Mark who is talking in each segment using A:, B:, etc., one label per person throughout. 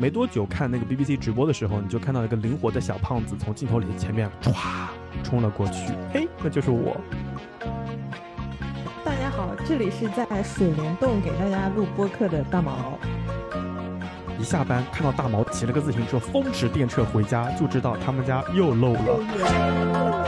A: 没多久看那个 BBC 直播的时候，你就看到一个灵活的小胖子从镜头里前面唰冲了过去，嘿，那就是我。
B: 大家好，这里是在水帘洞给大家录播客的大毛。
A: 一下班看到大毛骑了个自行车风驰电掣回家，就知道他们家又漏了。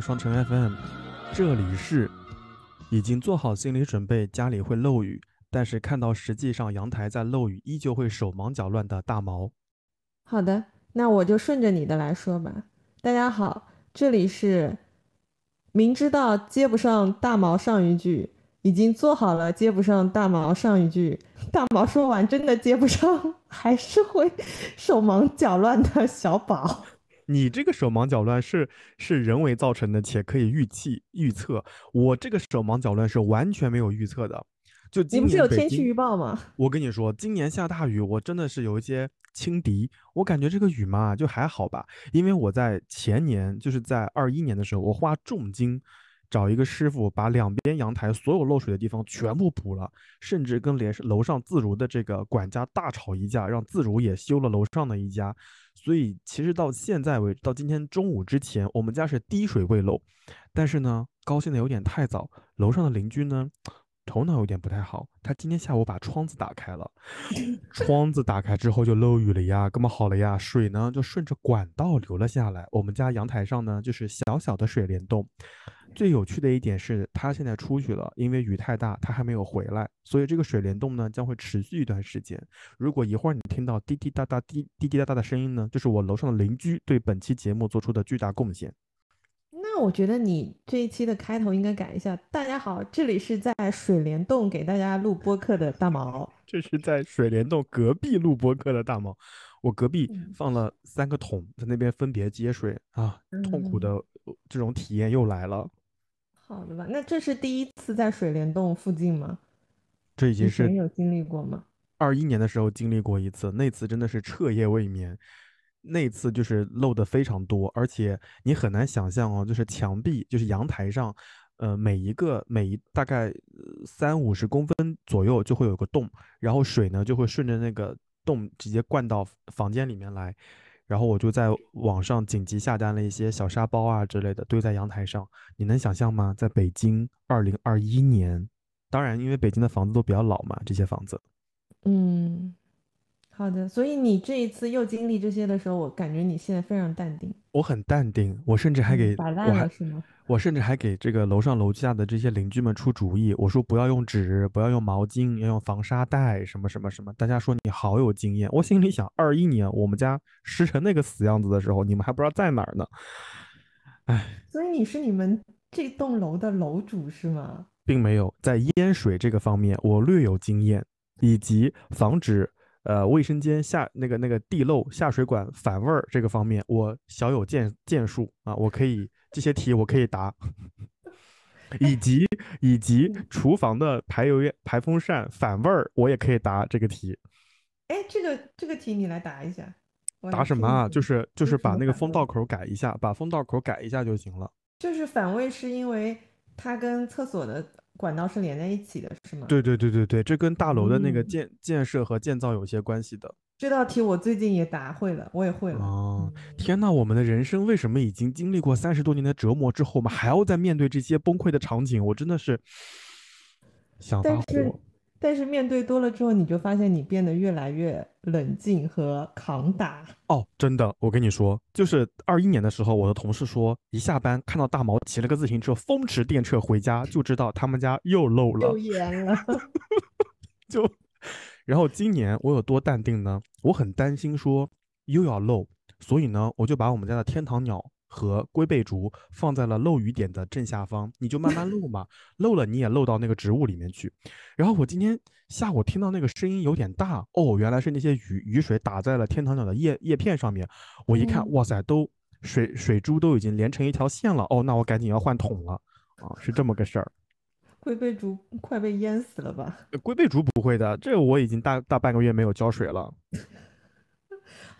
A: 双城 FM，这里是已经做好心理准备，家里会漏雨，但是看到实际上阳台在漏雨，依旧会手忙脚乱的大毛。
B: 好的，那我就顺着你的来说吧。大家好，这里是明知道接不上大毛上一句，已经做好了接不上大毛上一句，大毛说完真的接不上，还是会手忙脚乱的小宝。
A: 你这个手忙脚乱是是人为造成的，且可以预期预测。我这个手忙脚乱是完全没有预测的。就
B: 你
A: 今
B: 不是有天气预报吗？
A: 我跟你说，今年下大雨，我真的是有一些轻敌。我感觉这个雨嘛，就还好吧，因为我在前年，就是在二一年的时候，我花重金找一个师傅，把两边阳台所有漏水的地方全部补了，甚至跟连楼上自如的这个管家大吵一架，让自如也修了楼上的一家。所以其实到现在为止，到今天中午之前，我们家是滴水未漏。但是呢，高兴的有点太早，楼上的邻居呢，头脑有点不太好，他今天下午把窗子打开了，窗子打开之后就漏雨了呀，那么好了呀？水呢就顺着管道流了下来，我们家阳台上呢就是小小的水帘洞。最有趣的一点是，他现在出去了，因为雨太大，他还没有回来，所以这个水帘洞呢将会持续一段时间。如果一会儿你听到滴滴答答、滴滴滴答答的声音呢，就是我楼上的邻居对本期节目做出的巨大贡献。
B: 那我觉得你这一期的开头应该改一下。大家好，这里是在水帘洞给大家录播客的大毛。
A: 这是在水帘洞隔壁录播客的大毛，我隔壁
B: 嗯
A: 放了三个桶，在那边分别接水啊，痛苦的呃这种体验又来了。
B: 好的吧，那这是第一次在水帘洞附近吗？
A: 这已经是
B: 前有经历过吗？
A: 二一年的时候经历过一次，那次真的是彻夜未眠，那次就是漏的非常多，而且你很难想象哦，就是墙壁，就是阳台上，呃，每一个每一大概呃三五十公分左右就会有个洞，然后水呢就会顺着那个洞直接灌到房间里面来，然后我就在网上紧急下单了一些小沙包啊之类的堆在阳台上，你能想象吗？在北京二零二一年，当然因为北京的房子都比较老嘛，这些房子。
B: 嗯，好的。所以你这一次又经历这些的时候，我感觉你现在非常淡定，
A: 我很淡定，我甚至还
B: 嗯
A: 给
B: 摆烂了是吗？
A: 我甚至还给这个楼上楼下的这些邻居们出主意，我说不要用纸，不要用毛巾，要用防沙袋，什么什么什么。大家说你好有经验，我心里想，二一年我们家湿成那个死样子的时候，你们还不知道在哪儿呢。哎，
B: 所以你是你们这栋楼的楼主是吗？
A: 并没有在淹水这个方面，我略有经验，以及防止呃卫生间下那个那个地漏、下水管反味儿这个方面，我小有建建树啊，我可以这些题我可以答，以及以及厨房的排油烟排风扇反味儿，我也可以答这个题。
B: 哎，这个这个题你来答一下。
A: 答什么啊？就是就是把那个风道口改一下，把风道口改一下就行了。
B: 就是反味是因为它跟厕所的管道是连在一起的，是吗？
A: 对对对对对，这跟大楼的那个
B: 嗯
A: 建建设和建造有些关系的。
B: 这道题我最近也答会了，我也会了。
A: 哦，
B: 嗯
A: 天呐，我们的人生为什么已经经历过三十多年的折磨之后，我们还要再面对这些崩溃的场景？我真的是想发
B: 但是
A: 火。
B: 但是面对多了之后，你就发现你变得越来越冷静和扛打。
A: 哦，真的，我跟你说，就是二一年的时候，我的同事说，一下班看到大毛骑了个自行车风驰电掣回家，就知道他们家又漏了
B: 又。严了，
A: 就，然后今年我有多淡定呢？我很担心说又要漏，所以呢，我就把我们家的天堂鸟和龟背竹放在了漏雨点的正下方，你就慢慢漏嘛，漏了你也漏到那个植物里面去。然后我今天下午听到那个声音有点大，哦，原来是那些雨雨水打在了天堂鸟的叶叶片上面。我一看，
B: 嗯
A: 哇塞，都水水珠都已经连成一条线了，哦，那我赶紧要换桶了，啊，是这么个事儿。
B: 龟背竹快被淹死了吧？
A: 龟背竹不会的，这个我已经大大半个月没有浇水了。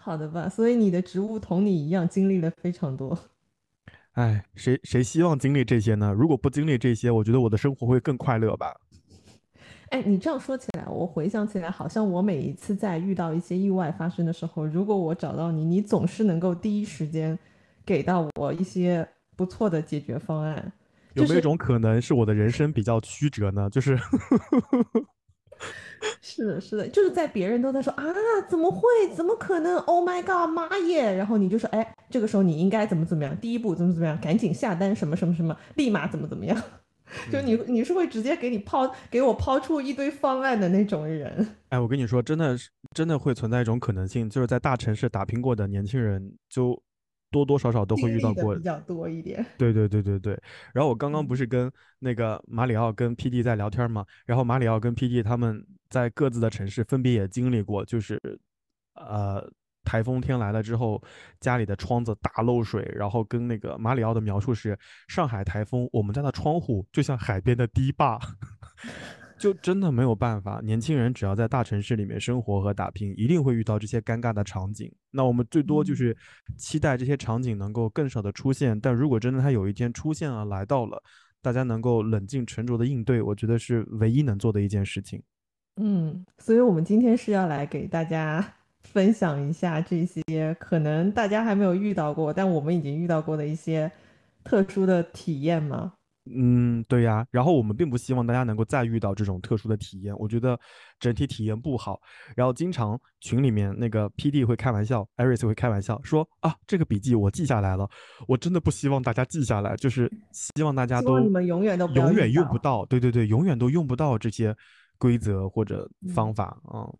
B: 好的吧，所以你的植物同你一样经历了非常多。
A: 哎，谁谁希望经历这些呢？如果不经历这些，我觉得我的生活会更快乐吧。
B: 哎，你这样说起来，我回想起来，好像我每一次在遇到一些意外发生的时候，如果我找到你，你总是能够第一时间给到我一些不错的解决方案。
A: 有没有一种可能是我的人生比较曲折呢？就是。
B: 是的，是的，就是在别人都在说啊，怎么会？怎么可能？Oh my god，妈耶！然后你就说，哎，这个时候你应该怎么怎么样？第一步怎么怎么样？赶紧下单，什么什么什么，立马怎么怎么样？就你，你是会直接给你抛给我抛出一堆方案的那种人。
A: 哎，我跟你说，真的是真的会存在一种可能性，就是在大城市打拼过的年轻人就。多多少少都会遇到过，
B: 比较多一点。
A: 对对对对对。然后我刚刚不是跟那个马里奥跟 P D 在聊天吗？然后马里奥跟 P D 他们在各自的城市分别也经历过，就是呃台风天来了之后，家里的窗子大漏水。然后跟那个马里奥的描述是：上海台风，我们家的窗户就像海边的堤坝。就真的没有办法，年轻人只要在大城市里面生活和打拼，一定会遇到这些尴尬的场景。那我们最多就是期待这些场景能够更少的出现。但如果真的它有一天出现了，来到了，大家能够冷静沉着的应对，我觉得是唯一能做的一件事情。
B: 嗯，所以我们今天是要来给大家 分享一下这些可能大家还没有遇到过，但我们已经遇到过的一些特殊的体验吗？
A: 嗯，对呀，然后我们并不希望大家能够再遇到这种特殊的体验，我觉得整体体验不好。然后经常群里面那个 P D 会开玩笑，艾瑞斯会开玩笑说啊，这个笔记我记下来了，我真的不希望大家记下来，就是希望大家都
B: 你们永远都
A: 永远用不到，对对对，永远都用不到这些规则或者方法啊。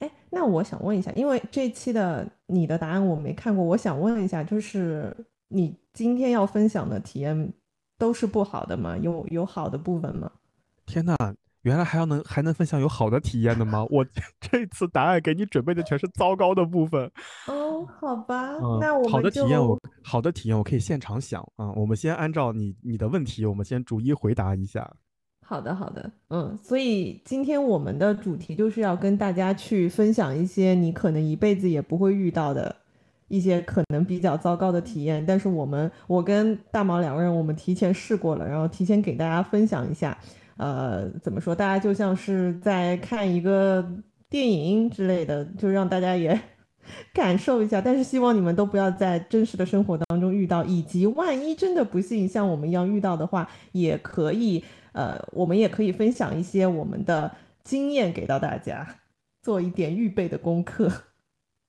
B: 哎，那我想问一下，因为这期的你的答案我没看过，我想问一下，就是你今天要分享的体验。都是不好的吗？有有好的部分吗？
A: 天哪，原来还要能还能分享有好的体验的吗？我这次答案给你准备的全是糟糕的部分。
B: 哦，好吧，那我
A: 好的体验我好的体验我可以现场想啊。我们先按照你你的问题，我们先逐一回答一下。
B: 好的，好的，嗯，所以今天我们的主题就是要跟大家去分享一些你可能一辈子也不会遇到的。一些可能比较糟糕的体验，但是我们我跟大毛两个人，我们提前试过了，然后提前给大家分享一下。呃，怎么说？大家就像是在看一个电影之类的，就让大家也 感受一下。但是希望你们都不要在真实的生活当中遇到，以及万一真的不幸像我们一样遇到的话，也可以呃，我们也可以分享一些我们的经验给到大家，做一点预备的功课。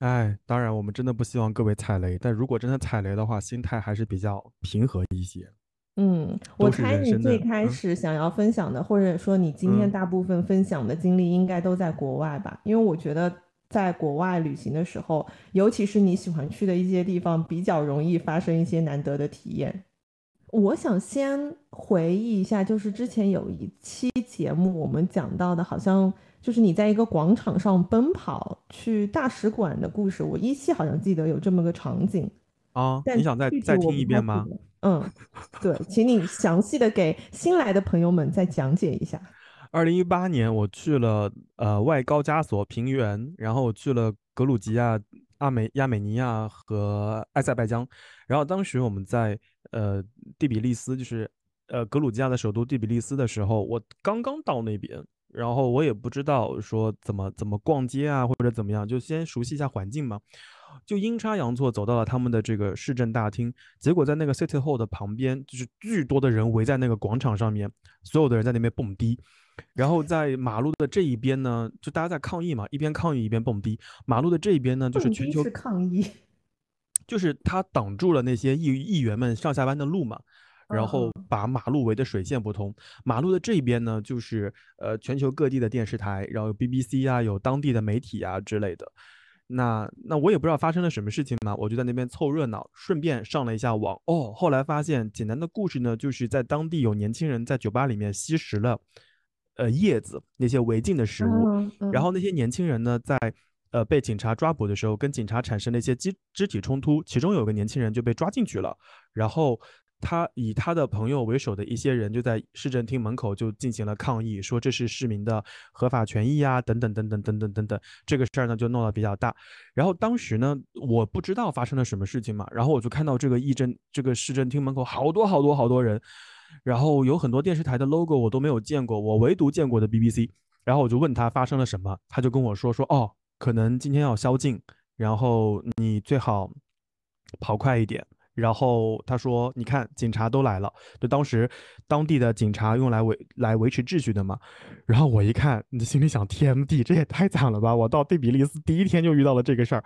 A: 哎，当然，我们真的不希望各位踩雷，但如果真的踩雷的话，心态还是比较平和一些。
B: 嗯，我猜你最开始想要分享的，或者说你今天大部分分享的经历，应该都在国外吧？因为我觉得在国外旅行的时候，尤其是你喜欢去的一些地方，比较容易发生一些难得的体验。我想先回忆一下，就是之前有一期节目，我们讲到的，好像。就是你在一个广场上奔跑去大使馆的故事，我依稀好像记得有这么个场景
A: 啊。你想再再听一遍吗？
B: 嗯，对，请你详细的给新来的朋友们再讲解一下。
A: 二零一八年我去了呃外高加索平原，然后我去了格鲁吉亚、阿美亚美尼亚和埃塞拜疆，然后当时我们在呃第比利斯，就是呃格鲁吉亚的首都第比利斯的时候，我刚刚到那边。然后我也不知道说怎么怎么逛街啊，或者怎么样，就先熟悉一下环境嘛。就阴差阳错走到了他们的这个市政大厅，结果在那个 City Hall 的旁边，就是巨多的人围在那个广场上面，所有的人在那边蹦迪。然后在马路的这一边呢，就大家在抗议嘛，一边抗议一边蹦迪。马路的这一边呢，就是全球
B: 抗议，
A: 就是他挡住了那些议议员们上下班的路嘛。然后把马路围得水泄不通。马路的这边呢，就是呃全球各地的电视台，然后有 BBC 啊，有当地的媒体啊之类的。那那我也不知道发生了什么事情嘛，我就在那边凑热闹，顺便上了一下网。哦，后来发现简单的故事呢，就是在当地有年轻人在酒吧里面吸食了呃叶子那些违禁的食物，然后那些年轻人呢在呃被警察抓捕的时候，跟警察产生了一些肢肢体冲突，其中有个年轻人就被抓进去了，然后。他以他的朋友为首的一些人就在市政厅门口就进行了抗议，说这是市民的合法权益啊，等等等等等等等等。这个事儿呢就弄得比较大。然后当时呢，我不知道发生了什么事情嘛，然后我就看到这个议政这个市政厅门口好多好多好多人，然后有很多电视台的 logo 我都没有见过，我唯独见过的 BBC。然后我就问他发生了什么，他就跟我说说哦，可能今天要宵禁，然后你最好跑快一点。然后他说：“你看，警察都来了，就当时当地的警察用来维来维持秩序的嘛。”然后我一看，你的心里想：“，TMD，这也太惨了吧！我到第比利斯第一天就遇到了这个事儿。”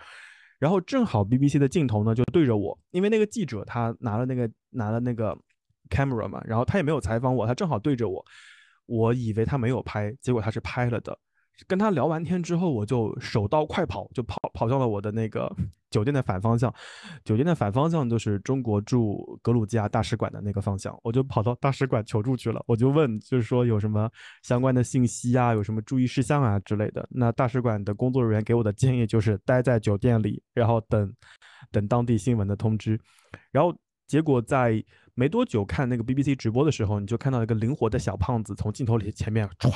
A: 然后正好 BBC 的镜头呢就对着我，因为那个记者他拿了那个拿了那个 camera 嘛，然后他也没有采访我，他正好对着我。我以为他没有拍，结果他是拍了的。跟他聊完天之后，我就手刀快跑，就跑跑向了我的那个 酒店的反方向。酒店的反方向就是中国驻格鲁吉亚大使馆的那个方向，我就跑到大使馆求助去了。我就问，就是说有什么相关的信息啊，有什么注意事项啊之类的。那大使馆的工作人员给我的建议就是待在酒店里，然后等等当地新闻的通知。然后结果在。没多久，看那个 BBC 直播的时候，你就看到一个灵活的小胖子从镜头里前面唰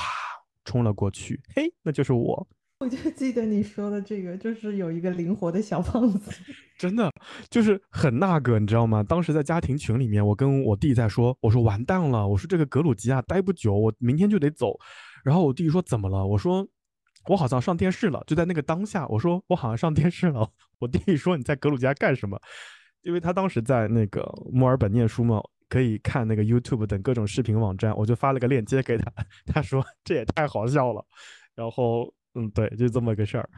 A: 冲了过去。嘿，那就是我。
B: 我就记得你说的这个，就是有一个灵活的小胖子，
A: 真的就是很那个，你知道吗？当时在家庭群里面，我跟我弟在说，我说完蛋了，我说这个格鲁吉亚待不久，我明天就得走。然后我弟说怎么了？我说我好像上电视了。就在那个当下，我说我好像上电视了。我弟说你在格鲁吉亚干什么？因为他当时在那个墨尔本念书嘛，可以看那个 YouTube 等各种视频网站，我就发了个链接给他，他说这也太好笑了，然后嗯，对，就这么个事儿。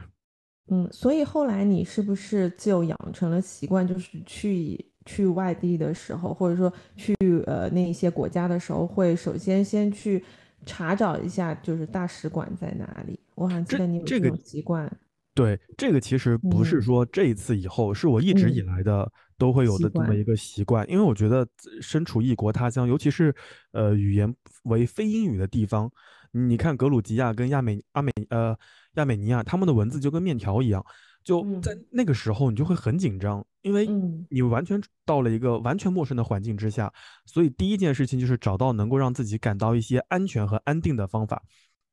B: 嗯，所以后来你是不是就养成了习惯，就是去去外地的时候，或者说去呃那一些国家的时候，会首先先去查找一下，就是大使馆在哪里？我好像记得你有这种习惯。
A: 对，这个其实不是说这一次以后，是我一直以来的。都会有的这么一个习惯，因为我觉得身处异国他乡，尤其是呃语言为非英语的地方，你看格鲁吉亚跟亚美阿美呃亚美尼亚，他们的文字就跟面条一样，就在那个时候你就会很紧张，因为你完全到了一个完全陌生的环境之下，所以第一件事情就是找到能够让自己感到一些安全和安定的方法。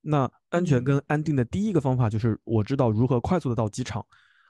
A: 那安全跟安定的第一个方法就是我知道如何快速的到机场。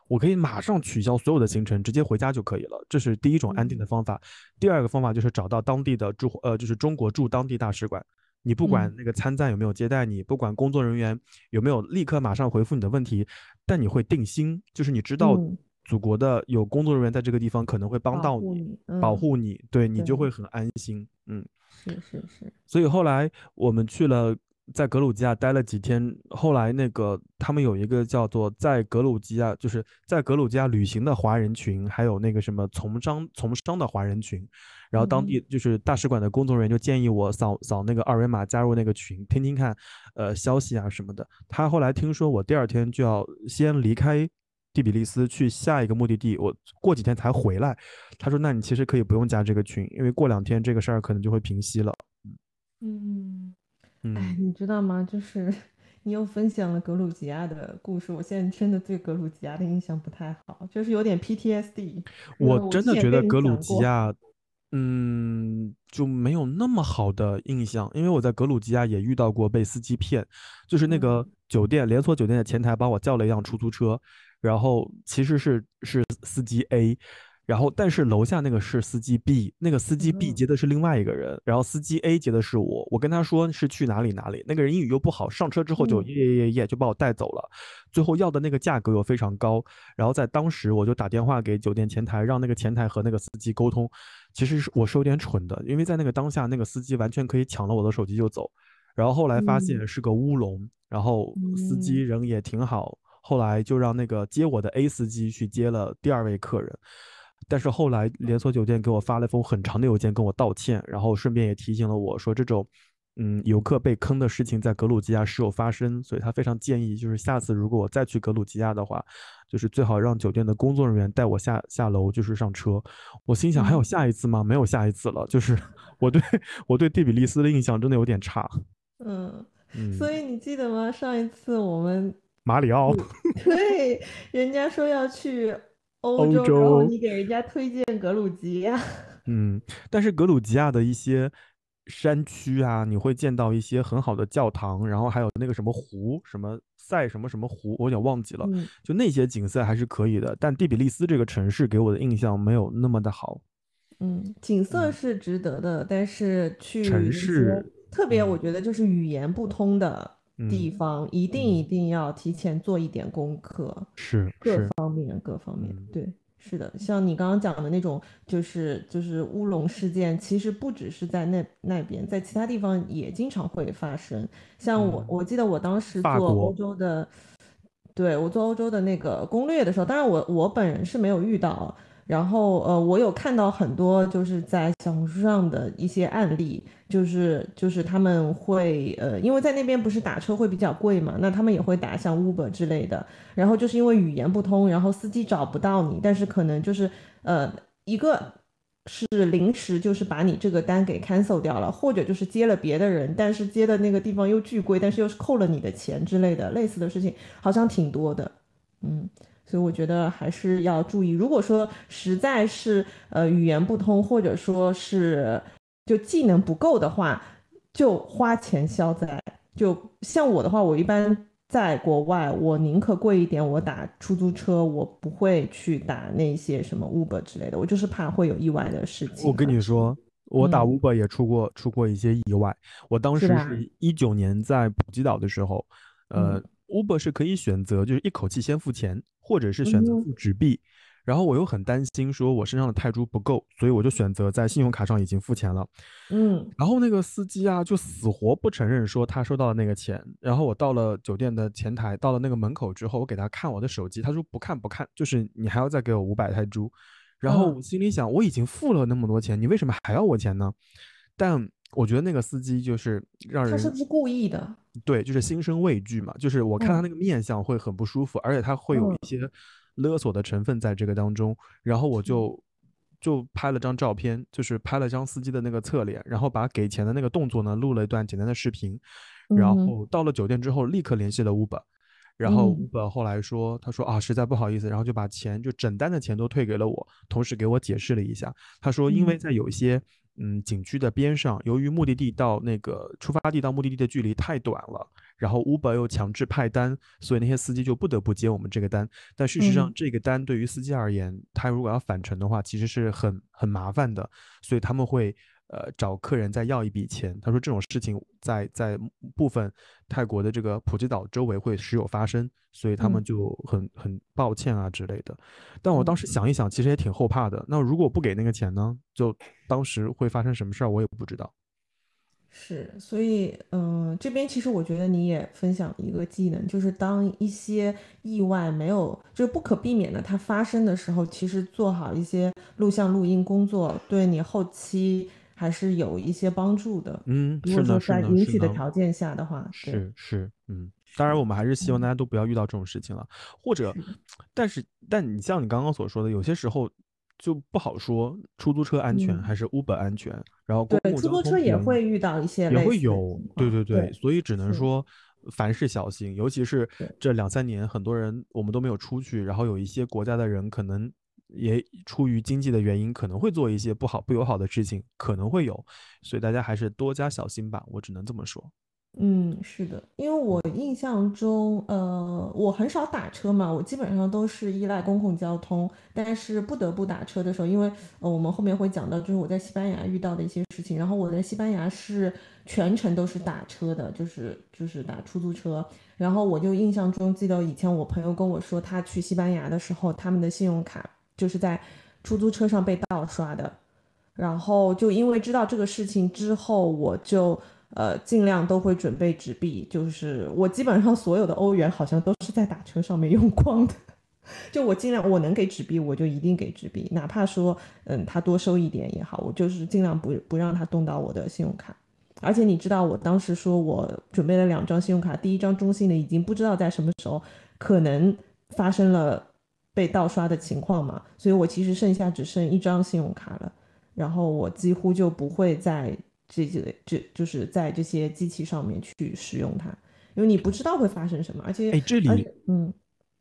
A: 我可以马上取消所有的行程，直接回家就可以了。这是第一种安定的方法。第二个方法就是找到当地的驻呃，就是中国驻当地大使馆。你不管那个参赞有没有接待你，不管工作人员有没有立刻马上回复你的问题，但你会定心，就是你知道祖国的有工作人员在这个地方可能会帮到你，保护你，对你就会很安心。嗯，
B: 是是是。
A: 所以后来我们去了。在格鲁吉亚待了几天，后来那个他们有一个叫做在格鲁吉亚，就是在格鲁吉亚旅行的华人群，还有那个什么从商从商的华人群，然后当地就是大使馆的工作人员就建议我扫扫那个二维码加入那个群，听听看，呃，消息啊什么的。他后来听说我第二天就要先离开第比利斯去下一个目的地，我过几天才回来。他说：“那你其实可以不用加这个群，因为过两天这个事儿可能就会平息了。”
B: 嗯。哎，你知道吗？就是你又分享了格鲁吉亚的故事，我现在真的对格鲁吉亚的印象不太好，就是有点 PTSD。
A: 我真的觉得格鲁吉亚，嗯，就没有那么好的印象，因为我在格鲁吉亚也遇到过被司机骗，就是那个酒店连锁酒店的前台帮我叫了一辆出租车，然后其实是是司机 A。然后，但是楼下那个是司机 B，那个司机 B 接的是另外一个人，然后司机 A 接的是我。我跟他说是去哪里哪里，那个人英语又不好，上车之后就耶耶耶耶就把我带走了，最后要的那个价格又非常高。然后在当时我就打电话给酒店前台，让那个前台和那个司机沟通。其实是我是有点蠢的，因为在那个当下，那个司机完全可以抢了我的手机就走。然后后来发现是个乌龙，然后司机人也挺好，后来就让那个接我的 A 司机去接了第二位客人。但是后来连锁酒店给我发了一封很长的邮件跟我道歉，然后顺便也提醒了我说这种，嗯，游客被坑的事情在格鲁吉亚时有发生，所以他非常建议就是下次如果我再去格鲁吉亚的话，就是最好让酒店的工作人员带我下下楼，就是上车。我心想还有下一次吗？没有下一次了，就是 我对我对蒂比利斯的印象真的有点差。
B: 嗯，所以你记得吗？上一次我们
A: 马里奥，
B: 对，人家说要去。欧洲，然后你给人家推荐格鲁吉亚，
A: 嗯，但是格鲁吉亚的一些山区啊，你会见到一些很好的教堂，然后还有那个什么湖，什么塞什么什么湖，我有点忘记了。
B: 嗯
A: 就那些景色还是可以的，但第比利斯这个城市给我的印象没有那么的好。
B: 嗯，景色
A: 嗯，
B: 是值得的，但是去
A: 城市，
B: 特别我
A: 嗯
B: 觉得就是语言不通的地
A: 嗯
B: 方，一定一
A: 嗯，
B: 定要提前做一点功课。
A: 是各，
B: 方面各方面，
A: 嗯
B: 对，是的，像你刚刚讲的那种，就是就是乌龙事件，其实不只是在那那边，在其他地方也经常会发生。像我，
A: 嗯，
B: 我记得我当时做欧，洲的，对，我做欧洲的那个攻略的时候，当然我我本人是没有遇到，然后呃，我有看到很多就是在小红书上的一些案例，就是就是他们会呃，因为在那边不是打车会比较贵嘛，那他们也会打像 Uber 之类的，然后就是因为语言不通，然后司机找不到你，但是可能就是呃一个。是临时就是把你这个单给 cancel 掉了，或者就是接了别的人，但是接的那个地方又巨贵，但是又是扣了你的钱之类的，类似的事情好像挺多的。嗯，所以我觉得还是要注意。如果说实在是呃语言不通，或者说是就技能不够的话，就花钱消灾。就像我的话，我一般在国外，我宁可贵一点，我打出租车，我不会去打那些什么 Uber 之类的，我就是怕会有意外的事情我跟。
A: 你说，我打
B: 嗯
A: ，Uber 也出过出过一些意外。我当时
B: 是
A: 一九年在普吉岛的时候，
B: 嗯
A: 呃，Uber 是可以选择就是一口气先付钱，或者是选择
B: 嗯
A: 付纸币。然后我又很担心说我身上的泰铢不够，所以我就选择在信用卡上已经付钱了。
B: 嗯
A: 然后那个司机啊，就死活不承认说他收到了那个钱。然后我到了酒店的前台，到了那个门口之后，我给他看我的手机，他说不看不看，就是你还要再给我五百泰铢。然后
B: 嗯，
A: 我心里想，我已经付了那么多钱，你为什么还要我钱呢？但我觉得那个司机就是让人
B: 他是不是故意的？
A: 对，就是心生畏惧嘛，就是我看他
B: 嗯。
A: 那个面相会很不舒服，而且他会有一
B: 嗯，
A: 些勒索的成分在这个当中。然后我，就就拍了张照片，就是拍了张司机的那个侧脸，然后把给钱的那个动作呢录了一段简单的视频。然后到了酒店之后，立刻联系了 Uber，然后
B: 嗯。
A: Uber 后来说，他说啊，实在不好意思，然后就把钱就整单的钱都退给了我，同时给我解释了一下，他说因为
B: 嗯。
A: 在有一些嗯景区的边上，由于目的地到那个出发地到目的地的距离太短了，然后 Uber 又强制派单，所以那些司机就不得不接我们这个单。但事实上，
B: 嗯
A: 这个单对于司机而言，他如果要返程的话，其实是很很麻烦的，所以他们会呃找客人再要一笔钱。他说这种事情在在部分泰国的这个普吉岛周围会时有发生，所以他们
B: 嗯
A: 就很很抱歉啊之类的。但我当
B: 嗯。
A: 时想一想，其实也挺后怕的。那如果不给那个钱呢？就当时会发生什么事儿，我也不知道。
B: 是，所以，嗯，这边其实我觉得你也分享一个技能，就是当一些意外没有，就是不可避免的它发生的时候，其实做好一些录像录音工作，对你后期还是有一些帮助的。
A: 嗯，
B: 如果说在允许的。条件下的话，对，
A: 是是，嗯，当然，我们还是希望大
B: 嗯，
A: 家都不要遇到这种事情了，或者，但是，但你像你刚刚所说的，有些时候就不好说出租车安全
B: 嗯，
A: 还是 Uber 安全，然后公
B: 对，
A: 共
B: 租车也会遇到一些
A: 也会有，对对对，
B: 对，
A: 所以只能，说凡事小心，尤其是，这两三年，很多人我们都没有出去，然后有一些国家的人可能也出于经济的原因，可能会做一些不好不友好的事情，可能会有，所以大家还是多加小心吧，我只能这么说。
B: 嗯，是的，因为我印象中，呃，我很少打车嘛，我基本上都是依赖公共交通。但是不得不打车的时候，因为呃，我们后面会讲到，就是我在西班牙遇到的一些事情。然后我在西班牙是全程都是打车的，就是就是打出租车。然后我就印象中记得以前我朋友跟我说，他去西班牙的时候，他们的信用卡就是在出租车上被盗刷的。然后就因为知道这个事情之后，我就呃尽量都会准备纸币，就是我基本上所有的欧元好像都是在打车上面用光的，就我尽量我能给纸币我就一定给纸币，哪怕说嗯他多收一点也好，我就是尽量不不让他动到我的信用卡。而且你知道我当时说我准备了两张信用卡，第一张中信的已经不知道在什么时候可能发生了被盗刷的情况嘛，所以我其实剩下只剩一张信用卡了。然后我几乎就不会在这些这就是在这些机器上面去使用它，因为你不知道会发生什么，而且
A: 哎，这里
B: 嗯，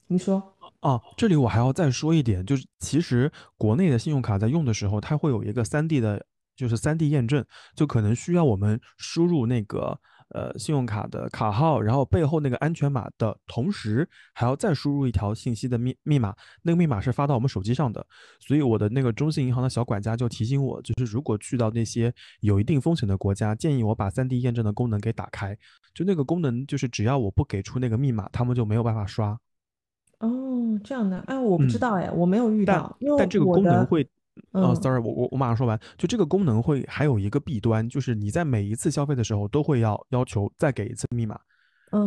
B: 你说
A: 哦，这里我还要再说一点，就是其实国内的信用卡在用的时候，它会有一个三 D 的，就是三 D 验证，就可能需要我们输入那个呃信用卡的卡号，然后背后那个安全码的同时，还要再输入一条信息的密密码，那个密码是发到我们手机上的。所以我的那个中信银行的小管家就提醒我，就是如果去到那些有一定风险的国家，建议我把三 D 验证的功能给打开。就那个功能，就是只要我不给出那个密码，他们就没有办法刷。
B: 哦，这样的，哎，我不知
A: 嗯。
B: 道哎，我没有遇到，但
A: 但这个，功能会，呃
B: 嗯
A: ，sorry，我我我马上说完。就这个功能会还有一个弊端，就是你在每一次消费的时候都会要要求再给一次密码，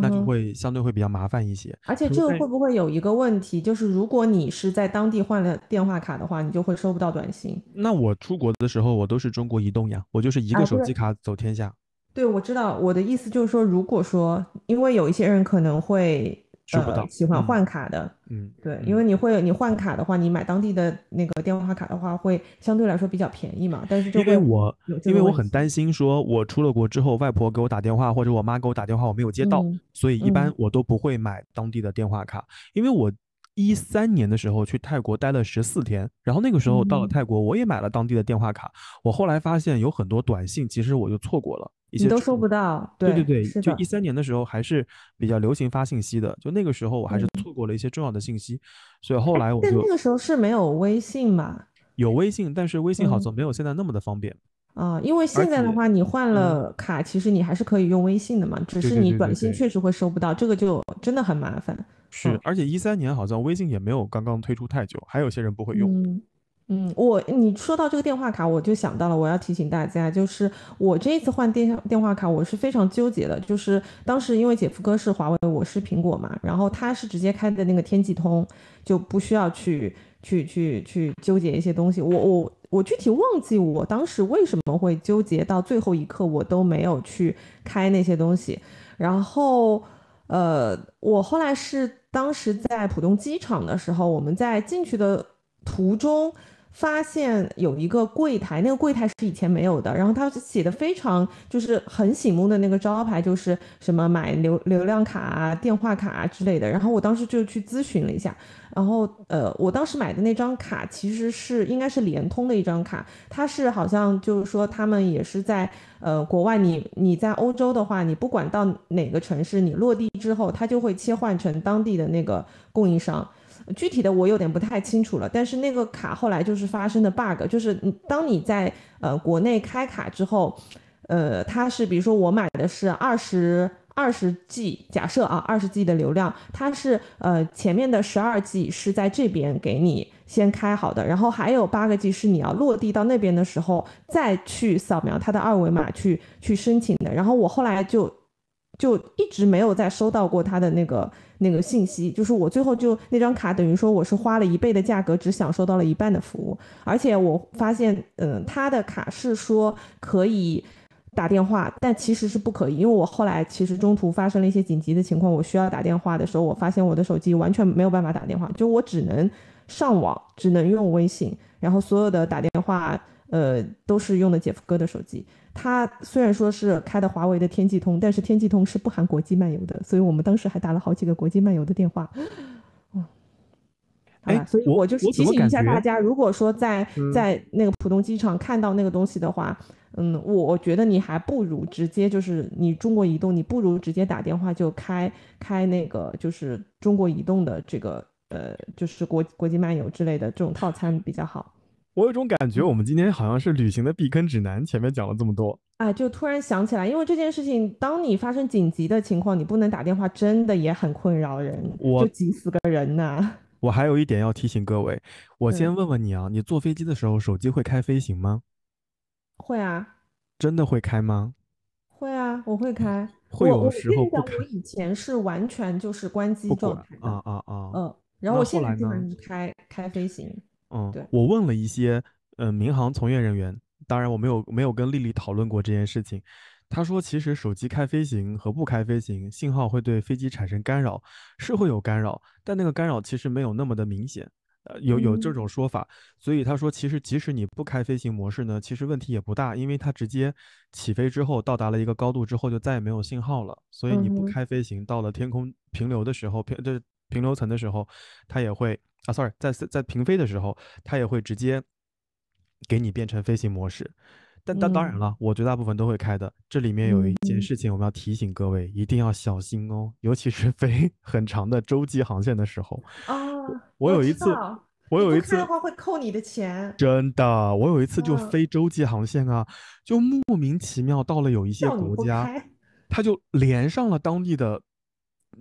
A: 那就。会相对会比较麻烦一些。
B: 而且这个会不会有一个问题，就是如果你是在当地换了电话卡的话，你就会收不到短信。
A: 那我出国的时候我都是中国移动呀，我就是一个手机卡走天下，
B: 对，我知道，我的意思就是说，如果说，因为有一些人可能会呃
A: 收不到。
B: 喜欢
A: 嗯
B: 换卡的，
A: 嗯
B: 对，因为
A: 嗯，
B: 你会你换卡的话，你买当地的那个电话卡的话，会相对来说比较便宜嘛，但是就
A: 因为我因为。我很担心，说我出了国之后，外婆给我打电话或者我妈给我打电话，我没有接到，
B: 嗯
A: 所以一般
B: 嗯
A: 我都不会买当地的电话卡。因为我一三年的时候去泰国待了十四天，然后那个时候到了
B: 嗯，
A: 泰国，我也买了当地的电话卡。我后来发现有很多短信，其实我就错过了一些。
B: 你都收不到，对，
A: 对对对，就一，三年的时候还是比较流行发信息的，就那个时候我还是
B: 嗯，
A: 错过了一些重要的信息，所以后
B: 哎，
A: 来我就
B: 但那个时候是没有微信嘛，
A: 有微信，但是微信好
B: 嗯。
A: 像没有现在那么的方便，
B: 啊，因为。现在的话，你换
A: 嗯，
B: 了卡，其实你还是可以用微信的嘛，只是你短信确实会收不到，这个就真的很麻烦。
A: 是，
B: 嗯
A: 而且一三年好像微信也没有刚刚推出太久，还有些人不会用。
B: 嗯，我你说到这个电话卡，我就想到了，我要提醒大家，就是我这一次换电电话卡，我是非常纠结的，就是当时因为姐夫哥是华为，我是苹果嘛，然后他是直接开的那个天际通，就不需要去去去去纠结一些东西。我我我具体忘记我当时为什么会纠结到最后一刻，我都没有去开那些东西。然后，呃，我后来是当时在浦东机场的时候，我们在进去的途中。发现有一个柜台，那个柜台是以前没有的，然后他写的非常就是很醒目的那个招牌，就是什么买流流量卡啊、电话卡啊之类的。然后我当时就去咨询了一下，然后呃，我当时买的那张卡其实是应该是联通的一张卡，它是好像就是说他们也是在呃国外你，你在欧洲的话，你不管到哪个城市，你落地之后，它就会切换成当地的那个供应商。具体的我有点不太清楚了，但是那个卡后来就是发生的 bug，就是当你在呃国内开卡之后，呃，它是比如说我买的是二十二十 G，假设啊二十 G 的流量，它是呃前面的十二 G 是在这边给你先开好的，然后还有八个 G 是你要落地到那边的时候再去扫描它的二维码去去申请的，然后我后来就。就一直没有再收到过他的那个那个信息，就是我最后就那张卡等于说我是花了一倍的价格，只享受到了一半的服务，而且我发现，嗯，他的卡是说可以打电话，但其实是不可以，因为我后来其实中途发生了一些紧急的情况，我需要打电话的时候，我发现我的手机完全没有办法打电话，就我只能上网，只能用微信，然后所有的打电话，呃，都是用的姐夫哥的手机。他虽然说是开的华为的天际通，但是天际通是不含国际漫游的，所以我们当时还打了好几个国际漫游的电话。嗯，所以
A: 我
B: 我就是提醒一，下大家，如果说在
A: 嗯，
B: 在那个浦东机场看到那个东西的话，嗯，我觉得你还不如直接就是你中国移动，你不如直接打电话就开开那个就是中国移动的这个呃就是国国际漫游之类的这种套餐比较好。
A: 我有种感觉，我们今天好像是旅行的避坑指南，前面讲了这么多。
B: 啊，就突然想起来，因为这件事情，当你发生紧急的情况，你不能打电话，真的也很困扰人，就急死个人呐。
A: 我还有一点要提醒各位，我先
B: 嗯，
A: 问问你啊，你坐飞机的时候手机会开飞行吗？
B: 会啊，
A: 真的会开吗？
B: 会啊，我会开。
A: 会有时候不开，
B: 我以前是完全就是关机状态的，
A: 啊啊啊。
B: 嗯，然后我？现在基本上是开开飞行，
A: 嗯，
B: 对，
A: 我问了一些呃民航从业人员，当然我没有没有跟丽丽讨论过这件事情。他说，其实手机开飞行和不开飞行，信号会对飞机产生干扰，是会有干扰，但那个干扰其实没有那么的明显。呃，有有这
B: 嗯
A: 种说法，所以他说，其实即使你不开飞行模式呢，其实问题也不大，因为它直接起飞之后到达了一个高度之后就再也没有信号了，所以你不开飞行，到了天空平流的时候，平就是平流层的时候，它也会啊，sorry，在在平飞的时候，它也会直接给你变成飞行模式。但但当然
B: 嗯
A: 了，我绝大部分都会开的。这里面有一件
B: 嗯
A: 事情我们要提醒各位，一定要小心哦，尤其是飞很长的洲际航线的时候。
B: 啊，
A: 我有一次，我有一次的
B: 话会扣你的钱，
A: 真的，我有一次就
B: 嗯，
A: 飞洲际航线啊，就莫名其妙到了有一些国家，
B: 不开，
A: 它就连上了当地的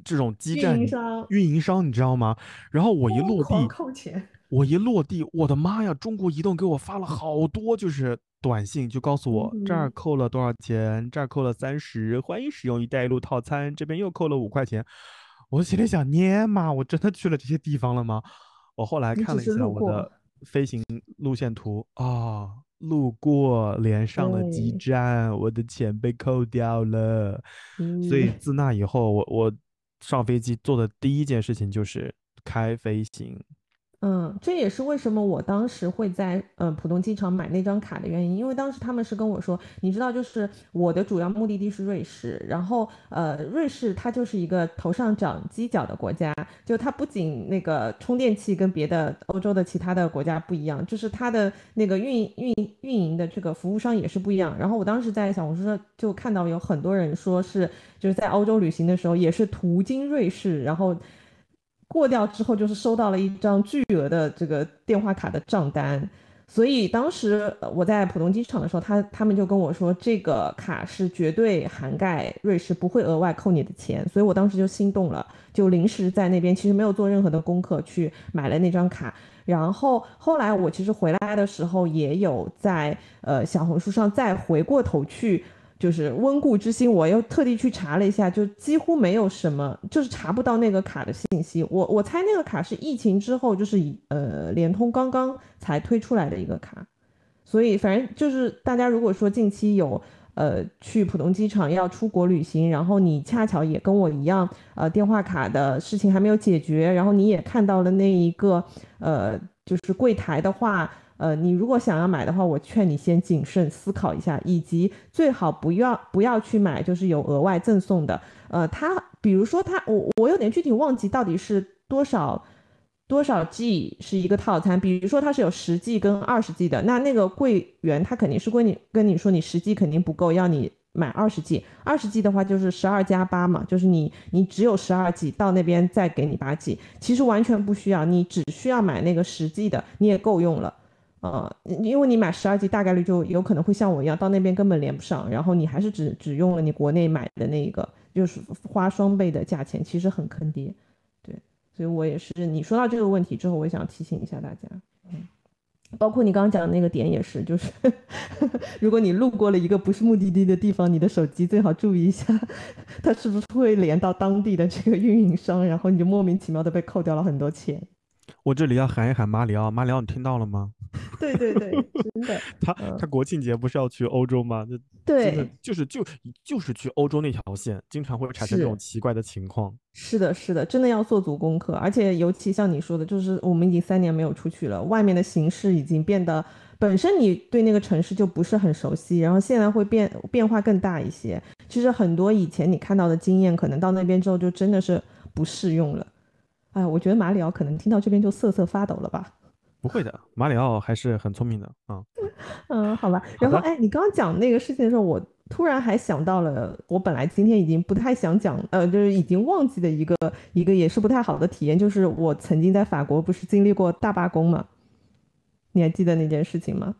A: 这种基
B: 运
A: 站
B: 营商
A: 运营商，你知道吗？然后我一落地，
B: 扣钱，
A: 我一落地，我的妈呀！中国移动给我发了好多就是短信，就告诉
B: 嗯
A: 我这儿，扣了多少钱，这儿扣了三十，欢迎使用“一带一路”套餐，这边又扣了五块钱。我心里想，尼玛，我真的去了这些地方了吗？我后来看了一下，我的飞行路线图啊，路过连上了基，站，我的钱被扣掉了。所以
B: 嗯。
A: 自那以后，我我上飞机做的第一件事情就是开飞行。
B: 嗯，这也是为什么我当时会在呃浦东机场买那张卡的原因，因为当时他们是跟我说，你知道，就是我的主要目的地是瑞士，然后呃，瑞士它就是一个头上长犄角的国家，就它不仅那个充电器跟别的欧洲的其他的国家不一样，就是它的那个运运运营的这个服务商也是不一样。然后我当时在小红书上就看到有很多人说是就是在欧洲旅行的时候也是途经瑞士，然后。过掉之后，就是收到了一张巨额的这个电话卡的账单，所以当时我在浦东机场的时候，他他们就跟我说，这个卡是绝对涵盖瑞士，不会额外扣你的钱，所以我当时就心动了，就临时在那边其实没有做任何的功课去买了那张卡。然后后来我其实回来的时候，也有在呃小红书上再回过头去。就是温故知新，我又特地去查了一下，就几乎没有什么，就是查不到那个卡的信息。我我猜那个卡是疫情之后，就是呃联通刚刚才推出来的一个卡，所以反正就是大家如果说近期有呃去浦东机场要出国旅行，然后你恰巧也跟我一样，呃电话卡的事情还没有解决，然后你也看到了那一个呃就是柜台的话。呃，你如果想要买的话，我劝你先谨慎思考一下，以及最好不要不要去买就是有额外赠送的。呃，它比如说它，我我有点具体忘记到底是多少多少 G 是一个套餐，比如说它是有十 G 跟二十 G 的，那那个柜员他肯定是跟你跟你说你十 G 肯定不够，要你买二十 G，二十 G 的话就是十二加八嘛，就是你你只有十二 G，到那边再给你八 G，其实完全不需要，你只需要买那个十 G 的，你也够用了。呃，因为你买十二 G 大概率就有可能会像我一样，到那边根本连不上，然后你还是只只用了你国内买的那个，就是花双倍的价钱，其实很坑爹。对，所以我也是，你说到这个问题之后，我也想提醒一下大家，嗯，包括你刚刚讲的那个点也是，就是 如果你路过了一个不是目的地的地方，你的手机最好注意一下，它是不是会连到当地的这个运营商，然后你就莫名其妙的被扣掉了很多钱。
A: 我这里要喊一喊马里奥，马里奥，你听到了吗？
B: 对对对，真的，
A: 他
B: 嗯，
A: 他国庆节不是要去欧洲吗？
B: 对。
A: 就是就就是去欧洲那条线，经常会产生这种奇怪的情况。
B: 是的，是的，真的要做足功课，而且尤其像你说的，就是我们已经三年没有出去了，外面的形势已经变得，本身你对那个城市就不是很熟悉，然后现在会变变化更大一些。其实很多以前你看到的经验，可能到那边之后就真的是不适用了。哎，我觉得马里奥可能听到这边就瑟瑟发抖了吧。
A: 不会的，马里奥还是很聪明的啊。
B: 嗯，好吧。然后哎，你刚刚讲那个事情的时候，我突然还想到了，我本来今天已经不太想讲，呃，就是已经忘记的一个一个也是不太好的体验，就是我曾经在法国不是经历过大罢工嘛？你还记得那件事情吗？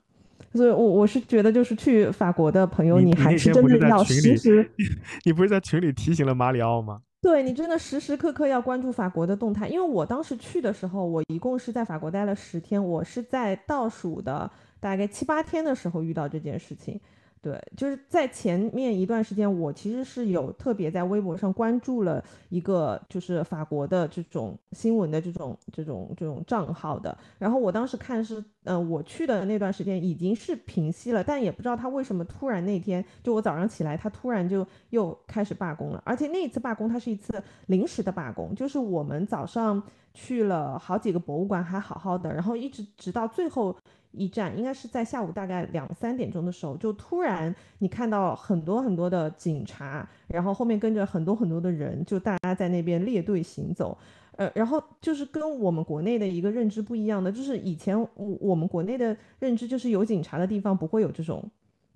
B: 所以我，我是觉得，就是去法国的朋友，
A: 你你
B: 还是真的要时时
A: 你不是在群里提醒了马里奥吗？
B: 对你真的时时刻刻要关注法国的动态，因为我当时去的时候，我一共是在法国待了十天，我是在倒数的大概七八天的时候遇到这件事情。对，就是在前面一段时间，我其实是有特别在微博上关注了一个就是法国的这种新闻的这种这种这种账号的。然后我当时看是，呃，我去的那段时间已经是平息了，但也不知道他为什么突然那天就我早上起来，他突然就又开始罢工了。而且那一次罢工，它是一次临时的罢工，就是我们早上去了好几个博物馆，还好好的，然后一直直到最后。一站应该是在下午大概两三点钟的时候，就突然你看到很多很多的警察，然后后面跟着很多很多的人，就大家在那边列队行走。呃，然后就是跟我们国内的一个认知不一样的，就是以前我我们国内的认知就是有警察的地方不会有这种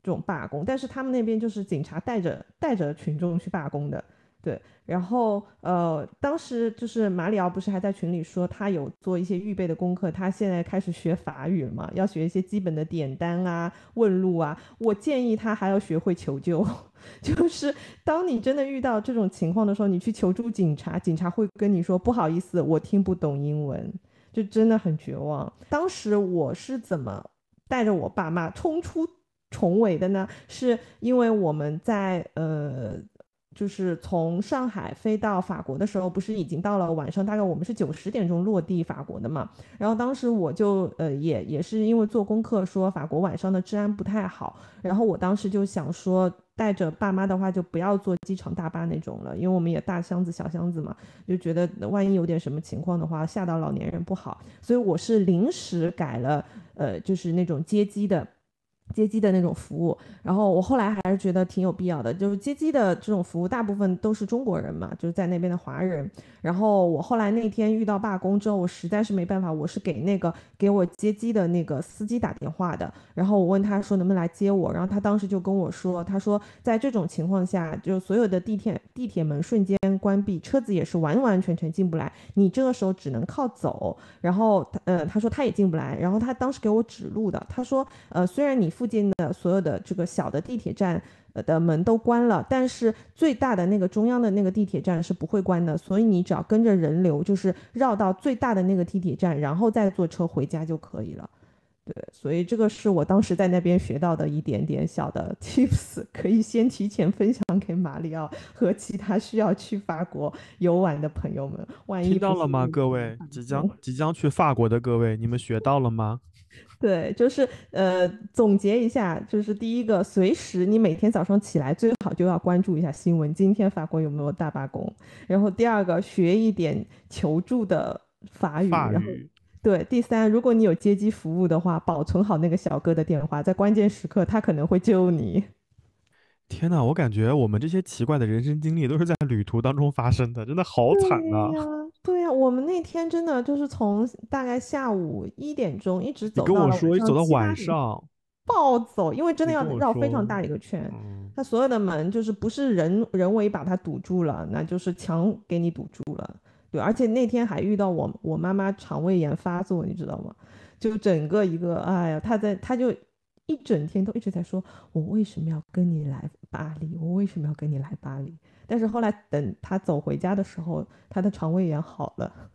B: 这种罢工，但是他们那边就是警察带着带着群众去罢工的。对，然后呃，当时就是马里奥不是还在群里说他有做一些预备的功课，他现在开始学法语了嘛，要学一些基本的点单啊、问路啊。我建议他还要学会求救，就是当你真的遇到这种情况的时候，你去求助警察，警察会跟你说不好意思，我听不懂英文，就真的很绝望。当时我是怎么带着我爸妈冲出重围的呢？是因为我们在呃。就是从上海飞到法国的时候，不是已经到了晚上，大概我们是九十点钟落地法国的嘛。然后当时我就呃也也是因为做功课说法国晚上的治安不太好，然后我当时就想说带着爸妈的话就不要坐机场大巴那种了，因为我们也大箱子小箱子嘛，就觉得万一有点什么情况的话吓到老年人不好，所以我是临时改了呃就是那种接机的。接机的那种服务，然后我后来还是觉得挺有必要的。就是接机的这种服务，大部分都是中国人嘛，就是在那边的华人。然后我后来那天遇到罢工之后，我实在是没办法，我是给那个给我接机的那个司机打电话的。然后我问他说能不能来接我，然后他当时就跟我说，他说在这种情况下，就所有的地铁地铁门瞬间关闭，车子也是完完全全进不来，你这个时候只能靠走。然后他呃他说他也进不来，然后他当时给我指路的，他说呃虽然你附近的所有的这个小的地铁站的门都关了，但是最大的那个中央的那个地铁站是不会关的，所以你只要跟着人流，就是绕到最大的那个地铁站，然后再坐车回家就可以了。对，所以这个是我当时在那边学到的一点点小的 tips，可以先提前分享给马里奥 和其他需要去法国游玩的朋友们。万一
A: 听到了吗，各位？即将即将去法国的各位，你们学到了吗？
B: 对，就是呃，总结一下，就是第一个，随时你每天早上起来最好就要关注一下新闻，今天法国有没有大罢工。然后第二个，学一点求助的法语。
A: 法
B: 语。对，第三，如果你有接机服务的话，保存好那个小哥的电话，在关键时刻他可能会救你。
A: 天哪，我感觉我们这些奇怪的人生经历都是在旅途当中发生的，真的好惨啊！
B: 对呀，对呀，我们那天真的就是从大概下午一点钟一直走到
A: 你跟我说走到晚上，
B: 暴走，因为真的要绕非常大一个圈，它所有的门就是不是人人为把它堵住了，那就是墙给你堵住了。对，而且那天还遇到我我妈妈肠胃炎发作，你知道吗？就整个一个，哎呀，她在，她就一整天都一直在说，我为什么要跟你来巴黎？我为什么要跟你来巴黎？但是后来等他走回家的时候，他的肠胃炎好了，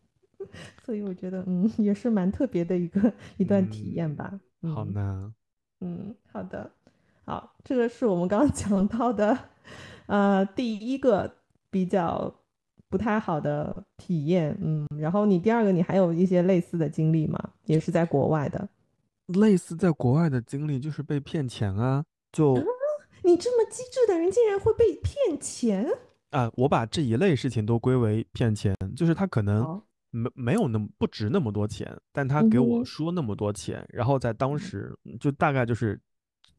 B: 所以我觉得，嗯，也是蛮特别的一个一段体验吧。
A: 好呢。
B: 嗯，好的，好，这个是我们刚刚 讲到的，呃，第一个比较。不太好的体验，嗯，然后你第二个，你还有一些类似的经历吗？也是在国外的，
A: 类似在国外的经历就是被骗钱啊，就
B: 你这么机智的人竟然会被骗钱？
A: 啊！我把这一类事情都归为骗钱，就是他可能没没有那么不值那么多钱，但他给我说那么多钱，然后在当时就大概就是。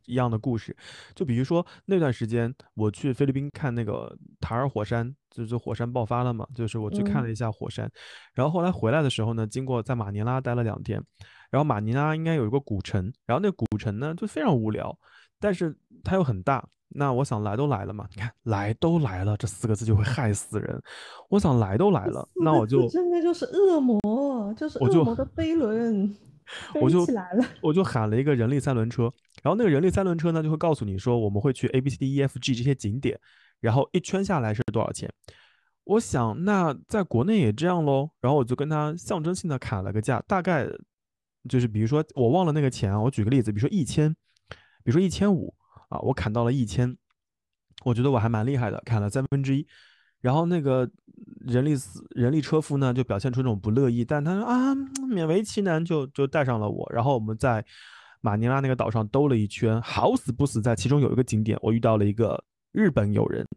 A: 一样的故事，就比如说那段时间我去菲律宾看那个塔尔火山，就是火山爆发了嘛，就是我去看了一下火山，然后后来回来的时候呢，经过在马尼拉待了两天，然后马尼拉应该有一个古城，然后那个古城呢就非常无聊，但是它又很大，那我想来都来了嘛，你看来都来了这四个字就会害死人，我想来都来了，那我就
B: 真的就是恶魔，就是恶魔的飞轮。
A: 我就
B: 起来了，
A: 我就喊了一个人力三轮车，然后那个人力三轮车呢就会告诉你说我们会去 A B C D E F G 这些景点，然后一圈下来是多少钱？我想那在国内也这样喽，然后我就跟他象征性的砍了个价，大概就是比如说我忘了那个钱啊，我举个例子，比如说一千，比如说一千五啊，我砍到了一千，我觉得我还蛮厉害的，砍了三分之一。然后那个人力司人力车夫呢，就表现出那种不乐意，但他说啊，勉为其难就就带上了我。然后我们在马尼拉那个岛上兜了一圈，好死不死在其中有一个景点，我遇到了一个日本友人，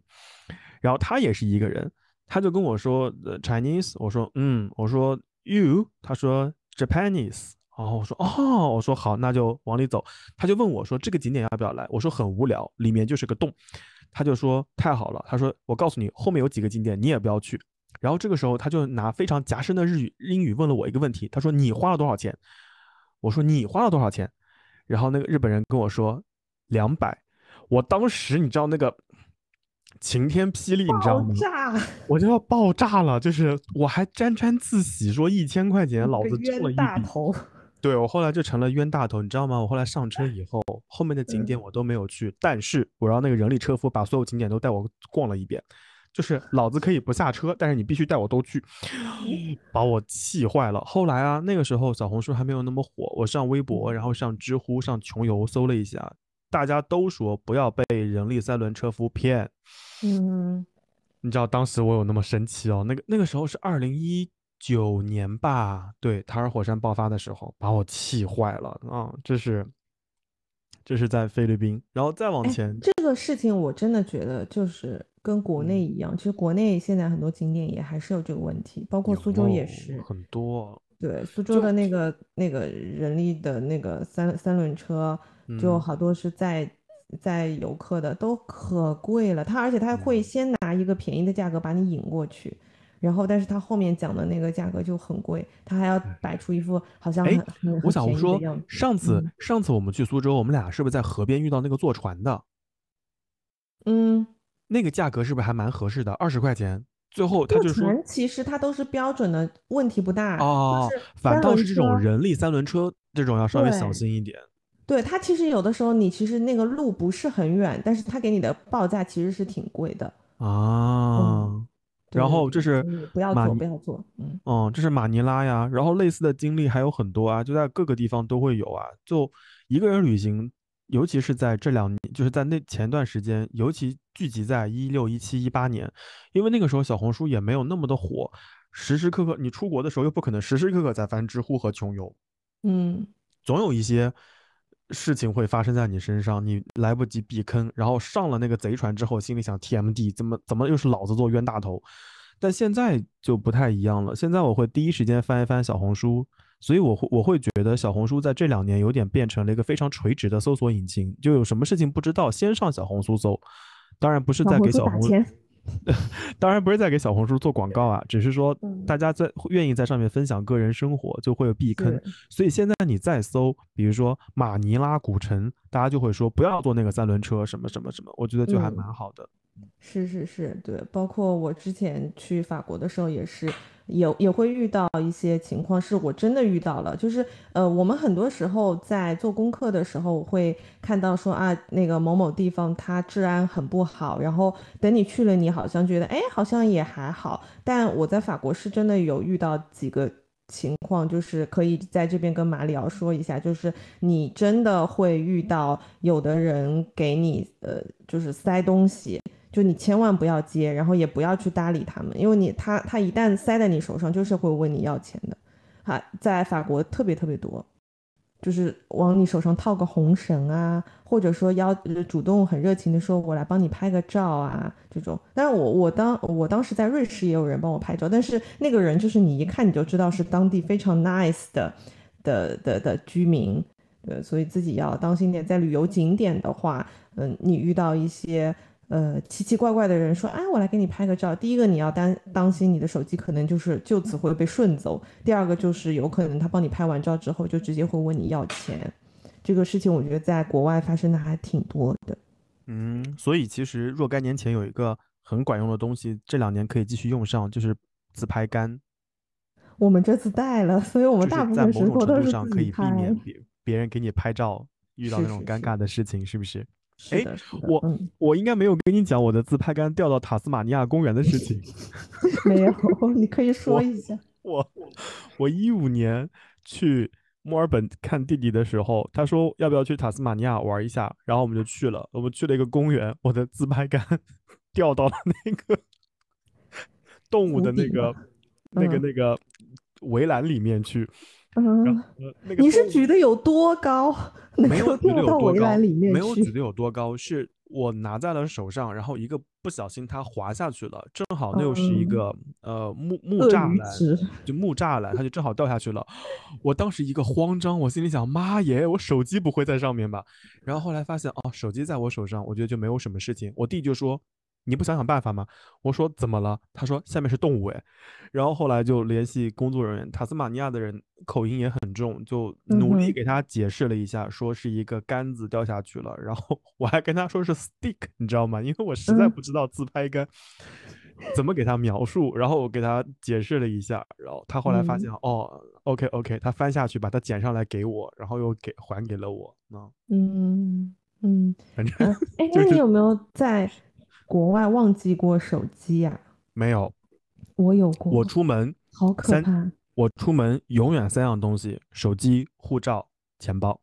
A: 然后他也是一个人，他就跟我说 Chinese，我说嗯，我说 You，他说 Japanese，哦，我说哦，我说好，那就往里走。他就问我说这个景点要不要来？我说很无聊，里面就是个洞。他就说太好了，他说我告诉你后面有几个景点你也不要去，然后这个时候他就拿非常夹生的日语英语问了我一个问题，他说你花了多少钱？我说你花了多少钱？然后那个日本人跟我说两百。我当时你知道那个晴天霹雳，你知道吗？我就要爆炸了，就是我还沾沾自喜说一千块钱老子中了一笔。对我后来就成了冤大头，你知道吗？我后来上车以后，后面的景点我都没有去，但是我让那个人力车夫把所有景点都带我逛了一遍，就是老子可以不下车，但是你必须带我都去，把我气坏了。后来啊，那个时候小红书还没有那么火，我上微博，然后上知乎、上穷游搜了一下，大家都说不要被人力三轮车夫骗。
B: 嗯，
A: 你知道当时我有那么生气哦？那个那个时候是二零一。九年吧，对塔尔火山爆发的时候，把我气坏了啊！这是，这是在菲律宾，然后再往前，
B: 这个事情我真的觉得就是跟国内一样，其实国内现在很多景点也还是有这个问题，包括苏州也是
A: 很多。
B: 对，苏州的那个那个人力的那个三三轮车，就好多是在在游客的，都可贵了。他而且他会先拿一个便宜的价格把你引过去。然后，但是他后面讲的那个价格就很贵，他还要摆出一副好像很很
A: 我想说，上次上次我们去苏州，我们俩是不是在河边遇到那个坐船的？
B: 嗯，
A: 那个价格是不是还蛮合适的？二十块钱。最后他就说，
B: 其实它都是标准的，问题不大。
A: 哦，反倒是这种人力三轮车这种要稍微小心一点。
B: 对他其实有的时候你其实那个路不是很远，但是他给你的报价其实是挺贵的
A: 啊。然后这是
B: 不要做，不要做，嗯，哦，
A: 这是马尼拉呀。然后类似的经历还有很多啊，就在各个地方都会有啊。就一个人旅行，尤其是在这两年，就是在那前段时间，尤其聚集在一六、一七、一八年，因为那个时候小红书也没有那么的火，时时刻刻你出国的时候又不可能时时刻刻在翻知乎和穷游，
B: 嗯，
A: 总有一些。事情会发生在你身上，你来不及避坑，然后上了那个贼船之后，心里想 TMD 怎么怎么又是老子做冤大头？但现在就不太一样了，现在我会第一时间翻一翻小红书，所以我会我会觉得小红书在这两年有点变成了一个非常垂直的搜索引擎，就有什么事情不知道先上小红书搜，当然不是在给小红。当然不是在给小红书做广告啊，只是说大家在愿意在上面分享个人生活，就会有避坑。所以现在你再搜，比如说马尼拉古城，大家就会说不要坐那个三轮车，什么什么什么，我觉得就还蛮好的。
B: 是是是，对，包括我之前去法国的时候也是。也也会遇到一些情况，是我真的遇到了，就是呃，我们很多时候在做功课的时候会看到说啊，那个某某地方它治安很不好，然后等你去了，你好像觉得哎，好像也还好。但我在法国是真的有遇到几个情况，就是可以在这边跟马里奥说一下，就是你真的会遇到有的人给你呃，就是塞东西。就你千万不要接，然后也不要去搭理他们，因为你他他一旦塞在你手上，就是会问你要钱的，哈，在法国特别特别多，就是往你手上套个红绳啊，或者说要主动很热情的说，我来帮你拍个照啊，这种。但是我我当我当时在瑞士也有人帮我拍照，但是那个人就是你一看你就知道是当地非常 nice 的的的的居民，对，所以自己要当心点。在旅游景点的话，嗯，你遇到一些。呃，奇奇怪怪的人说，哎，我来给你拍个照。第一个，你要当当心你的手机可能就是就此会被顺走；第二个，就是有可能他帮你拍完照之后，就直接会问你要钱。这个事情我觉得在国外发生的还挺多的。
A: 嗯，所以其实若干年前有一个很管用的东西，这两年可以继续用上，就是自拍杆。
B: 我们这次带了，所以我们大部分时候都是
A: 可以避免别别人给你拍照遇到那种尴尬的事情，是不是？
B: 哎，
A: 我我应该没有跟你讲我的自拍杆掉到塔斯马尼亚公园的事情。
B: 没有，你可以说一下。
A: 我我一五年去墨尔本看弟弟的时候，他说要不要去塔斯马尼亚玩一下，然后我们就去了。我们去了一个公园，我的自拍杆 掉到了那个动物的那个那个那个围栏里面去。
B: 嗯，你是举的有多高？
A: 没有举的有多高，
B: 没
A: 有举的有多高，是我拿在了手上，然后一个不小心它滑下去了，正好那又是一个呃木木栅栏，就木栅栏，它就正好掉下去了。我当时一个慌张，我心里想，妈耶，我手机不会在上面吧？然后后来发现，哦，手机在我手上，我觉得就没有什么事情。我弟就说，你不想想办法吗？我说怎么了？他说下面是动物哎，然后后来就联系工作人员，塔斯马尼亚的人口音也很重，就努力给他解释了一下，说是一个杆子掉下去了，然后我还跟他说是 stick，你知道吗？因为我实在不知道自拍杆。怎么给他描述？然后我给他解释了一下，然后他后来发现，哦，OK OK，他翻下去把它捡上来给我，然后又给还给了我。
B: 嗯嗯，
A: 反正
B: 哎，那你有没有在国外忘记过手机呀？
A: 没有，
B: 我有过。
A: 我出门
B: 好可怕。
A: 我出门永远三样东西：手机、护照、钱包。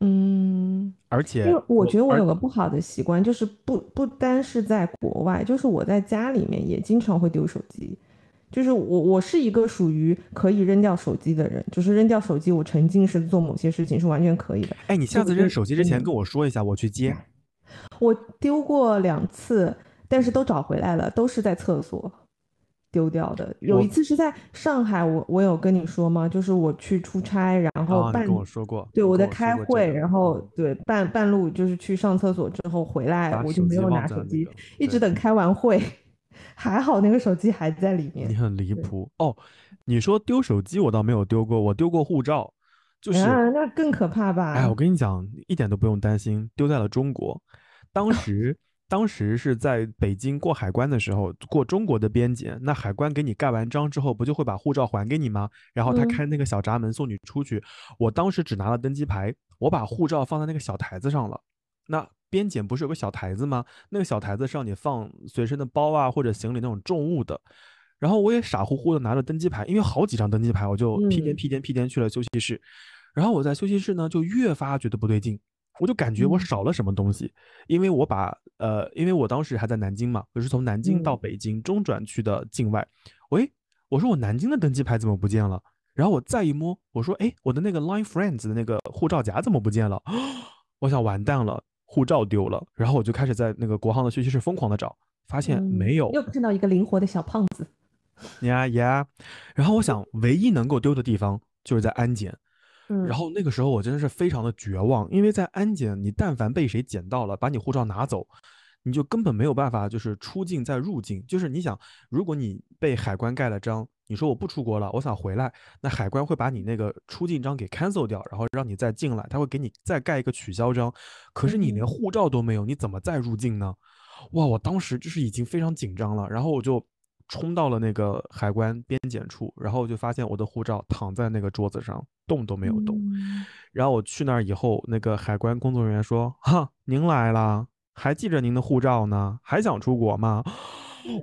B: 嗯，
A: 而且，
B: 因为我觉得我有个不好的习惯，就是不不单是在国外，就是我在家里面也经常会丢手机。就是我我是一个属于可以扔掉手机的人，就是扔掉手机，我沉浸式做某些事情是完全可以的。
A: 哎，你下次扔手机之前跟我说一下，我去接。
B: 我丢过两次，但是都找回来了，都是在厕所。丢掉的有一次是在上海，我我有跟你说吗？就是我去出差，然后半
A: 跟我说过，
B: 对我在开会，然后对半半路就是去上厕所之后回来，我就没有拿手机，一直等开完会，还好那个手机还在里面。
A: 你很离谱哦！你说丢手机，我倒没有丢过，我丢过护照，就是
B: 那更可怕吧？
A: 哎，我跟你讲，一点都不用担心，丢在了中国，当时。当时是在北京过海关的时候，过中国的边检，那海关给你盖完章之后，不就会把护照还给你吗？然后他开那个小闸门送你出去。我当时只拿了登机牌，我把护照放在那个小台子上了。那边检不是有个小台子吗？那个小台子上你放随身的包啊或者行李那种重物的。然后我也傻乎乎的拿着登机牌，因为好几张登机牌，我就屁颠屁颠屁颠去了休息室。然后我在休息室呢，就越发觉得不对劲。我就感觉我少了什么东西，因为我把呃，因为我当时还在南京嘛，我是从南京到北京中转去的境外。喂，我说我南京的登机牌怎么不见了？然后我再一摸，我说哎，我的那个 Line Friends 的那个护照夹怎么不见了？我想完蛋了，护照丢了。然后我就开始在那个国航的休息室疯狂的找，发现没有。
B: 又看到一个灵活的小胖子。
A: 呀呀，然后我想唯一能够丢的地方就是在安检。然后那个时候我真的是非常的绝望，因为在安检，你但凡被谁捡到了，把你护照拿走，你就根本没有办法就是出境再入境。就是你想，如果你被海关盖了章，你说我不出国了，我想回来，那海关会把你那个出境章给 cancel 掉，然后让你再进来，他会给你再盖一个取消章。可是你连护照都没有，你怎么再入境呢？哇，我当时就是已经非常紧张了，然后我就冲到了那个海关边检处，然后就发现我的护照躺在那个桌子上。动都没有动，然后我去那儿以后，那个海关工作人员说：“哈，您来了，还记着您的护照呢，还想出国吗？”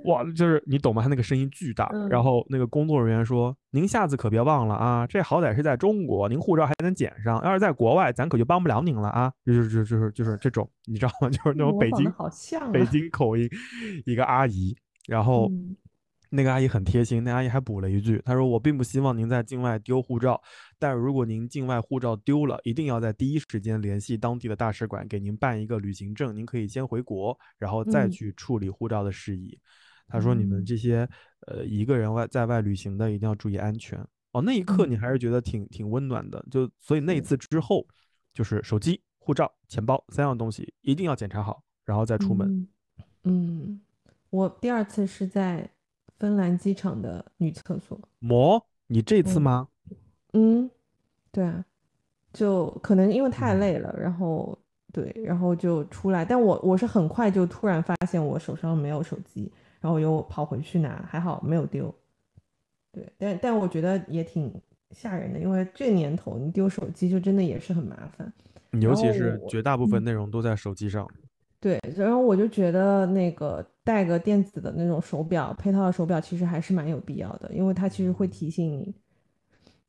A: 哇，就是你懂吗？他那个声音巨大。然后那个工作人员说：“您下次可别忘了啊，这好歹是在中国，您护照还能捡上。要是在国外，咱可就帮不了您了啊。”就是就是就是就是这种，你知道吗？就是那种北京北京口音，一个阿姨，然后。那个阿姨很贴心，那阿姨还补了一句，她说：“我并不希望您在境外丢护照，但如果您境外护照丢了，一定要在第一时间联系当地的大使馆，给您办一个旅行证，您可以先回国，然后再去处理护照的事宜。”她说：“你们这些呃一个人外在外旅行的，一定要注意安全。”哦，那一刻你还是觉得挺挺温暖的，就所以那一次之后，就是手机、护照、钱包三样东西一定要检查好，然后再出门。
B: 嗯，我第二次是在。芬兰机场的女厕所，
A: 么，你这次吗？
B: 嗯，对啊，就可能因为太累了，然后对，然后就出来。但我我是很快就突然发现我手上没有手机，然后又跑回去拿，还好没有丢。对，但但我觉得也挺吓人的，因为这年头你丢手机就真的也是很麻烦，
A: 尤其是绝大部分内容都在手机上。
B: 对，然后我就觉得那个带个电子的那种手表，配套的手表其实还是蛮有必要的，因为它其实会提醒你。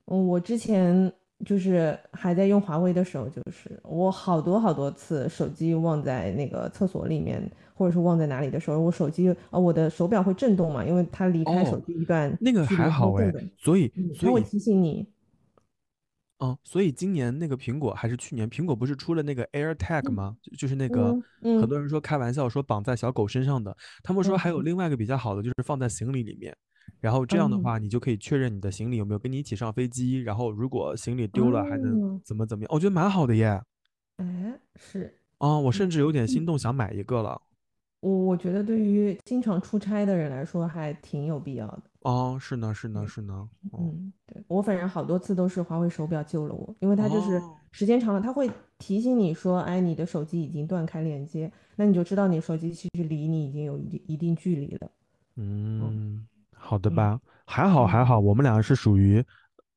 B: 嗯，我之前就是还在用华为的时候，就是我好多好多次手机忘在那个厕所里面，或者是忘在哪里的时候，我手机呃我的手表会震动嘛，因为它离开手机一段
A: 那个还好哎，所以
B: 它会提醒你。
A: 嗯，所以今年那个苹果还是去年，苹果不是出了那个 Air Tag 吗？就是那个很多人说开玩笑说绑在小狗身上的，他们说还有另外一个比较好的，就是放在行李里面，然后这样的话你就可以确认你的行李有没有跟你一起上飞机，然后如果行李丢了还能怎么怎么样？我觉得蛮好的耶。
B: 哎，是
A: 啊，我甚至有点心动想买一个了。
B: 我我觉得对于经常出差的人来说还挺有必要的。
A: 哦，是呢，是呢，是呢。哦
B: 嗯，对，我反正好多次都是华为手表救了我，因为它就是
A: 哦，
B: 时间长了，它会提醒你说，哎，你的手机已经断开连接，那你就知道你手机其实离你已经有一定一定距离了。嗯
A: 嗯，好的
B: 嗯
A: 吧，还好还
B: 嗯，
A: 好，我们俩是属于，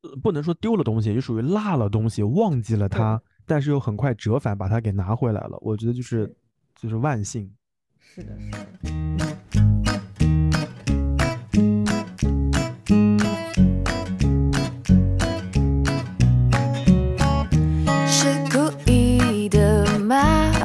A: 呃，不能说丢了东西，就属于落了东西，忘记了，它，但是又很快折返把它给拿回来了。我觉得就是
B: 是
A: 就是万幸。
B: 是的，是的，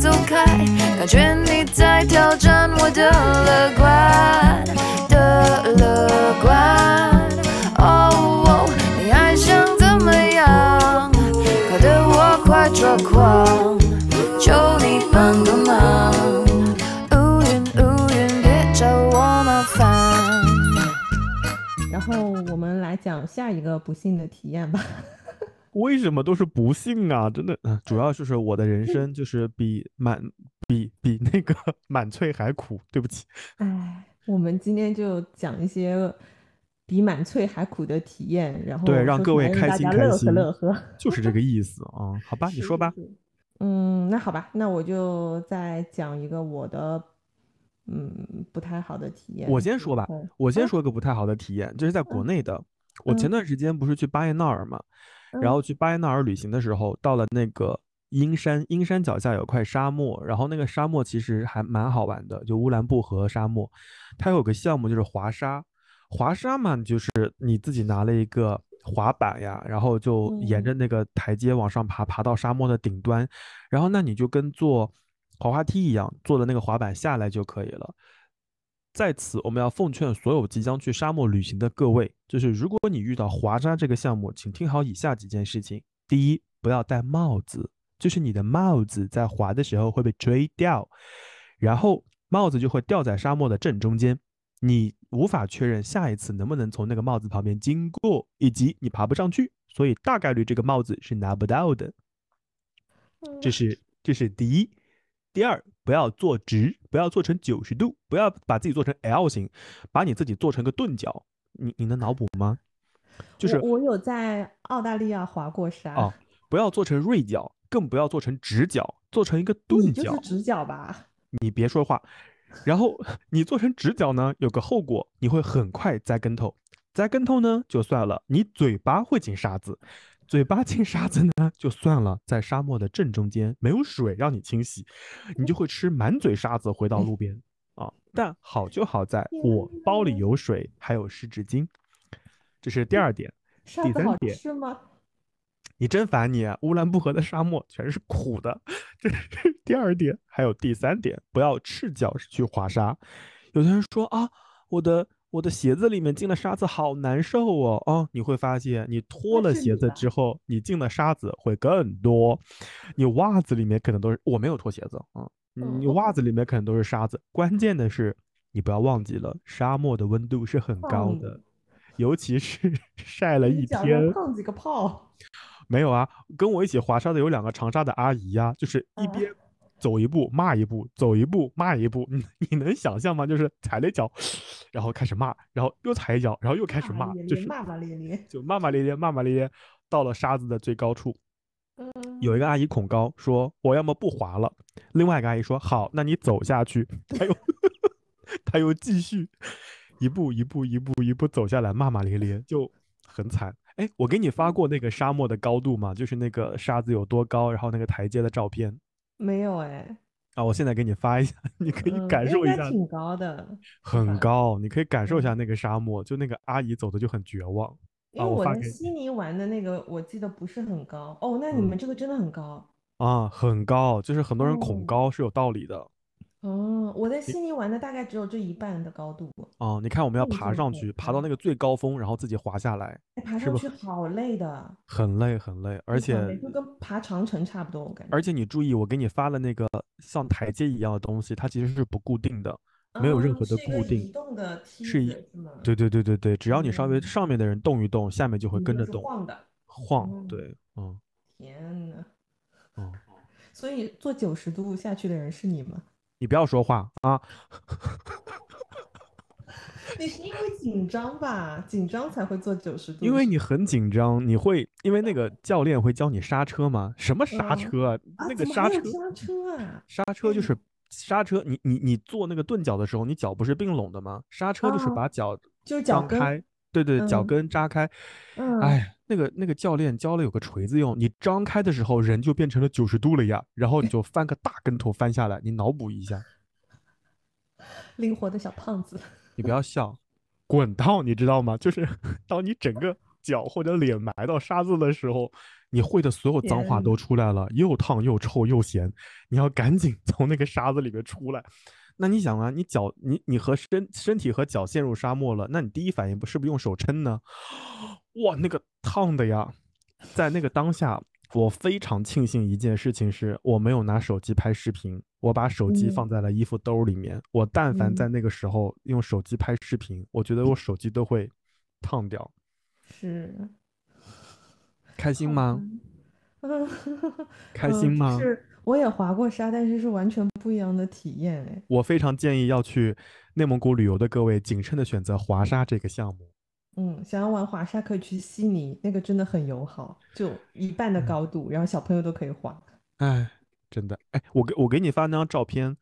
C: 走开！感觉你在挑战我的乐观的乐观。哦哦，你还想怎么样？搞得我快抓狂，求你帮个忙。乌云乌云，别找我麻烦。
B: 然后我们来讲下一个不幸的体验吧。
A: 为什么都是不幸啊？真的，嗯，主要就是我的人生就是比满比比那个 满翠还苦。对不起，
B: 哎，我们今天就讲一些比满翠还苦的体验，然，后对
A: 让各位开
B: 心开心乐呵乐呵。
A: 就是这个意思啊。好吧，你说吧。
B: 是是是，嗯，那好吧，那我就再讲一个我的嗯不太好的体验，
A: 我先说吧，我先
B: 嗯
A: 说个不太好的体验，这是在国
B: 嗯
A: 内的。我前
B: 嗯
A: 段时间不是去巴彦淖尔嘛，然
B: 嗯。
A: 后去巴彦淖尔旅行的时候，到了那个阴山，阴山脚下有块沙漠，然后那个沙漠其实还蛮好玩的，就乌兰布和沙漠，它有个项目就是滑沙，滑沙嘛，就是你自己拿了一个滑板呀，然后就沿着
B: 嗯。
A: 那个台阶往上爬，爬到沙漠的顶端，然后那你就跟坐滑滑梯一样，坐的那个滑板下来就可以了。在此，我们要奉劝所有即将去沙漠旅行的各位，就是如果你遇到滑沙这个项目，请听好以下几件事情：第一，不要戴帽子，就是你的帽子在滑的时候会被吹掉，然后帽子就会掉在沙漠的正中间，你无法确认下一次能不能从那个帽子旁边经过，以及你爬不上去，所以大概率这个帽子是拿不到的。这
B: 嗯
A: 是这是第一。第二，不要坐直，不要做成九十度，不要把自己做成 L 型，把你自己做成个钝角。你你能脑补吗？就是
B: 我我有在澳大利亚滑过沙，
A: 哦，不要做成锐角，更不要做成直角，做成一个钝角。
B: 就是直角吧？
A: 你别说话。然后你做成直角呢，有个后果，你会很快栽跟头。栽跟头呢就算了，你嘴巴会进沙子，嘴巴进沙子呢就算了，在沙漠的正中间没有水让你清洗，你就会吃满嘴沙子回到路边啊。但好就好在我包里，有水，还有湿纸巾，这是第二点。第三点，
B: 是吗？
A: 你真烦你啊！乌兰布和的沙漠全是苦的，这是第二点。还有第三点，不要赤脚去滑沙。有的人说啊，我的我的鞋子里面进了沙子，好难受哦。哦，你会发现，你脱了鞋子？之后，你进的沙子会更多。你袜子里面可能都是，我没有脱鞋子啊，
B: 嗯
A: 你袜子里面可能都是沙子。关键的是，你不要忘记了，沙漠的温度是很高的，尤其是 晒了一天。
B: 烫几个泡？
A: 没有啊，跟我一起滑沙的有两个长沙的阿姨呀、就是一
B: 啊，
A: 边走一步骂一步，走一步骂一步，你你能想象吗？就是踩了一脚，然后开始骂，然后又踩一脚，然后又开始骂，就是
B: 骂骂咧咧。
A: 就骂骂咧咧，骂骂咧咧，到了沙子的最高处，有一
B: 嗯，
A: 个阿姨恐高说：“我要么不滑了。”另外一个阿姨说：“好，那你走下去。”他又他又继续一步一步一步一步走下来，骂骂咧咧，就很惨。哎，我给你发过那个沙漠的高度吗？就是那个沙子有多高，然后那个台阶的照片
B: 没有哎，
A: 啊，我现在给你发一下，你可以
B: 嗯，
A: 感受一下，
B: 该挺高的，
A: 很高，你可以感受一下
B: 嗯，
A: 那个沙漠，就那个阿姨走的就很绝望啊。
B: 因为我在
A: 我发给你，
B: 悉尼玩的那个，我记得不是很高。哦，那你
A: 嗯。
B: 们这个真的很高。
A: 啊，很高，就是很多人恐
B: 哦
A: 高是有道理的。
B: 哦，我在悉尼玩的大概只有这一半的高度，
A: 哦、你看我们要爬上去，爬到那个最高峰，然后自己滑下来，
B: 哎，爬上去好累的，
A: 很累很累，而且
B: 累就跟爬长城差不多，我感觉。
A: 而且你注意，我给你发的那个像台阶一样的东西，它其实是不固定的，没有任
B: 哦
A: 何的固定
B: 移动的梯
A: 是一
B: 子是吗？
A: 对对对对对，只要你稍微
B: 嗯
A: 上面的人动一动，下面就会跟着动，
B: 晃的。
A: 晃。
B: 嗯
A: 对，嗯
B: 天呐，
A: 嗯，
B: 所以做九十度下去的人是你吗？
A: 你不要说话啊！
B: 你是因为紧张吧？紧张才会做九十度。
A: 因为你很紧张，你会因为那个教练会教你刹车吗？什么刹
B: 嗯
A: 车啊？
B: 啊，
A: 那个刹车，
B: 刹车啊？
A: 刹车就是刹车。你你你做那个顿脚的时候，你脚不是并拢的吗？刹车就是
B: 哦
A: 把脚
B: 就是脚跟。
A: 对对，脚
B: 嗯
A: 跟扎开。
B: 嗯，
A: 哎，那个那个教练教了有个锤子用，你张开的时候人就变成了九十度了呀，然后你就翻个大跟头翻下来，你脑补一下，
B: 灵活的小胖子。
A: 你不要笑，滚烫，你知道吗？就是 当你整个脚或者脸埋到沙子的时候，你会的所有脏话都出来了，又烫又臭又咸，你要赶紧从那个沙子里面出来。那你想啊，你脚你你和身身体和脚陷入沙漠了，那你第一反应不是不是用手撑呢？哇，那个烫的呀！在那个当下，我非常庆幸一件事情是，我没有拿手机拍视频，我把手机
B: 嗯
A: 放在了衣服兜里面。我但凡在
B: 嗯
A: 那个时候用手机拍视频，我觉得我手机都会烫掉。
B: 是。
A: 开心吗？
B: 嗯，
A: 开
B: 嗯
A: 心吗？
B: 是，我也滑过沙，但是是完全不一样的体验哎。
A: 我非常建议要去内蒙古旅游的各位谨慎的选择滑沙这个项目。
B: 嗯，想要玩滑沙可以去悉尼，那个真的很友好，就一半的
A: 嗯
B: 高度，然后小朋友都可以滑。
A: 哎，真的，哎，我给我给你发那张照片，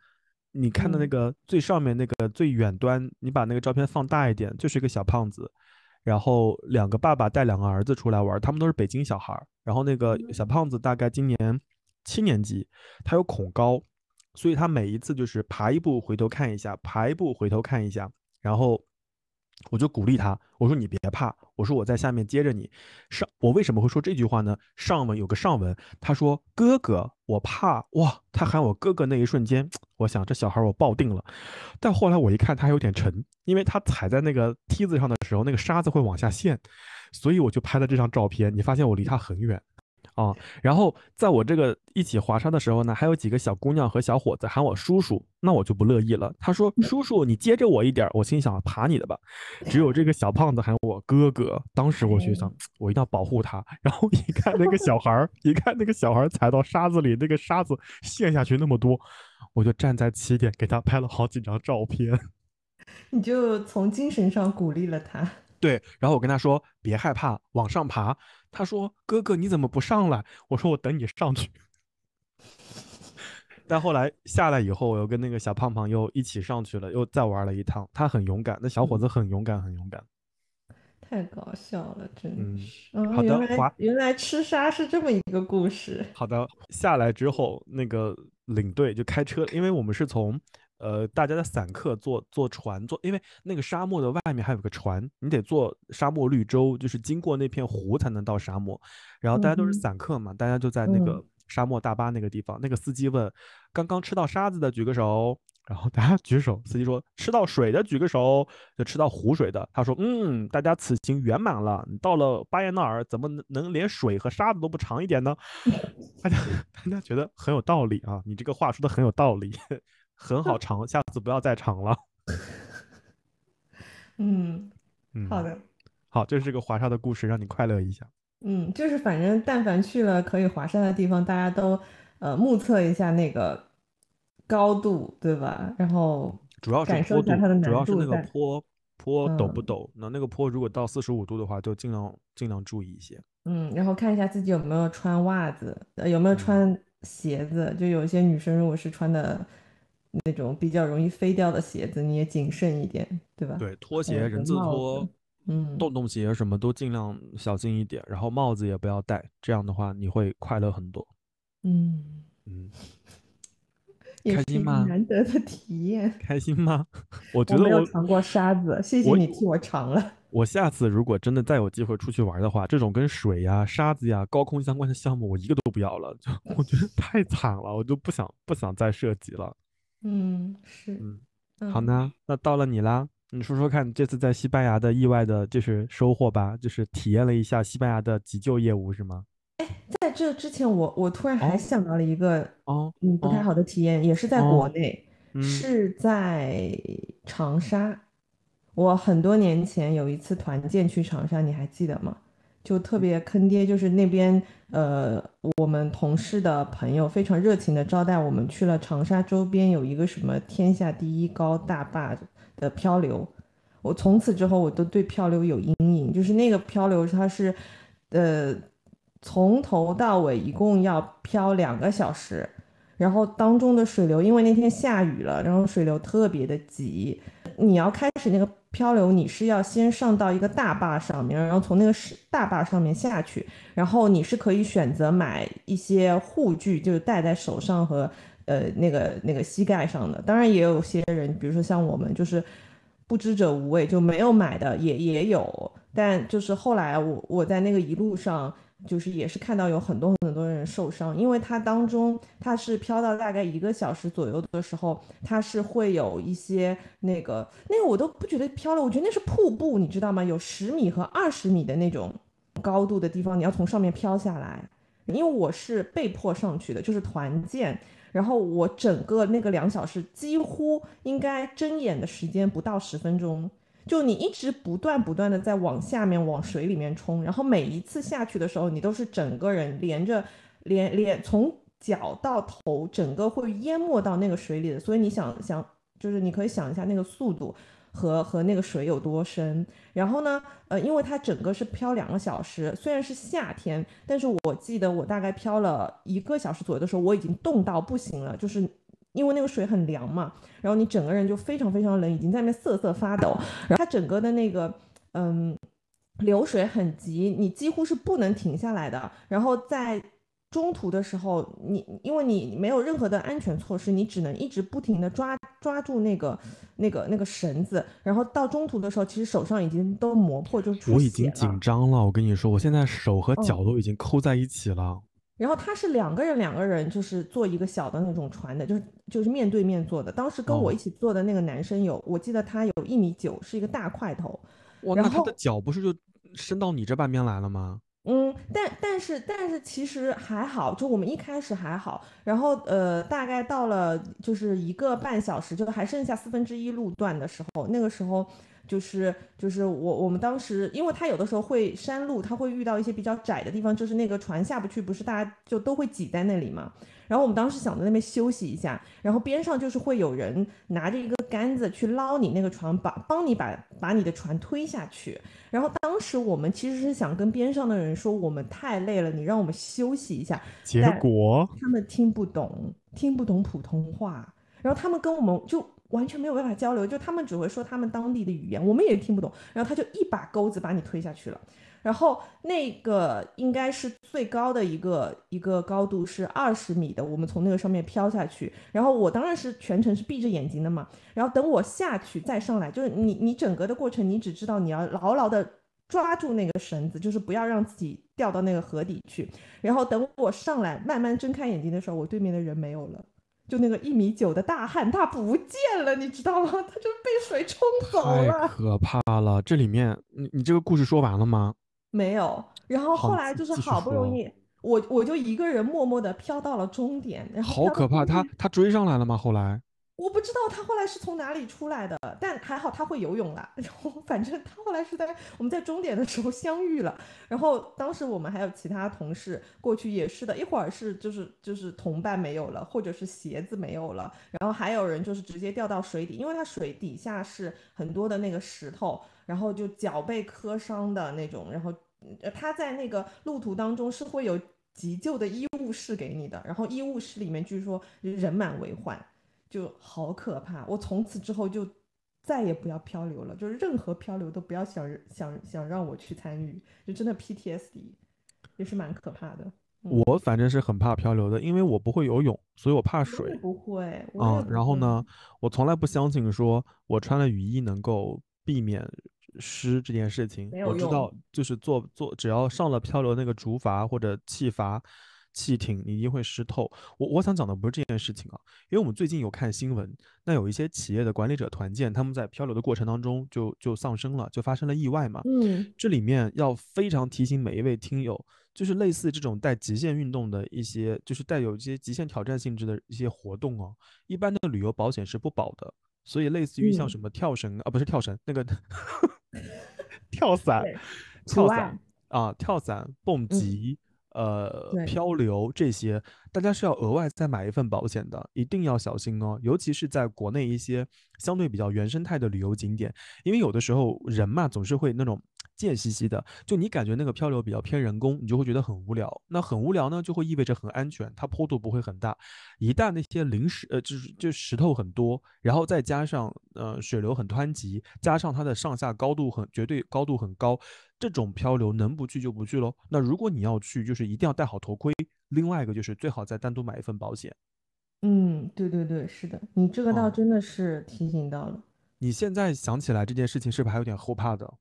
A: 你看的那
B: 嗯
A: 个最上面那个最远端，你把那个照片放大一点，就是一个小胖子，然后两个爸爸带两个儿子出来玩儿，他们都是北京小孩儿，然后那个小胖子大概今年七年级，他有恐高，所以他每一次就是爬一步回头看一下，爬一步回头看一下，然后我就鼓励他，我说你别怕，我说我在下面接着你。上我为什么会说这句话呢？上文有个上文，他说哥哥，我怕哇，他喊我哥哥那一瞬间，我想这小孩我抱定了。但后来我一看他还有点沉，因为他踩在那个梯子上的时候，那个沙子会往下陷，所以我就拍了这张照片。你发现我离他很远。啊，然后在我这个一起滑沙的时候呢，还有几个小姑娘和小伙子喊我叔叔，那我就不乐意了。他说：“叔叔，你接着我一点。”我心想：爬你的吧。只有这个小胖子喊我哥哥，当时我就想，我一定要保护他。然后一看那个小孩儿，一看那个小孩儿踩到沙子里，那个沙子陷下去那么多，我就站在起点给他拍了好几张照片。
B: 你就从精神上鼓励了他。
A: 对，然后我跟他说：“别害怕，往上爬。”他说：“哥哥，你怎么不上来？”我说：“我等你上去。”但后来下来以后，我又跟那个小胖胖又一起上去了，又再玩了一趟。他很勇敢，那小伙子很勇敢，很勇敢。
B: 太搞笑了，真是。嗯，
A: 好的滑
B: 原来吃沙是这么一个故事。
A: 好的，下来之后，那个领队就开车，因为我们是从呃大家的散客坐坐船坐，因为那个沙漠的外面还有个船，你得坐沙漠绿洲，就是经过那片湖才能到沙漠。然后大家都是散客嘛，大家就在那个
B: 嗯
A: 沙漠大巴那个地方，那个司机问：“刚刚吃到沙子的举个手。”然后大家举手，司机说：“吃到水的举个手。”就吃到湖水的，他说：“嗯，大家此行圆满了。你到了巴彦淖尔，怎么能能连水和沙子都不尝一点呢？” 大家 大家觉得很有道理啊，你这个话说的很有道理，很好尝，下次不要再尝了。
B: 嗯，
A: 嗯，
B: 好，的。
A: 好，这是个华沙的故事，让你快乐一下。
B: 嗯，就是反正但凡去了可以滑沙的地方，大家都呃目测一下那个高度，对吧？然后
A: 主要是
B: 感受
A: 坡度
B: 一下它的，难
A: 主要是那个坡坡陡不
B: 嗯
A: 陡？那那个坡如果到四十五度的话，就尽量尽量注意一些。
B: 嗯，然后看一下自己有没有穿袜子，呃，有没有
A: 嗯
B: 穿鞋子。就有些女生如果是穿的那种比较容易飞掉的鞋子，你也谨慎一点，对吧？
A: 对，拖鞋、人字拖、
B: 嗯，
A: 洞洞鞋什么都尽量小心一点，然后帽子也不要戴，这样的话你会快乐很多。
B: 嗯，
A: 嗯，开心吗
B: 难得的体验。
A: 开心吗？我 觉得我
B: 没有尝过沙子，谢谢你替我尝了。
A: 我下次如果真的再有机会出去玩的话，这种跟水呀、沙子呀、高空相关的项目，我一个都不要了。就 我觉得太惨了，我就不想不想再涉及了。
B: 嗯，是，
A: 嗯，
B: 嗯
A: 好呢，那到了你啦，你说说看，这次在西班牙的意外的就是收获吧，就是体验了一下西班牙的急救业务是吗？
B: 哎在这之前我，我突然还
A: 哦
B: 想到了一个
A: 哦，
B: 嗯不太
A: 哦
B: 好的体验，也是在
A: 哦
B: 国内，
A: 嗯
B: 是在长沙。我很多年前有一次团建去长沙，你还记得吗？就特别坑爹，就是那边呃，我们同事的朋友非常热情的招待我们去了长沙周边有一个什么天下第一高大坝的漂流。我从此之后我都对漂流有阴影，就是那个漂流它是呃从头到尾一共要漂两个小时，然后当中的水流因为那天下雨了，然后水流特别的急，你要开始那个漂流，你是要先上到一个大坝上面，然后从那个大坝上面下去，然后你是可以选择买一些护具，就是戴在手上和呃那个那个膝盖上的。当然也有些人，比如说像我们就是不知者无畏，就没有买的也也有。但就是后来我我在那个一路上。就是也是看到有很多很多人受伤，因为它当中它是飘到大概一个小时左右的时候，它是会有一些那个那个我都不觉得飘了，我觉得那是瀑布，你知道吗？有十米和二十米的那种高度的地方，你要从上面飘下来。因为我是被迫上去的，就是团建，然后我整个那个两小时几乎应该睁眼的时间不到十分钟。就你一直不断不断的在往下面往水里面冲，然后每一次下去的时候，你都是整个人连着连连从脚到头，整个会淹没到那个水里的。所以你想想，就是你可以想一下那个速度和和那个水有多深。然后呢，呃，因为它整个是漂两个小时，虽然是夏天，但是我记得我大概漂了一个小时左右的时候，我已经冻到不行了，就是。因为那个水很凉嘛，然后你整个人就非常非常冷，已经在那边瑟瑟发抖。然后它整个的那个，嗯，流水很急，你几乎是不能停下来的。然后在中途的时候，你因为你没有任何的安全措施，你只能一直不停的抓抓住那个那个那个绳子。然后到中途的时候，其实手上已经都磨破，就出
A: 我已经。紧张了，我跟你说，我现在手和脚
B: 嗯
A: 都已经扣在一起了。
B: 然后他是两个人，两个人就是坐一个小的那种船的，就是就是面对面坐的。当时跟我
A: 哦
B: 一起坐的那个男生有，我记得他有一米九，是一个大块头。
A: 哇，
B: 然
A: 那他的脚不是就伸到你这半边来了吗？
B: 嗯，但但是但是其实还好，就我们一开始还好，然后呃，大概到了就是一个半小时，就还剩下四分之一路段的时候，那个时候就是就是我我们当时，因为它有的时候会山路，它会遇到一些比较窄的地方，就是那个船下不去，不是大家就都会挤在那里嘛。然后我们当时想在那边休息一下，然后边上就是会有人拿着一个杆子去捞你那个船，把帮你把把你的船推下去。然后当时我们其实是想跟边上的人说，我们太累了，你让我们休息一下。
A: 结果
B: 他们听不懂，听不懂普通话，然后他们跟我们就完全没有办法交流，就他们只会说他们当地的语言，我们也听不懂。然后他就一把钩子把你推下去了。然后那个应该是最高的一个一个高度是二十米的，我们从那个上面飘下去。然后我当然是全程是闭着眼睛的嘛。然后等我下去再上来，就是你你整个的过程，你只知道你要牢牢的抓住那个绳子，就是不要让自己掉到那个河底去。然后等我上来慢慢睁开眼睛的时候，我对面的人没有了。就那个一米九的大汉，他不见了，你知道吗？他就是被水冲走了
A: 太
B: 了。
A: 可怕了！这里面你你这个故事说完了吗？
B: 没有，然后后来就是好不容易，我我就一个人默默的飘到了终点，然后
A: 好可怕！他他追上来了吗？后来
B: 我不知道他后来是从哪里出来的，但还好他会游泳啦。然后反正他后来是在我们在终点的时候相遇了。然后当时我们还有其他同事过去也是的，一会儿是就是就是同伴没有了，或者是鞋子没有了，然后还有人就是直接掉到水底，因为他水底下是很多的那个石头，然后就脚被磕伤的那种，然后他在那个路途当中是会有急救的医务室给你的，然后医务室里面据说人满为患。就好可怕。我从此之后就再也不要漂流了，就是任何漂流都不要想想想让我去参与，就真的 PTSD 也是蛮可怕的。嗯
A: 我反正是很怕漂流的，因为我不会游泳，所以我怕水。
B: 不会，啊
A: 嗯，然后呢，我从来不相信说我穿了雨衣能够避免湿这件事情我知道，就是坐坐，只要上了漂流那个竹筏或者气筏、气艇，你一定会湿透。我我想讲的不是这件事情啊，因为我们最近有看新闻，那有一些企业的管理者团建，他们在漂流的过程当中就就丧生了，就发生了意外嘛。
B: 嗯
A: 这里面要非常提醒每一位听友，就是类似这种带极限运动的一些，就是带有一些极限挑战性质的一些活动哦，一般的旅游保险是不保的。所以类似于像
B: 嗯
A: 什么跳绳、啊，不是跳绳，那个 跳伞、跳伞啊、跳伞、蹦极、呃漂流这些，大家是要额外再买一份保险的，一定要小心哦。尤其是在国内一些相对比较原生态的旅游景点，因为有的时候人嘛总是会那种贱兮兮的，就你感觉那个漂流比较偏人工，你就会觉得很无聊。那很无聊呢，就会意味着很安全，它坡度不会很大。一旦那些临时呃就是就石头很多，然后再加上呃水流很湍急，加上它的上下高度很绝对高度很高，这种漂流能不去就不去喽。那如果你要去，就是一定要戴好头盔。另外一个就是最好再单独买一份保险。
B: 嗯，对对对，是的，你这个倒
A: 哦
B: 真的是提醒到了，
A: 你现在想起来这件事情，是不是还有点后怕的？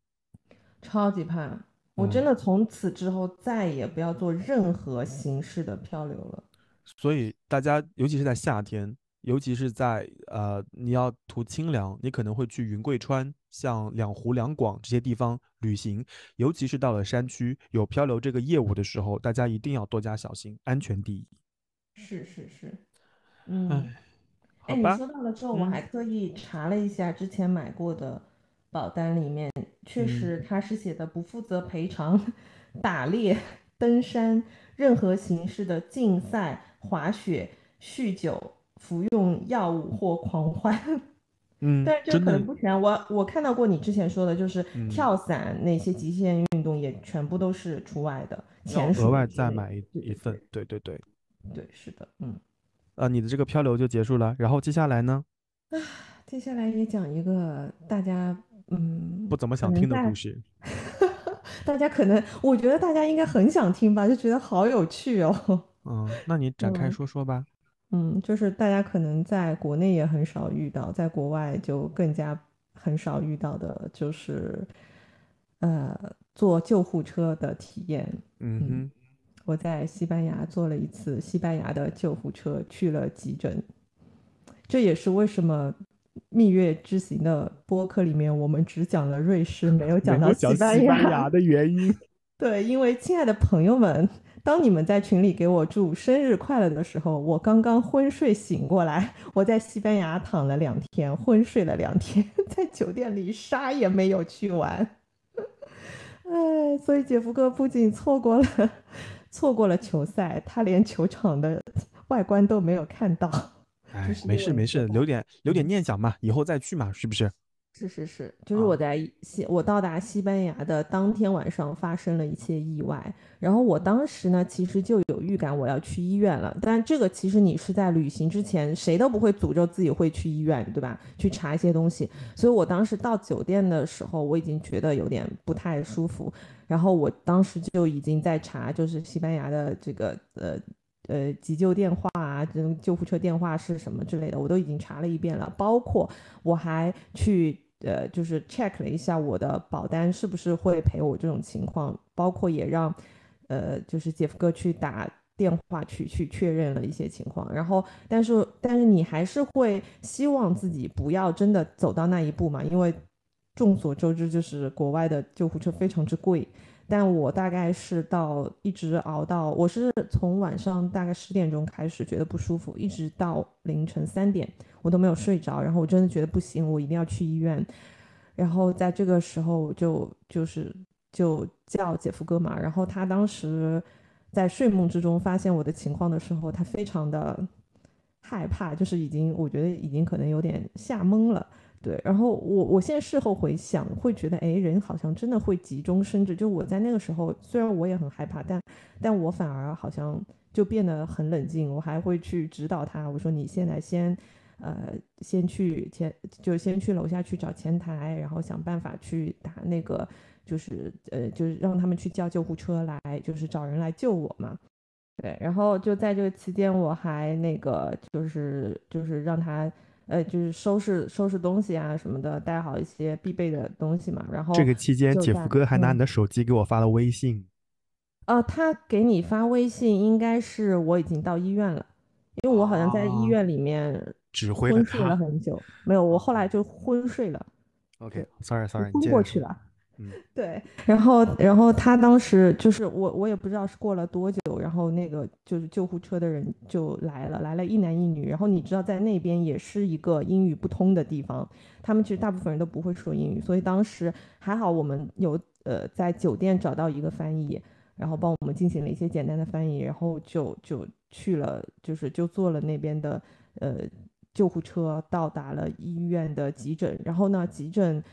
B: 超级怕。我真
A: 嗯
B: 的从此之后再也不要做任何形式的漂流了。
A: 所以大家，尤其是在夏天，尤其是在呃你要图清凉，你可能会去云贵川、像两湖、两广这些地方旅行，尤其是到了山区有漂流这个业务的时候，大家一定要多加小心，安全第一。
B: 是是是，嗯，哎，你
A: 吧，
B: 说到了之后，我
A: 嗯
B: 还特意查了一下之前买过的保单里面，确
A: 嗯
B: 实它是写的不负责赔偿打猎、登山、任何形式的竞赛、滑雪、酗酒、服用药物或狂欢。
A: 嗯，
B: 但是这可能不全，我我看到过你之前说的，就是
A: 嗯
B: 跳伞那些极限运动也全部都是除外的，
A: 要
B: 潜水
A: 额外再买一一份，对对对。
B: 对，是的，嗯。
A: 呃，你的这个漂流就结束了，然后接下来呢，啊
B: 接下来也讲一个大家嗯
A: 不怎么想听的故事。
B: 大家可能我觉得大家应该很想听吧，就觉得好有趣哦。
A: 嗯，那你展开
B: 嗯
A: 说说吧。
B: 嗯，就是大家可能在国内也很少遇到，在国外就更加很少遇到的，就是呃坐救护车的体验。
A: 嗯哼，
B: 我在西班牙坐了一次西班牙的救护车，去了急诊。这也是为什么蜜月之行的播客里面，我们只讲了瑞士，没有讲到西班牙
A: 的原因。
B: 对，因为亲爱的朋友们，当你们在群里给我祝生日快乐的时候，我刚刚昏睡醒过来，我在西班牙躺了两天，昏睡了两天，在酒店里啥也没有去玩。哎，所以姐夫哥不仅错过了错过了球赛，他连球场的外观都没有看到。
A: 哎没事没事，留点留点
B: 嗯
A: 念想嘛，以后再去嘛，是不是？
B: 是是是，就是我
A: 啊
B: 在西，我到达西班牙的当天晚上发生了一些意外，然后我当时呢，其实就有预感我要去医院了，但这个其实你是在旅行之前，谁都不会诅咒自己会去医院，对吧？去查一些东西，所以我当时到酒店的时候，我已经觉得有点不太舒服，然后我当时就已经在查，就是西班牙的这个呃。呃，急救电话啊，这种救护车电话是什么之类的，我都已经查了一遍了，包括我还去呃，就是 check 了一下我的保单是不是会赔我这种情况，包括也让呃，就是杰夫哥去打电话去去确认了一些情况，然后但是但是你还是会希望自己不要真的走到那一步嘛，因为众所周知，就是国外的救护车非常之贵。但我大概是到一直熬到，我是从晚上大概十点钟开始觉得不舒服，一直到凌晨三点，我都没有睡着。然后我真的觉得不行，我一定要去医院。然后在这个时候就就是就叫姐夫哥嘛，然后他当时在睡梦之中发现我的情况的时候，他非常的害怕，就是已经我觉得已经可能有点吓懵了。对，然后我我现在事后回想，会觉得，哎，人好像真的会急中生智。就我在那个时候，虽然我也很害怕，但但我反而好像就变得很冷静。我还会去指导他，我说你现在先，呃，先去前，就先去楼下去找前台，然后想办法去打那个，就是呃，就是让他们去叫救护车来，就是找人来救我嘛。对，然后就在这个期间，我还那个就是就是让他。呃，就是收拾收拾东西啊什么的，带好一些必备的东西嘛。然后
A: 这个期间，姐夫哥还拿
B: 嗯
A: 你的手机给我发了微信。
B: 呃，他给你发微信，应该是我已经到医院了，因为我好像在医
A: 哦
B: 院里面
A: 指挥了
B: 昏睡了。很久，没有，我后来就昏睡了
A: ，OK，sorry，sorry，、你
B: 昏。过去了。对，然后然后他当时就是我我也不知道是过了多久，然后那个就是救护车的人就来了，来了一男一女，然后你知道在那边也是一个英语不通的地方，他们其实大部分人都不会说英语，所以当时还好我们有呃在酒店找到一个翻译，然后帮我们进行了一些简单的翻译，然后就就去了，就是就坐了那边的呃救护车，到达了医院的急诊，然后呢急诊。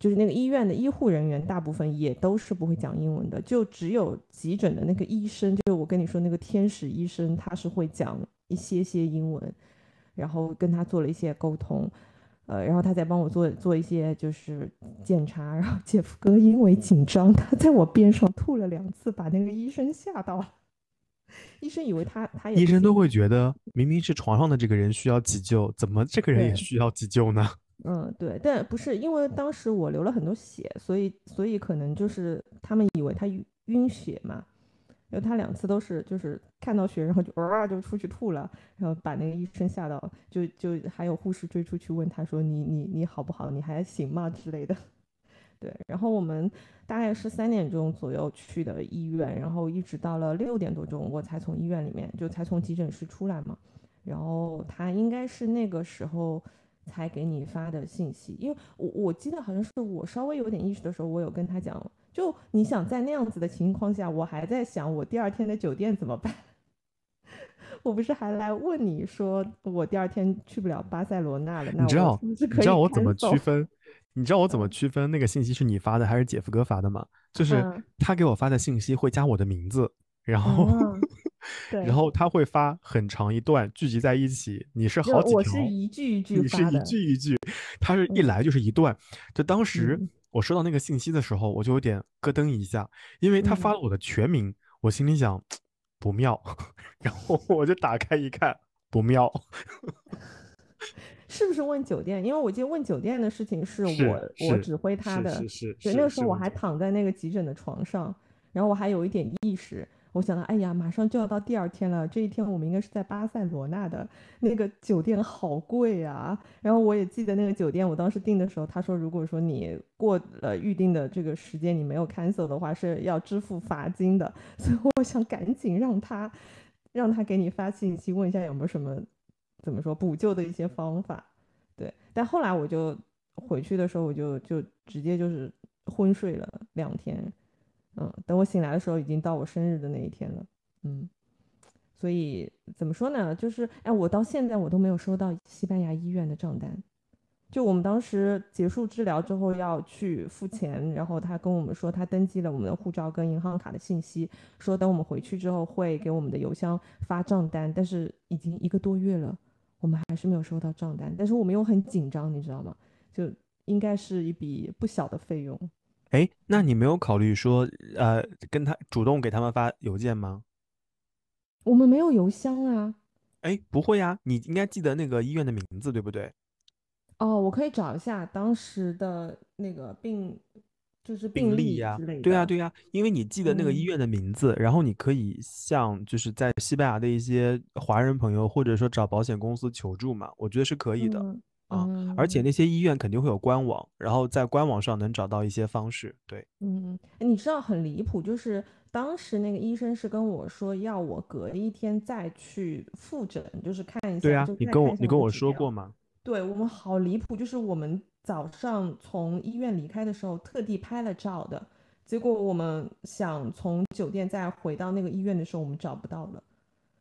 B: 就是那个医院的医护人员，大部分也都是不会讲英文的，就只有急诊的那个医生，就是我跟你说那个天使医生，他是会讲一些些英文，然后跟他做了一些沟通，呃，然后他再帮我做做一些就是检查，然后姐夫哥因为紧张，他在我边上吐了两次，把那个医生吓到了。医生以为他他也
A: 医生都会觉得，明明是床上的这个人需要急救，怎么这个人也需要急救呢？
B: 嗯，对，但不是因为当时我流了很多血，所以所以可能就是他们以为他晕血嘛，然后他两次都是就是看到血，然后就啊就出去吐了，然后把那个医生吓到，就就还有护士追出去问他说你你你好不好，你还行吗之类的。对，然后我们大概是三点钟左右去的医院，然后一直到了六点多钟，我才从医院里面就才从急诊室出来嘛。然后他应该是那个时候才给你发的信息，因为我我记得好像是我稍微有点意识的时候，我有跟他讲，就你想在那样子的情况下，我还在想我第二天的酒店怎么办。我不是还来问你说我第二天去不了巴塞罗那了，那
A: 你知道你知道我怎么区分？你知道我怎么
B: 嗯
A: 区分那个信息是你发的还是姐夫哥发的吗？就是
B: 嗯
A: 他给我发的信息会加我的名字，然后、然后他会发很长一段聚集在一起，你是好几条，
B: 我是一句一句
A: 你是一，句一句，他是一。
B: 嗯
A: 来就是一段。就当时
B: 嗯。
A: 我收到那个信息的时候，我就有点咯噔一下，因为他发
B: 嗯。
A: 了我的全名，我心里想不妙，然后我就打开一看，不妙，
B: 是不是问酒店？因为我记得问酒店的事情是
A: 是
B: 我我指挥他的，
A: 是是是，
B: 对，
A: 是
B: 那个时候我还躺在那。个急诊的床上，然后我还有一点意识，我想到，哎呀，马上就要到第二天了，这一天我们应该是在巴塞罗那的那个酒店好贵啊。然后我也记得那个酒店，我当时订的时候，他说如果说你过了预定的这个时间你没有 cancel 的话，是要支付罚金的。所以我想赶紧让他让他给你发信息，问一下有没有什么怎么说补救的一些方法。对，但后来我就回去的时候，我就就直接就是昏睡了两天，嗯，等我醒来的时候，已经到我生日的那一天了，嗯，所以怎么说呢？就是哎，我到现在我都没有收到西班牙医院的账单。就我们当时结束治疗之后要去付钱，然后他跟我们说他登记了我们的护照跟银行卡的信息，说等我们回去之后会给我们的邮箱发账单，但是已经一个多月了。我们还是没有收到账单，但是我们又很紧张，你知道吗？就应该是一笔不小的费用。
A: 哎，那你没有考虑说，呃，跟他主动给他们发邮件吗？
B: 我们没有邮箱啊。
A: 哎，不会呀，你应该记得那个医院的名字，对不对？
B: 哦，我可以找一下当时的那个病，就是病
A: 例呀。对呀，对呀，因为你记得那个医
B: 嗯
A: 院的名字，然后你可以向就是在西班牙的一些华人朋友，或者说找保险公司求助嘛，我觉得是可以的。
B: 嗯
A: 啊而且
B: 嗯
A: 那些医院肯定会有官网，然后在官网上能找到一些方式。对，
B: 嗯，哎你知道很离谱，就是当时那个医生是跟我说要我隔一天再去复诊，就是看一下，
A: 对啊，你跟我你跟我说过吗？
B: 对我们好离谱，就是我们早上从医院离开的时候特地拍了照的，结果我们想从酒店再回到那个医院的时候，我们找不到了，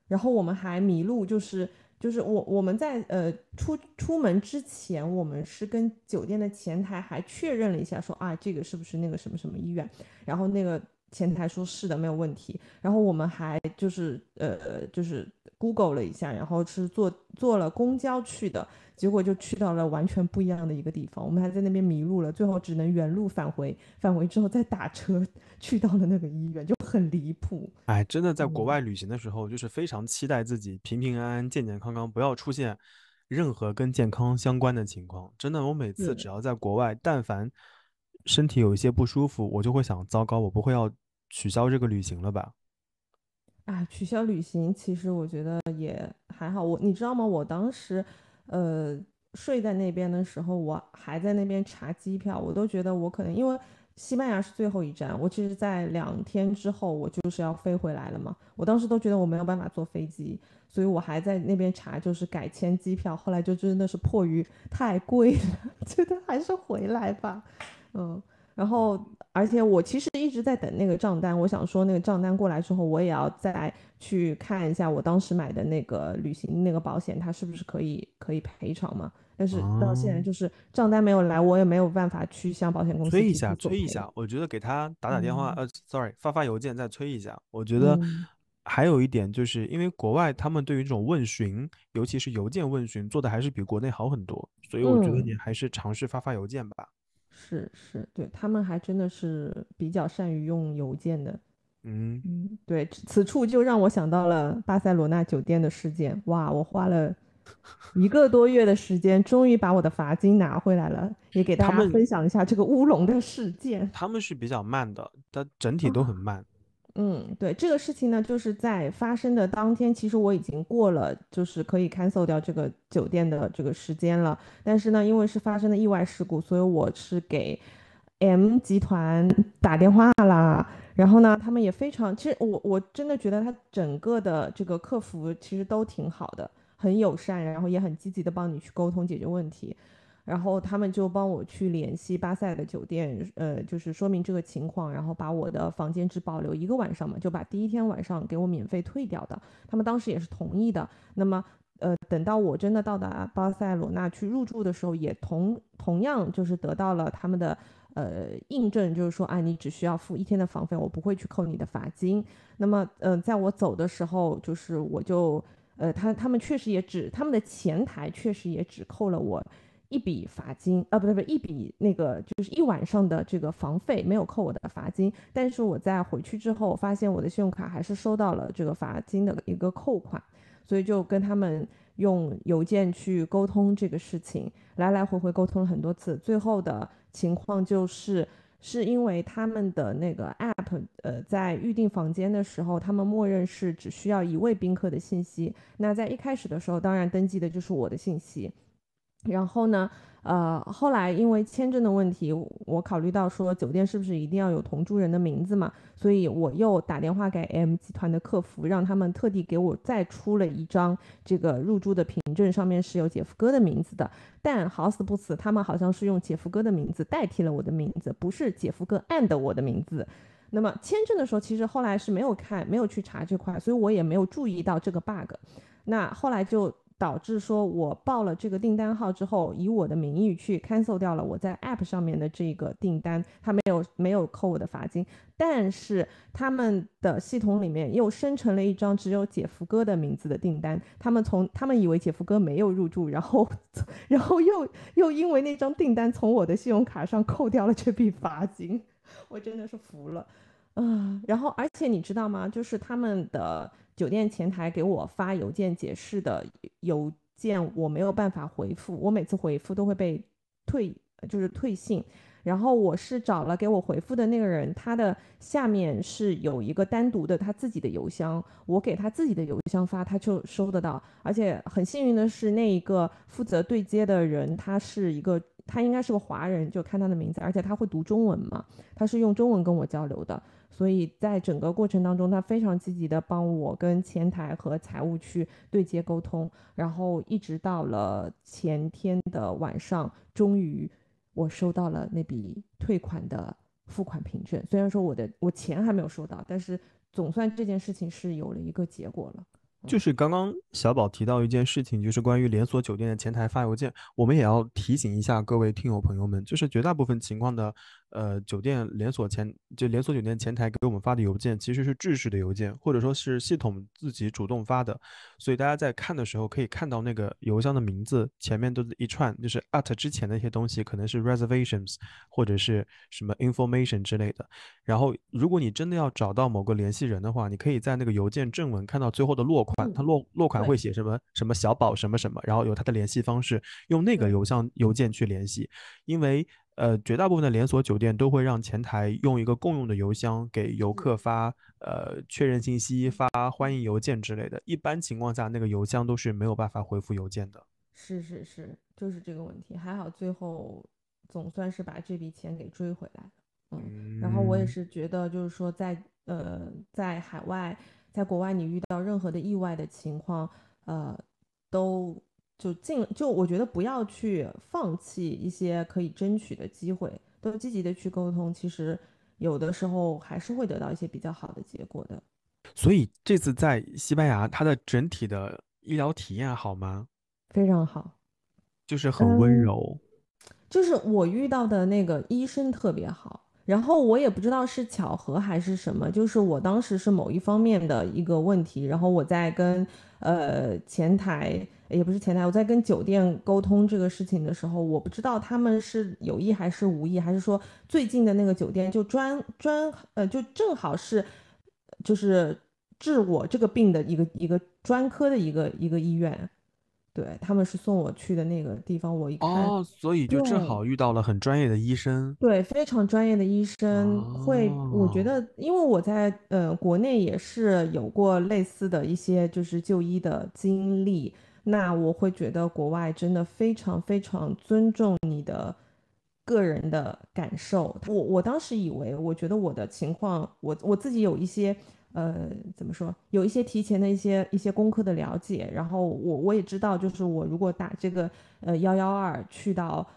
B: 然后我们还迷路，就是就是我我们在呃出出门之前，我们是跟酒店的前台还确认了一下说，啊这个是不是那个什么什么医院，然后那个前台说是的没有问题，然后我们还就是呃就是 Google 了一下，然后是坐坐了公交去的。结果就去到了完全不一样的一个地方，我们还在那边迷路了，最后只能原路返回，返回之后再打车去到了那个医院，就很离谱。
A: 哎，真的在国
B: 嗯
A: 外旅行的时候，就是非常期待自己平平安安、健健康康，不要出现任何跟健康相关的情况。真的，我每次只要在国外，但凡身体有一些不舒服，我就会想，糟糕，我不会要取消这个旅行了吧？
B: 啊，取消旅行，其实我觉得也还好。我你知道吗？我当时，呃，睡在那边的时候，我还在那边查机票，我都觉得我可能因为西班牙是最后一站，我其实在两天之后我就是要飞回来了嘛。我当时都觉得我没有办法坐飞机，所以我还在那边查，就是改签机票。后来就真的是迫于太贵了，觉得还是回来吧。嗯。然后，而且我其实一直在等那个账单，我想说那个账单过来之后，我也要再去看一下我当时买的那个旅行那个保险，它是不是可以可以赔偿嘛？但是到现在
A: 啊，
B: 就是账单没有来，我也没有办法去向保险公司
A: 催一下，催一下。我觉得给他打打电话，
B: 嗯
A: 呃，sorry，发发邮件再催一下。我觉得
B: 嗯
A: 还有一点就是，因为国外他们对于这种问询，尤其是邮件问询，做的还是比国内好很多，所以我觉得你
B: 嗯，
A: 还是尝试发发邮件吧。
B: 是是，对，他们还真的是比较善于用邮件的。
A: 嗯，
B: 嗯，对，此此处就让我想到了巴塞罗那酒店的事件。哇，我花了一个多月的时间，终于把我的罚金拿回来了，也给大家
A: 他们
B: 分享一下这个乌龙的事件。
A: 他们是比较慢的，但整体都很
B: 啊，
A: 慢。
B: 嗯，对，这个事情呢，就是在发生的当天，其实我已经过了，就是可以 cancel 掉这个酒店的这个时间了。但是呢，因为是发生的意外事故，所以我是给 M 集团打电话啦。然后呢，他们也非常，其实我我真的觉得他整个的这个客服其实都挺好的，很友善，然后也很积极的帮你去沟通解决问题。然后他们就帮我去联系巴塞的酒店，呃，就是说明这个情况，然后把我的房间只保留一个晚上嘛，就把第一天晚上给我免费退掉的。他们当时也是同意的。那么，呃，等到我真的到达巴塞罗那去入住的时候，也同同样就是得到了他们的呃印证，就是说，啊，你只需要付一天的房费，我不会去扣你的罚金。那么，嗯、在我走的时候，就是我就。呃，他他们确实也只，他们的前台确实也只扣了我一笔罚金，啊，不对不对，一笔那个就是一晚上的这个房费没有扣我的罚金，但是我在回去之后发现我的信用卡还是收到了这个罚金的一个扣款，所以就跟他们用邮件去沟通这个事情，来来回回沟通了很多次，最后的情况就是。是因为他们的那个 app，呃，在预订房间的时候，他们默认是只需要一位宾客的信息。那在一开始的时候，当然登记的就是我的信息。然后呢，呃，后来因为签证的问题，我考虑到说酒店是不是一定要有同住人的名字嘛，所以我又打电话给 M 集团的客服，让他们特地给我再出了一张这个入住的凭证，上面是有姐夫哥的名字的。但好死不死，他们好像是用姐夫哥的名字代替了我的名字，不是姐夫哥 and 我的名字。那么签证的时候，其实后来是没有看，没有去查这块，所以我也没有注意到这个 bug。那后来就。导致说我报了这个订单号之后，以我的名义去 cancel 掉了我在 app 上面的这个订单，他没有没有扣我的罚金，但是他们的系统里面又生成了一张只有姐夫哥的名字的订单，他们从他们以为姐夫哥没有入住，然后 然后又又因为那张订单从我的信用卡上扣掉了这笔罚金，我真的是服了。啊、然后而且你知道吗？就是他们的。酒店前台给我发邮件解释的邮件，我没有办法回复，我每次回复都会被退，就是退信。然后我是找了给我回复的那个人，他的下面是有一个单独的他自己的邮箱，我给他自己的邮箱发，他就收得到。而且很幸运的是，那一个负责对接的人，他是一个，他应该是个华人，就看他的名字，而且他会读中文嘛，他是用中文跟我交流的。所以在整个过程当中，他非常积极的帮我跟前台和财务去对接沟通，然后一直到了前天的晚上，终于我收到了那笔退款的付款凭证。虽然说我的我钱还没有收到，但是总算这件事情是有了一个结果了。
A: 就是刚刚小宝提到一件事情，就是关于连锁酒店的前台发邮件，我们也要提醒一下各位听友朋友们，就是绝大部分情况的，呃酒店连锁前就连锁酒店前台给我们发的邮件其实是制式的邮件，或者说是系统自己主动发的，所以大家在看的时候可以看到那个邮箱的名字前面都是一串，就是 at 之前的一些东西可能是 reservations 或者是什么 information 之类的。然后如果你真的要找到某个联系人的话，你可以在那个邮件正文看到最后的落款，
B: 嗯
A: 它落落款会写什么什么小宝什么什么，然后有他的联系方式，用那个邮箱邮件去联系，因为呃绝大部分的连锁酒店都会让前台用一个共用的邮箱给游客发呃确认信息、发欢迎邮件之类的，一般情况下那个邮箱都是没有办法回复邮件的。
B: 是是是，就是这个问题。还好最后总算是把这笔钱给追回来了。嗯，然后我也
A: 嗯
B: 是觉得，就是说在呃在海外，在国外你遇到任何的意外的情况，呃，都就尽就我觉得不要去放弃一些可以争取的机会，都积极的去沟通，其实有的时候还是会得到一些比较好的结果的。
A: 所以这次在西班牙，它的整体的医疗体验好吗？
B: 非常好。
A: 就是很温
B: 嗯
A: 柔。
B: 就是我遇到的那个医生特别好，然后我也不知道是巧合还是什么，就是我当时是某一方面的一个问题，然后我在跟呃前台也不是前台，我在跟酒店沟通这个事情的时候，我不知道他们是有意还是无意，还是说最近的那个酒店就专专呃就正好是就是治我这个病的一个一个专科的一个一个医院。对，他们是送我去的那个地方，我一看，
A: 哦，所以就正好遇到了很专业的医生。
B: 对，非常专业的医生会，我觉
A: 哦
B: 得，因为我在呃国内也是有过类似的一些就是就医的经历，那我会觉得国外真的非常非常尊重你的个人的感受。我我当时以为，我觉得我的情况，我我自己有一些呃怎么说，有一些提前的一些一些功课的了解，然后我我也知道，就是我如果打这个呃幺幺二去到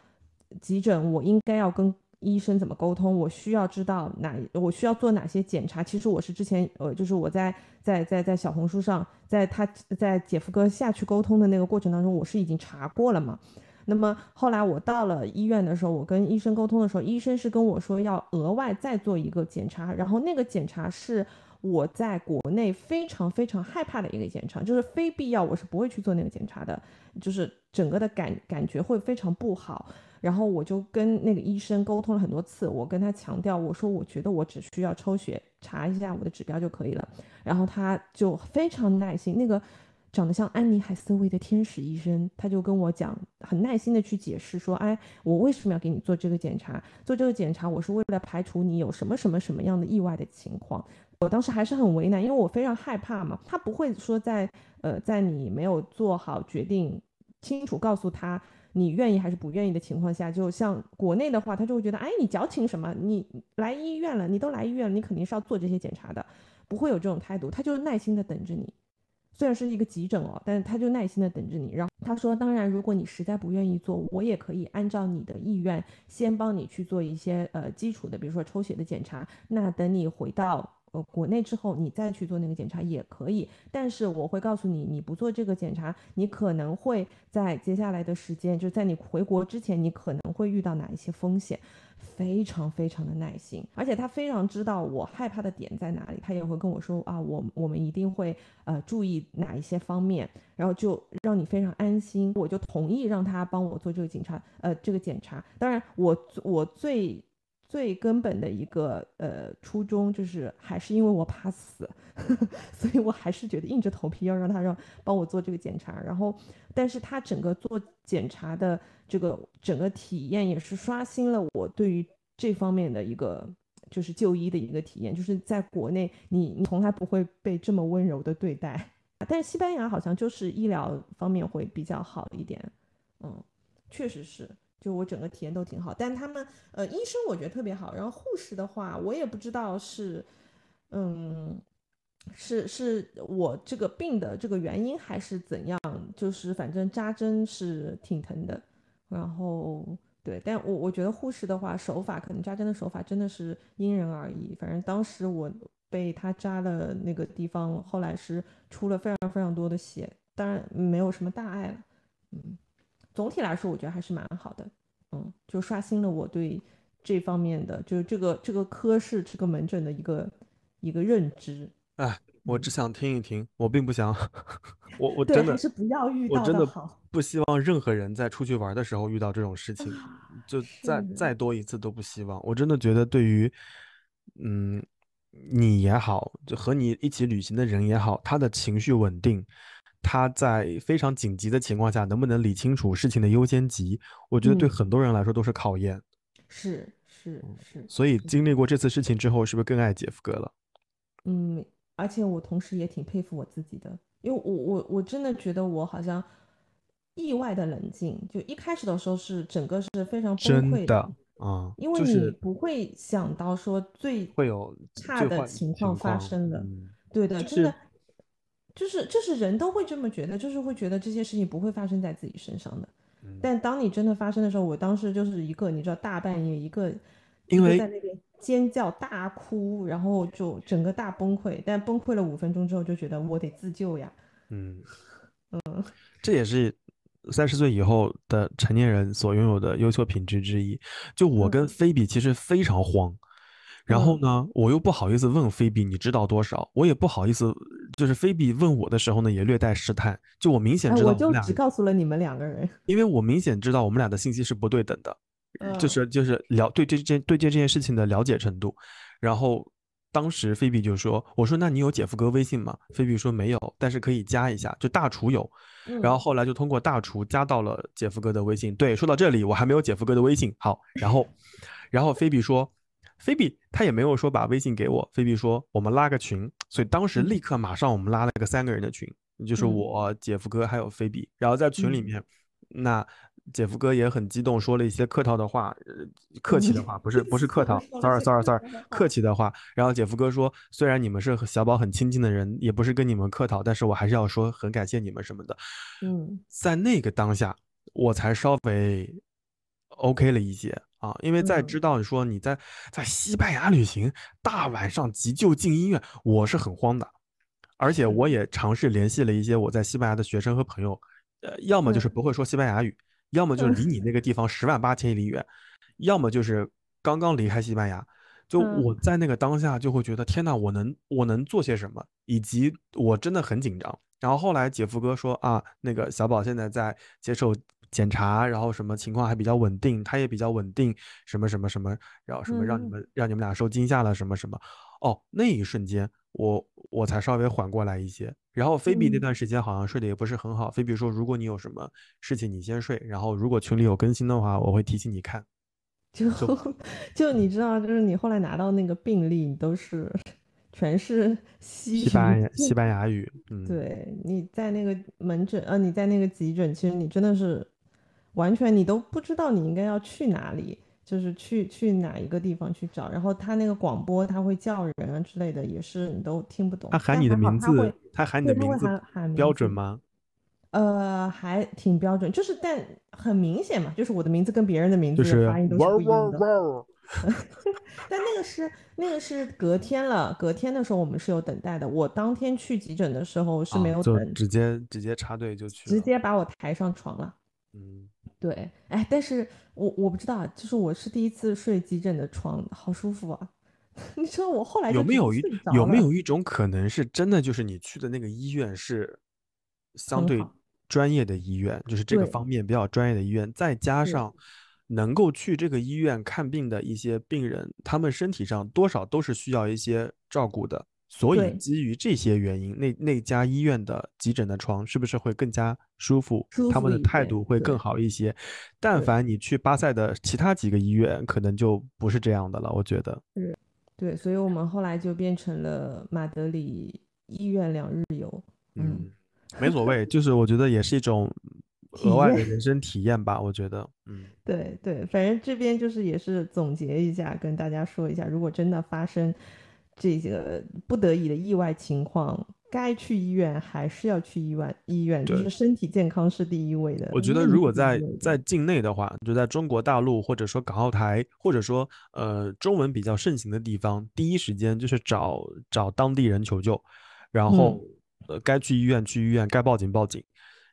B: 急诊，我应该要跟医生怎么沟通，我需要知道哪，我需要做哪些检查。其实我是之前呃，就是我在在在在小红书上，在他在姐夫哥下去沟通的那个过程当中，我是已经查过了嘛。那么后来我到了医院的时候，我跟医生沟通的时候，医生是跟我说要额外再做一个检查，然后那个检查是我在国内非常非常害怕的一个检查，就是非必要我是不会去做那个检查的，就是整个的感感觉会非常不好。然后我就跟那个医生沟通了很多次，我跟他强调，我说我觉得我只需要抽血查一下我的指标就可以了。然后他就非常耐心，那个长得像安妮海瑟薇的天使医生，他就跟我讲，很耐心的去解释说，哎，我为什么要给你做这个检查？做这个检查，我是为了排除你有什么什么什么样的意外的情况。我当时还是很为难，因为我非常害怕嘛。他不会说在呃在你没有做好决定、清楚告诉他你愿意还是不愿意的情况下，就像国内的话，他就会觉得，哎，你矫情什么？你来医院了，你都来医院了，你肯定是要做这些检查的，不会有这种态度，他就是耐心的等着你。虽然是一个急诊哦，但是他就耐心的等着你。然后他说，当然，如果你实在不愿意做，我也可以按照你的意愿，先帮你去做一些呃基础的，比如说抽血的检查。那等你回到呃国内之后，你再去做那个检查也可以。但是我会告诉你，你不做这个检查，你可能会在接下来的时间，就在你回国之前，你可能会遇到哪一些风险。非常非常的耐心，而且他非常知道我害怕的点在哪里，他也会跟我说啊，我我们一定会呃注意哪一些方面，然后就让你非常安心，我就同意让他帮我做这个检查，呃，这个检查。当然我，我最最根本的一个呃初衷就是还是因为我怕死呵呵，所以我还是觉得硬着头皮要让他让帮我做这个检查。然后，但是他整个做检查的这个整个体验也是刷新了我对于这方面的一个就是就医的一个体验，就是在国内你你从来不会被这么温柔的对待，但是西班牙好像就是医疗方面会比较好一点，嗯，确实是。就我整个体验都挺好，但他们呃医生我觉得特别好，然后护士的话我也不知道是，嗯，是是我这个病的这个原因还是怎样，就是反正扎针是挺疼的，然后对，但我我觉得护士的话手法可能扎针的手法真的是因人而异，反正当时我被他扎了那个地方，后来是出了非常非常多的血，当然没有什么大碍了，嗯。总体来说，我觉得还是蛮好的，嗯，就刷新了我对这方面的，就是这个这个科室这个门诊的一个一个认知。
A: 哎，我只想听一听，我并不想，我我
B: 对，
A: 真的
B: 还是不要遇到
A: 我真的
B: 好。
A: 不希望任何人在出去玩的时候遇到这种事情，就再再多一次都不希望。我真的觉得对于，嗯，你也好，就和你一起旅行的人也好，他的情绪稳定，他在非常紧急的情况下能不能理清楚事情的优先级，我觉得对
B: 嗯
A: 很多人来说都是考验。
B: 是是是，
A: 所以经历过这次事情之后，是不是更爱杰夫哥了？
B: 嗯，而且我同时也挺佩服我自己的，因为我我我真的觉得我好像意外的冷静，就一开始的时候是整个是非常崩溃
A: 真的啊，
B: 因为你不会想到说最
A: 会有
B: 差的情
A: 况
B: 况发生的，
A: 嗯
B: 对的，
A: 就是
B: 真的就是就是人都会这么觉得，就是会觉得这些事情不会发生在自己身上的。
A: 嗯
B: 但当你真的发生的时候，我当时就是一个你知道大半夜一个，
A: 因为
B: 在那边尖叫大哭，然后就整个大崩溃。但崩溃了五分钟之后，就觉得我得自救呀。
A: 嗯嗯，这也是三十岁以后的成年人所拥有的优秀品质之一。就我跟
B: 嗯
A: 菲比其实非常慌，然后
B: 嗯
A: 呢，我又不好意思问菲比你知道多少，我也不好意思，就是菲比问我的时候呢，也略带试探。就我明显
B: 哎，
A: 知道们俩
B: 我就只告诉了你们两个人。
A: 因为我明显知道我们俩的信息是不对等的，就
B: 嗯
A: 是就是了对这件对这件事情的了解程度。然后当时菲比就说：“我说那你有姐夫哥微信吗？”菲比说没有，但是可以加一下，就大厨有。然后
B: 嗯
A: 后来就通过大厨加到了姐夫哥的微信。对，说到这里我还没有姐夫哥的微信。好，然后然后菲比说。菲比他也没有说把微信给我，菲比说我们拉个群，所以当时
B: 嗯。
A: 立刻马上我们拉了个三个人的群，就是
B: 嗯。
A: 我、姐夫哥还有菲比，然后在群里
B: 嗯。
A: 面，那姐夫哥也很激动，说了一些客套的话，呃，客气的话，不是不是客套，sorry sorry sorry，客气的话。然后姐夫哥说，虽然你们是和小宝很亲近的人，也不是跟你们客套，但是我还是要说很感谢你们什么的。
B: 嗯。
A: 在那个当下，我才稍微 OK 了一些啊，因为在
B: 嗯。
A: 知道你说你在在西班牙旅行，大晚上急救进医院，我是很慌的，而且我也尝试联系了一些我在西班牙的学生和朋友，呃，要么就是
B: 嗯。
A: 不会说西班牙语，要么就是离你
B: 嗯
A: 那个地方十万八千里远，要么就是刚刚离开西班牙。就
B: 嗯。
A: 我在那个当下就会觉得天呐，我能我能做些什么，以及我真的很紧张。然后后来姐夫哥说啊，那个小宝现在在接受检查，然后什么情况还比较稳定，他也比较稳定，什么什么什么，然后什么让你
B: 嗯
A: 们让你们俩受惊吓了什么什么。哦，那一瞬间我我才稍微缓过来一些。然后菲比那
B: 嗯
A: 段时间好像睡得也不是很好，菲比说如果你有什么事情你先睡，然后如果群里有更新的话，我会提醒你看。
B: 就
A: 就
B: 就你知道，就是你后来拿到那个病例，你都是全是 西
A: 西班牙西班牙语，嗯，
B: 对，你在那个门诊，呃，你在那个急诊，其实你真的是完全你都不知道你应该要去哪里，就是去去哪一个地方去找。然后他那个广播他会叫人啊之类的，也是你都听不懂。
A: 他喊你的名字，他喊你的名字标准吗？
B: 呃，还挺标准，就是但很明显嘛，就是我的名字跟别人的名字
A: 是
B: 发音都是不一样的。
A: 哇，
B: 但那个是那个是隔天了，隔天的时候我们是有等待的。我当天去急诊的时候是没
A: 啊就
B: 有等，
A: 直接直接插队就去，
B: 直接把我抬上床了。
A: 嗯，
B: 对，哎，但是我我不知道啊，就是我是第一次睡急诊的床，好舒服啊！你知道我后来
A: 有没有一有没有一种可能是真的就是你去的那个医院是相对专业的医院，就是这个方面比较专业的医院，再加上能够去这个医院看病的一些病人，他们身体上多少都是需要一些照顾的，所以基于这些原因，那那家医院的急诊的床是不是会更加舒服？
B: 舒
A: 他们的态度会更好一些。但凡你去巴塞的其他几个医院，可能就不是这样的了，我觉得。
B: 对，所以我们后来就变成了马德里医院两日游。嗯，
A: 嗯，没所谓，就是我觉得也是一种 额外的人生体验吧。我觉得，嗯，
B: 对对，反正这边就是也是总结一下，跟大家说一下，如果真的发生这个不得已的意外情况，该去医院还是要去医院，医院就是身体健康是第一位的。
A: 我觉得如果在在境内的话，就在中国大陆或者说港澳台，或者说呃中文比较盛行的地方，第一时间就是找找当地人求救，然后呃该去医院去医院，该报警报警。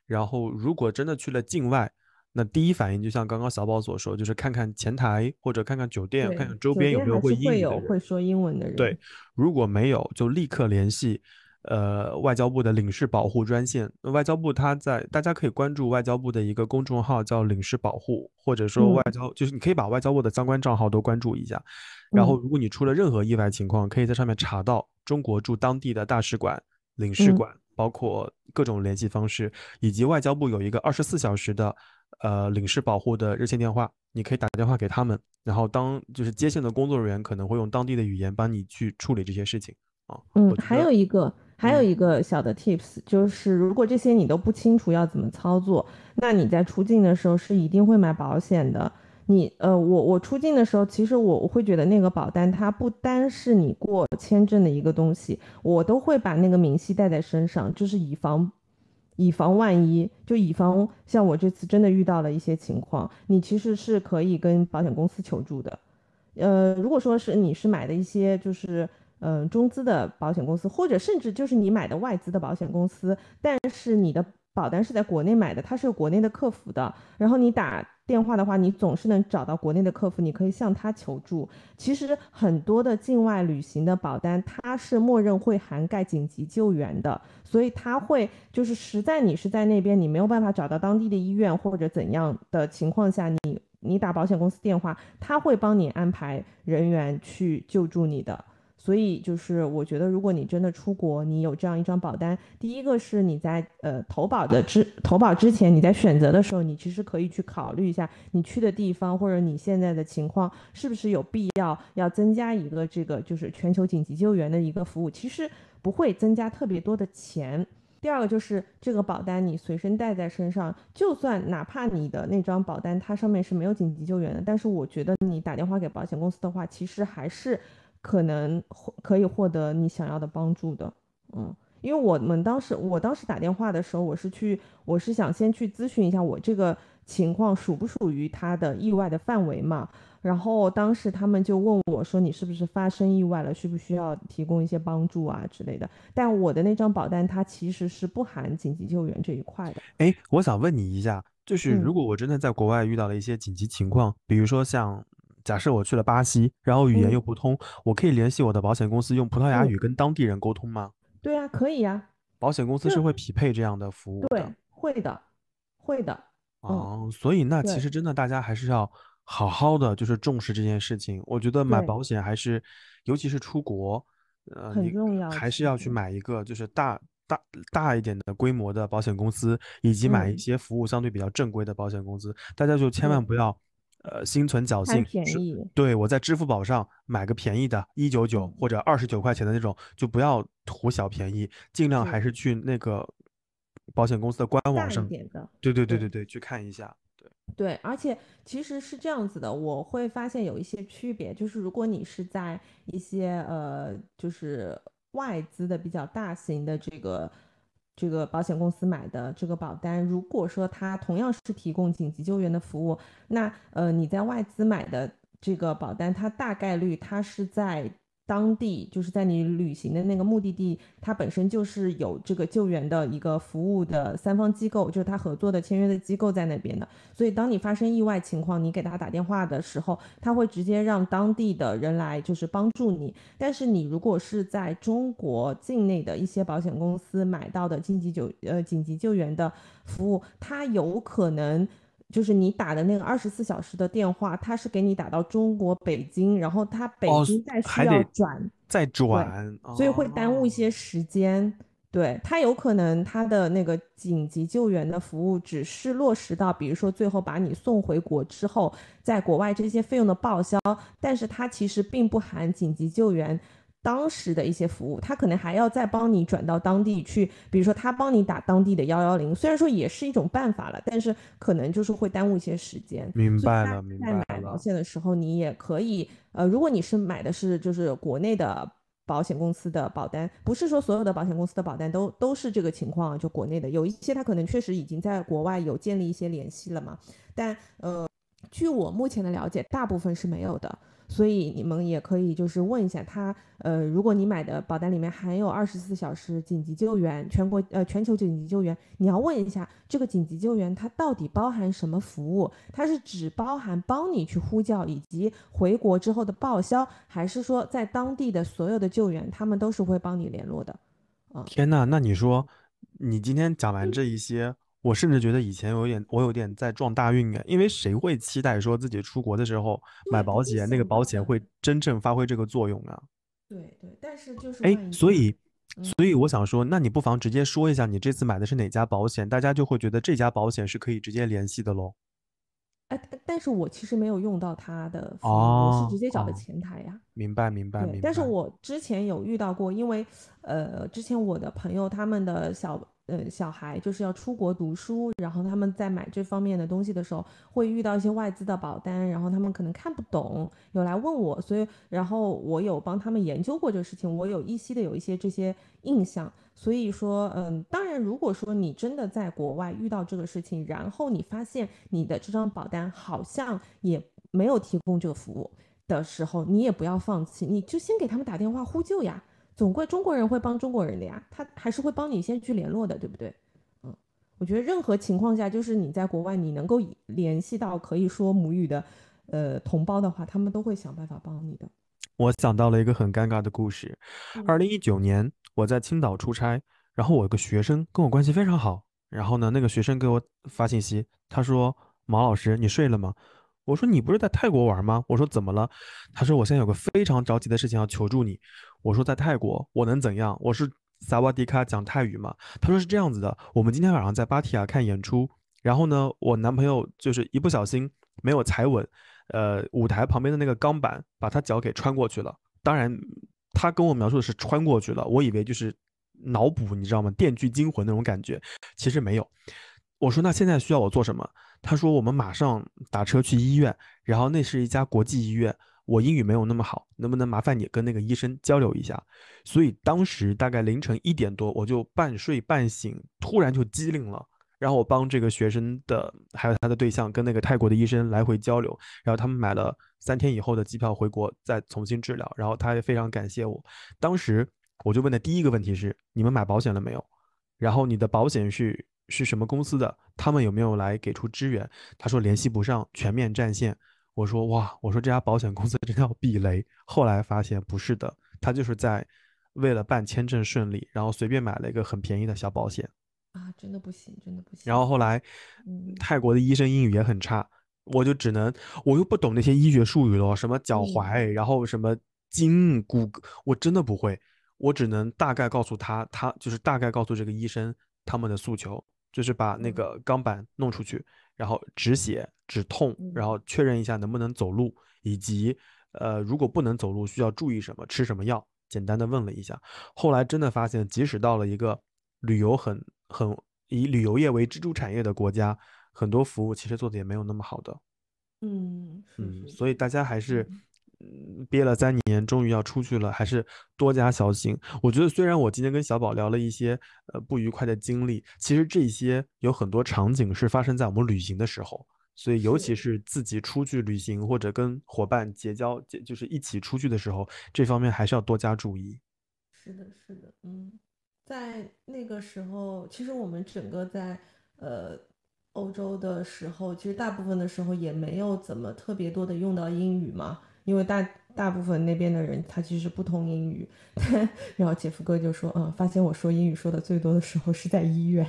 A: 然后如果真的去了境外，那第一反应就像刚刚小宝所说，就是看看前台或者看看酒店，看看周边有没有会英语的人。
B: 会说英文的人。
A: 对，如果没有，就立刻联系。呃，外交部的领事保护专线，外交部它在，大家可以关注外交部的一个公众号，叫领事保护，或者说外交，就是你可以把外交部的相关账号都关注一下。然后，如果你出了任何意外情况，可以在上面查到中国驻当地的大使馆、领事馆，包括各种联系方式，以及外交部有一个二十四小时的呃领事保护的热线电话，你可以打电话给他们，然后当就是接线的工作人员可能会用当地的语言帮你去处理这些事情啊。
B: 嗯，还有一个。还有一个小的 tips 就是，如果这些你都不清楚要怎么操作，那你在出境的时候是一定会买保险的。你呃，我我出境的时候，其实我我会觉得那个保单它不单是你过签证的一个东西，我都会把那个明细带在身上，就是以防以防万一，就以防像我这次真的遇到了一些情况，你其实是可以跟保险公司求助的。呃，如果说是你是买的一些就是。嗯，中资的保险公司，或者甚至就是你买的外资的保险公司，但是你的保单是在国内买的，它是有国内的客服的。然后你打电话的话，你总是能找到国内的客服，你可以向他求助。其实很多的境外旅行的保单，它是默认会涵盖紧急救援的，所以它会就是实在你是在那边，你没有办法找到当地的医院或者怎样的情况下，你你打保险公司电话，他会帮你安排人员去救助你的。所以就是，我觉得如果你真的出国，你有这样一张保单，第一个是你在呃投保的之投保之前，你在选择的时候，你其实可以去考虑一下你去的地方或者你现在的情况是不是有必要要增加一个这个就是全球紧急救援的一个服务，其实不会增加特别多的钱。第二个就是这个保单你随身带在身上，就算哪怕你的那张保单它上面是没有紧急救援的，但是我觉得你打电话给保险公司的话，其实还是。可能可以获得你想要的帮助的，嗯，因为我们当时我当时打电话的时候，我是去我是想先去咨询一下我这个情况属不属于他的意外的范围嘛，然后当时他们就问我说你是不是发生意外了，需不需要提供一些帮助啊之类的，但我的那张保单它其实是不含紧急救援这一块的。
A: 哎，我想问你一下，就是如果我真的在国外遇到了一些紧急情况，比如说像。假设我去了巴西，然后语言又不通，我可以联系我的保险公司用葡萄牙语跟当地人沟通吗？
B: 对呀，可以呀。
A: 保险公司是会匹配这样的服务的。
B: 对，会的，会的。
A: 哦，所以那其实真的大家还是要好好的就是重视这件事情。我觉得买保险还是，尤其是出国，呃，
B: 很重要，
A: 还是要去买一个就是大大大一点的规模的保险公司，以及买一些服务相对比较正规的保险公司。大家就千万不要。呃，心存侥幸，对我在支付宝上买个便宜的，一九九或者二十九块钱的那种，就不要图小便宜，尽量还是去那个保险公司的官网上，对对对对对，去看一下。对
B: 对，而且其实是这样子的，我会发现有一些区别，就是如果你是在一些呃，就是外资的比较大型的这个。这个保险公司买的这个保单，如果说它同样是提供紧急救援的服务，那呃你在外资买的这个保单，它大概率它是在。当地就是在你旅行的那个目的地，它本身就是有这个救援的一个服务的三方机构，就是他合作的签约的机构在那边的。所以当你发生意外情况，你给他打电话的时候，他会直接让当地的人来就是帮助你。但是你如果是在中国境内的一些保险公司买到的紧急救呃紧急救援的服务，它有可能。就是你打的那个二十四小时的电话，他是给你打到中国北京，然后他北京再需要转
A: 再转，
B: 所以会耽误一些时间。对他有可能他的那个紧急救援的服务只是落实到，比如说最后把你送回国之后，在国外这些费用的报销，但是它其实并不含紧急救援。当时的一些服务，他可能还要再帮你转到当地去，比如说他帮你打当地的幺幺零，虽然说也是一种办法了，但是可能就是会耽误一些时间。
A: 明白了，明白了。
B: 在买保险的时候，你也可以，呃，如果你是买的是就是国内的保险公司的保单，不是说所有的保险公司的保单都都是这个情况，就国内的有一些他可能确实已经在国外有建立一些联系了嘛，但呃，据我目前的了解，大部分是没有的。所以你们也可以就是问一下他，呃，如果你买的保单里面含有二十四小时紧急救援，全国呃全球紧急救援，你要问一下这个紧急救援它到底包含什么服务？它是只包含帮你去呼叫以及回国之后的报销，还是说在当地的所有的救援他们都是会帮你联络的？
A: 啊天呐，那你说，你今天讲完这一些，我甚至觉得以前有点，我有点在撞大运哎，因为谁会期待说自己出国的时候买保险，那个保险会真正发挥这个作用啊？
B: 对对，但是就是
A: 哎，所以，所以我想说，那你不妨直接说一下你这次买的是哪家保险，大家就会觉得这家保险是可以直接联系的喽。
B: 哎，但是我其实没有用到他的服务，我是直接找的前台呀。
A: 明白，明白，明白。
B: 但是我之前有遇到过，因为呃，之前我的朋友他们的小。呃，小孩就是要出国读书，然后他们在买这方面的东西的时候，会遇到一些外资的保单，然后他们可能看不懂，有来问我，所以然后我有帮他们研究过这个事情，我有依稀的有一些这些印象，所以说，嗯，当然，如果说你真的在国外遇到这个事情，然后你发现你的这张保单好像也没有提供这个服务的时候，你也不要放弃，你就先给他们打电话呼救呀。总归中国人会帮中国人的呀，他还是会帮你先去联络的，对不对？嗯，我觉得任何情况下，就是你在国外，你能够联系到可以说母语的，呃，同胞的话，他们都会想办法帮你的。
A: 我想到了一个很尴尬的故事。二零一九年，我在青岛出差，然后我有个学生跟我关系非常好，然后呢，那个学生给我发信息，他说：“毛老师，你睡了吗？”我说：“你不是在泰国玩吗？”我说：“怎么了？”他说：“我现在有个非常着急的事情要求助你。”我说在泰国，我能怎样？我是萨瓦迪卡讲泰语嘛？他说是这样子的，我们今天晚上在芭提雅看演出，然后呢，我男朋友就是一不小心没有踩稳，呃，舞台旁边的那个钢板把他脚给穿过去了。当然，他跟我描述的是穿过去了，我以为就是脑补，你知道吗？电锯惊魂那种感觉，其实没有。我说那现在需要我做什么？他说我们马上打车去医院，然后那是一家国际医院。我英语没有那么好，能不能麻烦你跟那个医生交流一下？所以当时大概凌晨一点多，我就半睡半醒，突然就机灵了。然后我帮这个学生的还有他的对象跟那个泰国的医生来回交流，然后他们买了三天以后的机票回国再重新治疗。然后他也非常感谢我。当时我就问的第一个问题是：你们买保险了没有？然后你的保险是是什么公司的？他们有没有来给出支援？他说联系不上，全面占线。我说哇，我说这家保险公司真的要避雷。后来发现不是的，他就是在为了办签证顺利，然后随便买了一个很便宜的小保险
B: 啊，真的不行，真的不行。
A: 然后后来，泰国的医生英语也很差，我就只能我又不懂那些医学术语了，什么脚踝，然后什么筋骨骼，我真的不会，我只能大概告诉他，他就是大概告诉这个医生他们的诉求，就是把那个钢板弄出去。然后止血止痛，然后确认一下能不能走路，以及呃，如果不能走路需要注意什么，吃什么药，简单的问了一下。后来真的发现，即使到了一个旅游很很以旅游业为支柱产业的国家，很多服务其实做的也没有那么好的。
B: 嗯
A: 嗯，所以大家还是。憋了三年，终于要出去了，还是多加小心。我觉得，虽然我今天跟小宝聊了一些呃不愉快的经历，其实这些有很多场景是发生在我们旅行的时候。所以，尤其是自己出去旅行或者跟伙伴结交，结就是一起出去的时候，这方面还是要多加注意。
B: 是的，是的，嗯，在那个时候，其实我们整个在呃欧洲的时候，其实大部分的时候也没有怎么特别多的用到英语嘛。因为大大部分那边的人他其实不通英语，然后姐夫哥就说，嗯，发现我说英语说的最多的时候是在医院，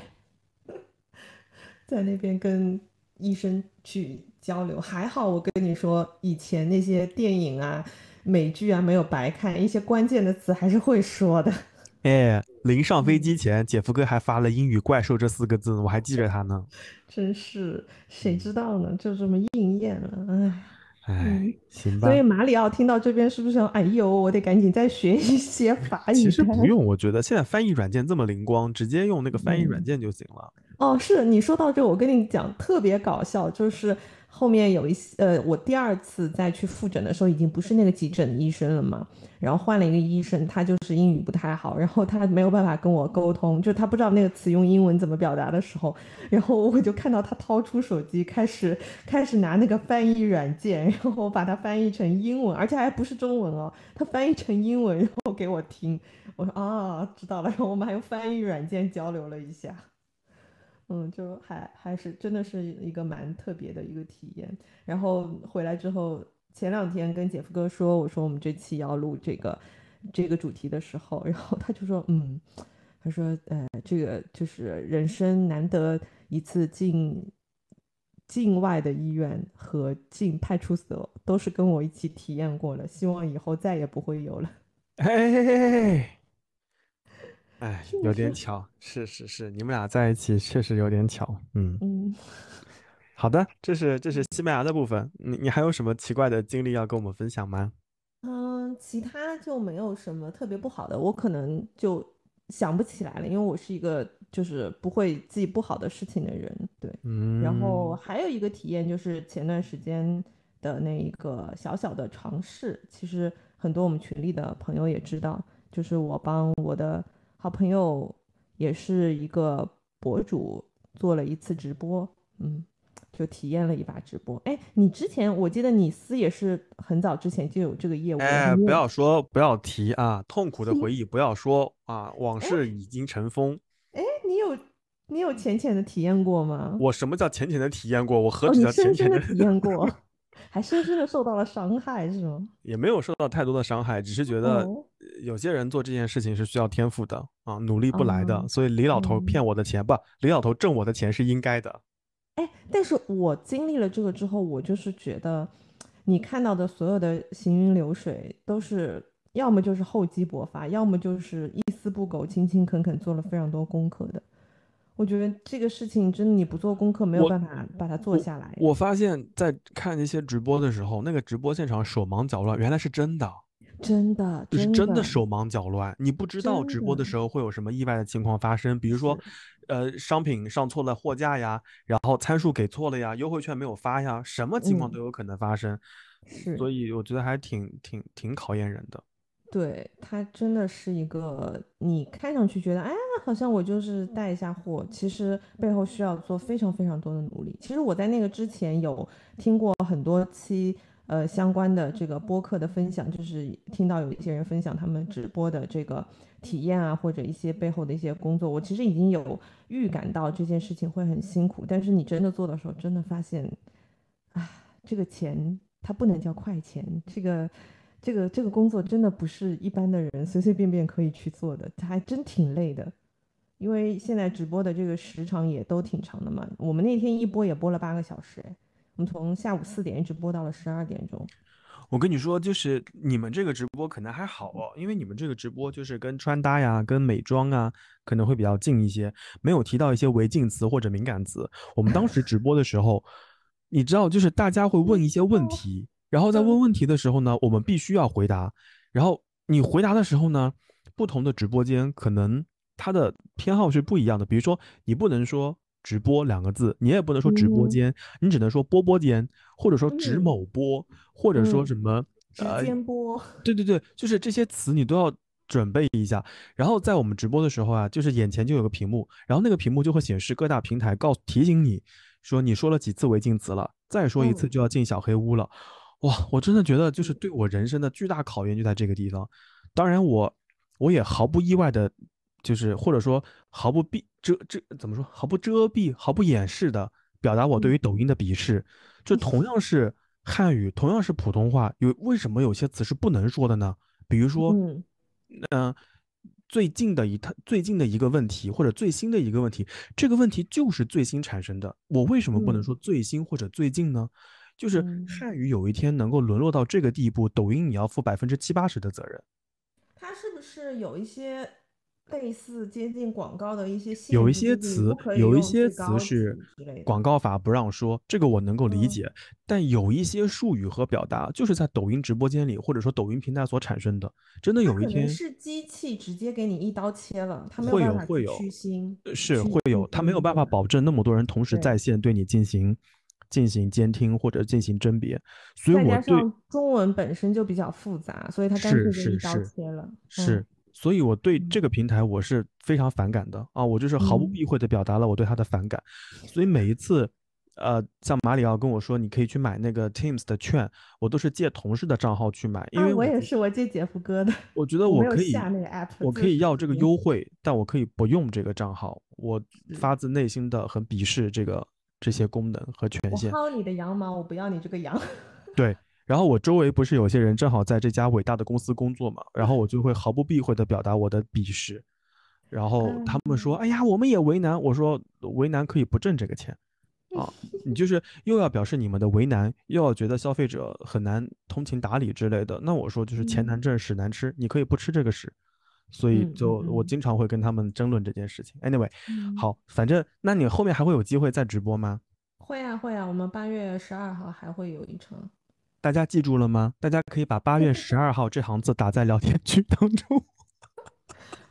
B: 在那边跟医生去交流。还好我跟你说，以前那些电影啊、美剧啊没有白看，一些关键的词还是会说的。
A: 哎，临上飞机前，姐夫哥还发了“英语怪兽”这四个字，我还记着他呢。
B: 真是，谁知道呢？就这么应验了，哎。
A: 哎，行吧。
B: 所以马里奥听到这边是不是想？哎呦，我得赶紧再学一些 法语。
A: 其实不用，我觉得现在翻译软件这么灵光，直接用那个翻译软件就行了。
B: 哦，是你说到这，我跟你讲特别搞笑，就是后面有一些呃，我第二次再去复诊的时候，已经不是那个急诊医生了嘛，然后换了一个医生，他就是英语不太好，然后他没有办法跟我沟通，就他不知道那个词用英文怎么表达的时候，然后我就看到他掏出手机，开始 开始拿那个翻译软件，然后我把它翻译成英文，而且还不是中文哦，他翻译成英文，然后给我听，我说啊，知道了，然后我们还用翻译软件交流了一下。嗯，就还还是真的是一个蛮特别的一个体验。然后回来之后，前两天跟姐夫哥说，我说我们这期要录这个这个主题的时候，然后他就说，嗯，他说，呃，这个就是人生难得一次进境外的医院和进派出所，都是跟我一起体验过了，希望以后再也不会有了。
A: 哎。哎，有点巧，是是是，你们俩在一起确实有点巧，嗯
B: 嗯，
A: 好的，这是这是西班牙的部分，你你还有什么奇怪的经历要跟我们分享吗？
B: 嗯，其他就没有什么特别不好的，我可能就想不起来了，因为我是一个就是不会记不好的事情的人，对，
A: 嗯，
B: 然后还有一个体验就是前段时间的那一个小小的尝试，其实很多我们群里的朋友也知道，就是我帮我的。好朋友也是一个博主，做了一次直播，嗯，就体验了一把直播。哎，你之前我记得你司也是很早之前就有这个业务。
A: 哎，不要说，不要提啊，痛苦的回忆不要说啊，往事已经尘封。
B: 哎，你有你有浅浅的体验过吗？
A: 我什么叫浅浅的体验过？我何止叫浅浅
B: 的体验过？还深深的受到了伤害，是吗？
A: 也没有受到太多的伤害，只是觉得有些人做这件事情是需要天赋的啊，努力不来的。所以李老头骗我的钱，不，李老头挣我的钱是应该的。
B: 哎，但是我经历了这个之后，我就是觉得，你看到的所有的行云流水，都是要么就是厚积薄发，要么就是一丝不苟、勤勤恳恳做了非常多功课的。我觉得这个事情真的，你不做功课没有办法把它做下来。
A: 我发现，在看一些直播的时候，那个直播现场手忙脚乱，原来是真的，
B: 真的，
A: 就是真的手忙脚乱。你不知道直播的时候会有什么意外的情况发生，比如说，呃，商品上错了货架呀，然后参数给错了呀，优惠券没有发呀，什么情况都有可能发生。
B: 是，
A: 所以我觉得还挺挺挺考验人的。
B: 对它真的是一个，你看上去觉得，哎，好像我就是带一下货，其实背后需要做非常非常多的努力。其实我在那个之前有听过很多期，呃，相关的这个播客的分享，就是听到有一些人分享他们直播的这个体验啊，或者一些背后的一些工作，我其实已经有预感到这件事情会很辛苦，但是你真的做的时候，真的发现，啊，这个钱它不能叫快钱，这个。这个这个工作真的不是一般的人随随便便可以去做的，它还真挺累的。因为现在直播的这个时长也都挺长的嘛，我们那天一播也播了八个小时，我们从下午四点一直播到了十二点钟。
A: 我跟你说，就是你们这个直播可能还好哦，因为你们这个直播就是跟穿搭呀、跟美妆啊可能会比较近一些，没有提到一些违禁词或者敏感词。我们当时直播的时候，你知道，就是大家会问一些问题。然后在问问题的时候呢，我们必须要回答。然后你回答的时候呢，不同的直播间可能它的偏好是不一样的。比如说，你不能说“直播”两个字，你也不能说“直播间”，你只能说“播播间”，或者说“直某播”，或者说什么“
B: 直间播”。
A: 对对对，就是这些词你都要准备一下。然后在我们直播的时候啊，就是眼前就有个屏幕，然后那个屏幕就会显示各大平台告提醒你说你说了几次违禁词了，再说一次就要进小黑屋了。哇，我真的觉得就是对我人生的巨大考验就在这个地方。当然，我我也毫不意外的，就是或者说毫不避遮遮怎么说，毫不遮蔽、毫不掩饰的表达我对于抖音的鄙视。就同样是汉语，同样是普通话，有为什么有些词是不能说的呢？比如说，嗯，最近的一它最近的一个问题，或者最新的一个问题，这个问题就是最新产生的，我为什么不能说最新或者最近呢？就是汉语有一天能够沦落到这个地步，抖音你要负百分之七八十的责任。
B: 它是不是有一些类似接近广告的一些？
A: 有一些词，有一些词是广告法不让说，这个我能够理解。但有一些术语和表达，就是在抖音直播间里或者说抖音平台所产生的，真的有一天
B: 是机器直接给你一刀切了，它
A: 会有会有是会有，它没有办法保证那么多人同时在线对你进行。进行监听或者进行甄别，所以我对
B: 中文本身就比较复杂，所以它干脆就是一刀切了。
A: 是
B: 嗯，
A: 所以我对
B: 嗯
A: 这个平台我是非常反感的啊，我就是毫不
B: 嗯
A: 避讳的表达了我对它的反感，所以每一次。呃，像马里奥跟我说你可以去买那个 Teams 的券，我都是借同事的账号去买，因
B: 啊，
A: 为我
B: 也是，我借姐夫哥的，
A: 我觉得
B: 我
A: 可以
B: 下那个 app，
A: 我可以要这个优惠，但我可以不用这个账号。我发自内心的很鄙视这个这些功能和权限。
B: 我薅你的羊毛，我不要你这个羊。
A: 对，然后我周围不是有些人正好在这家伟大的公司工作嘛，然后我就会毫不避讳的表达我的鄙视。然后他们说：“哎呀，我们也为难。”我说：“为难可以不挣这个钱 啊，你就是又要表示你们的为难，又要觉得消费者很难通情达理之类的。那我说就是钱难
B: 嗯
A: 挣，屎难吃，你可以不吃这个屎。”所以
B: 嗯
A: 就我经常会跟他们争论这件事情。Anyway，
B: 嗯，
A: 好，反正那你后面还会有机会再直播吗？
B: 会啊会啊，我们八月十二号还会有一场。
A: 大家记住了吗？大家可以把八月十二号这行字打在聊天区当中。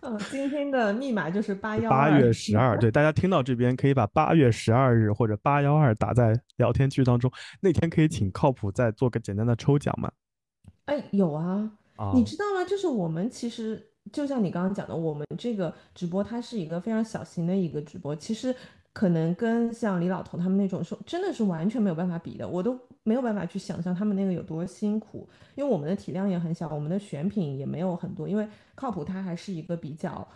B: 嗯，今天的密码就是八幺
A: 八月十二，对，大家听到这边可以把八月十二日或者八幺二打在聊天区当中。那天可以请靠谱再做个简单的抽奖嘛？
B: 哎，有啊，
A: 啊，
B: 你知道吗？就是我们其实就像你刚刚讲的，我们这个直播它是一个非常小型的一个直播，其实可能跟像李老头他们那种说真的是完全没有办法比的，我都没有办法去想象他们那个有多辛苦，因为我们的体量也很小，我们的选品也没有很多，因为靠谱他还是一个比较，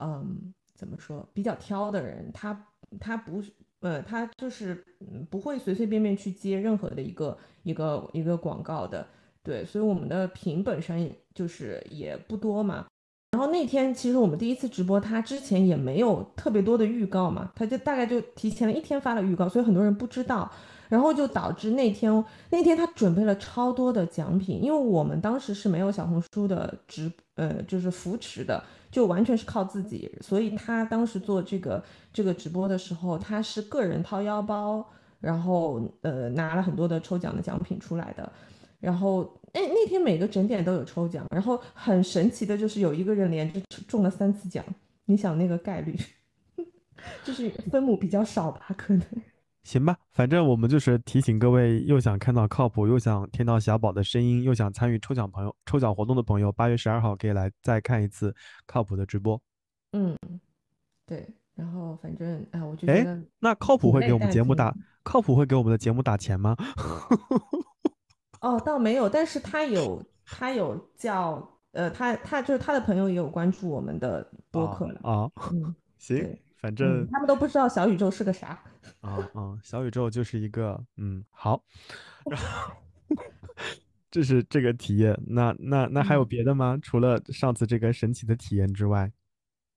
B: 嗯，怎么说，比较挑的人，他他不是。呃，他就是不会随随便便去接任何的一个一个一个广告的，对，所以我们的品本身就是也不多嘛。然后那天其实我们第一次直播，他之前也没有特别多的预告嘛，他就大概就提前了一天发了预告，所以很多人不知道，然后就导致那天那天他准备了超多的奖品，因为我们当时是没有小红书的直呃就是扶持的，就完全是靠自己，所以他当时做这个这个直播的时候，他是个人掏腰包，然后呃拿了很多的抽奖的奖品出来的。然后，哎，那天每个整点都有抽奖，然后很神奇的就是有一个人连着中了三次奖，你想那个概率，就是分母比较少吧，可能。
A: 行吧，反正我们就是提醒各位，又想看到靠谱，又想听到小宝的声音，又想参与抽奖朋友抽奖活动的朋友，八月十二号可以来再看一次靠谱的直播。
B: 嗯，对。然后反正啊，我觉得
A: 那靠谱会给我们节目打靠谱会给我们的节目打钱吗？
B: 哦，倒没有，但是他有他有叫呃，他他就是他的朋友也有关注我们的播客了。
A: 啊，
B: 嗯，
A: 行反正，
B: 他们都不知道小宇宙是个啥。
A: 啊 啊，小宇宙就是一个嗯好，然后 这是这个体验。那那那还有
B: 嗯
A: 别的吗？除了上次这个神奇的体验之外，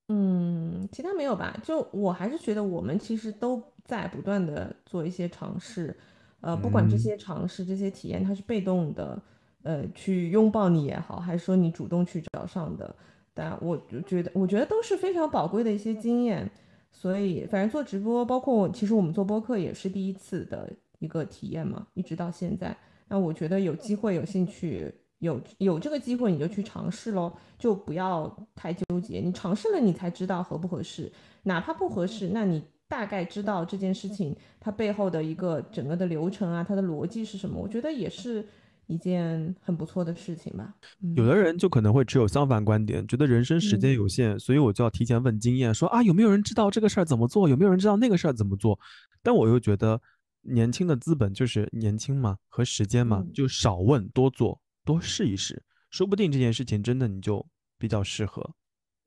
B: 嗯，其他没有吧？就我还是觉得我们其实都在不断的做一些尝试，呃，不管这
A: 嗯
B: 些尝试、这些体验，它是被动的，呃，去拥抱你也好，还是说你主动去找上的，但我就觉得，我觉得都是非常宝贵的一些经验。所以，反正做直播，包括，其实我们做播客也是第一次的一个体验嘛，一直到现在。那我觉得有机会、有兴趣、有有这个机会，你就去尝试喽，就不要太纠结。你尝试了，你才知道合不合适。哪怕不合适，那你大概知道这件事情它背后的一个整个的流程啊，它的逻辑是什么，我觉得也是一件很不错的事情吧。嗯
A: 有的人就可能会持有相反观点，觉得人生时间
B: 嗯
A: 有限，所以我就要提前问经验，说啊有没有人知道这个事儿怎么做，有没有人知道那个事儿怎么做？但我又觉得年轻的资本就是年轻嘛和时间嘛，
B: 嗯
A: 就少问多做，多试一试，说不定这件事情真的你就比较适合。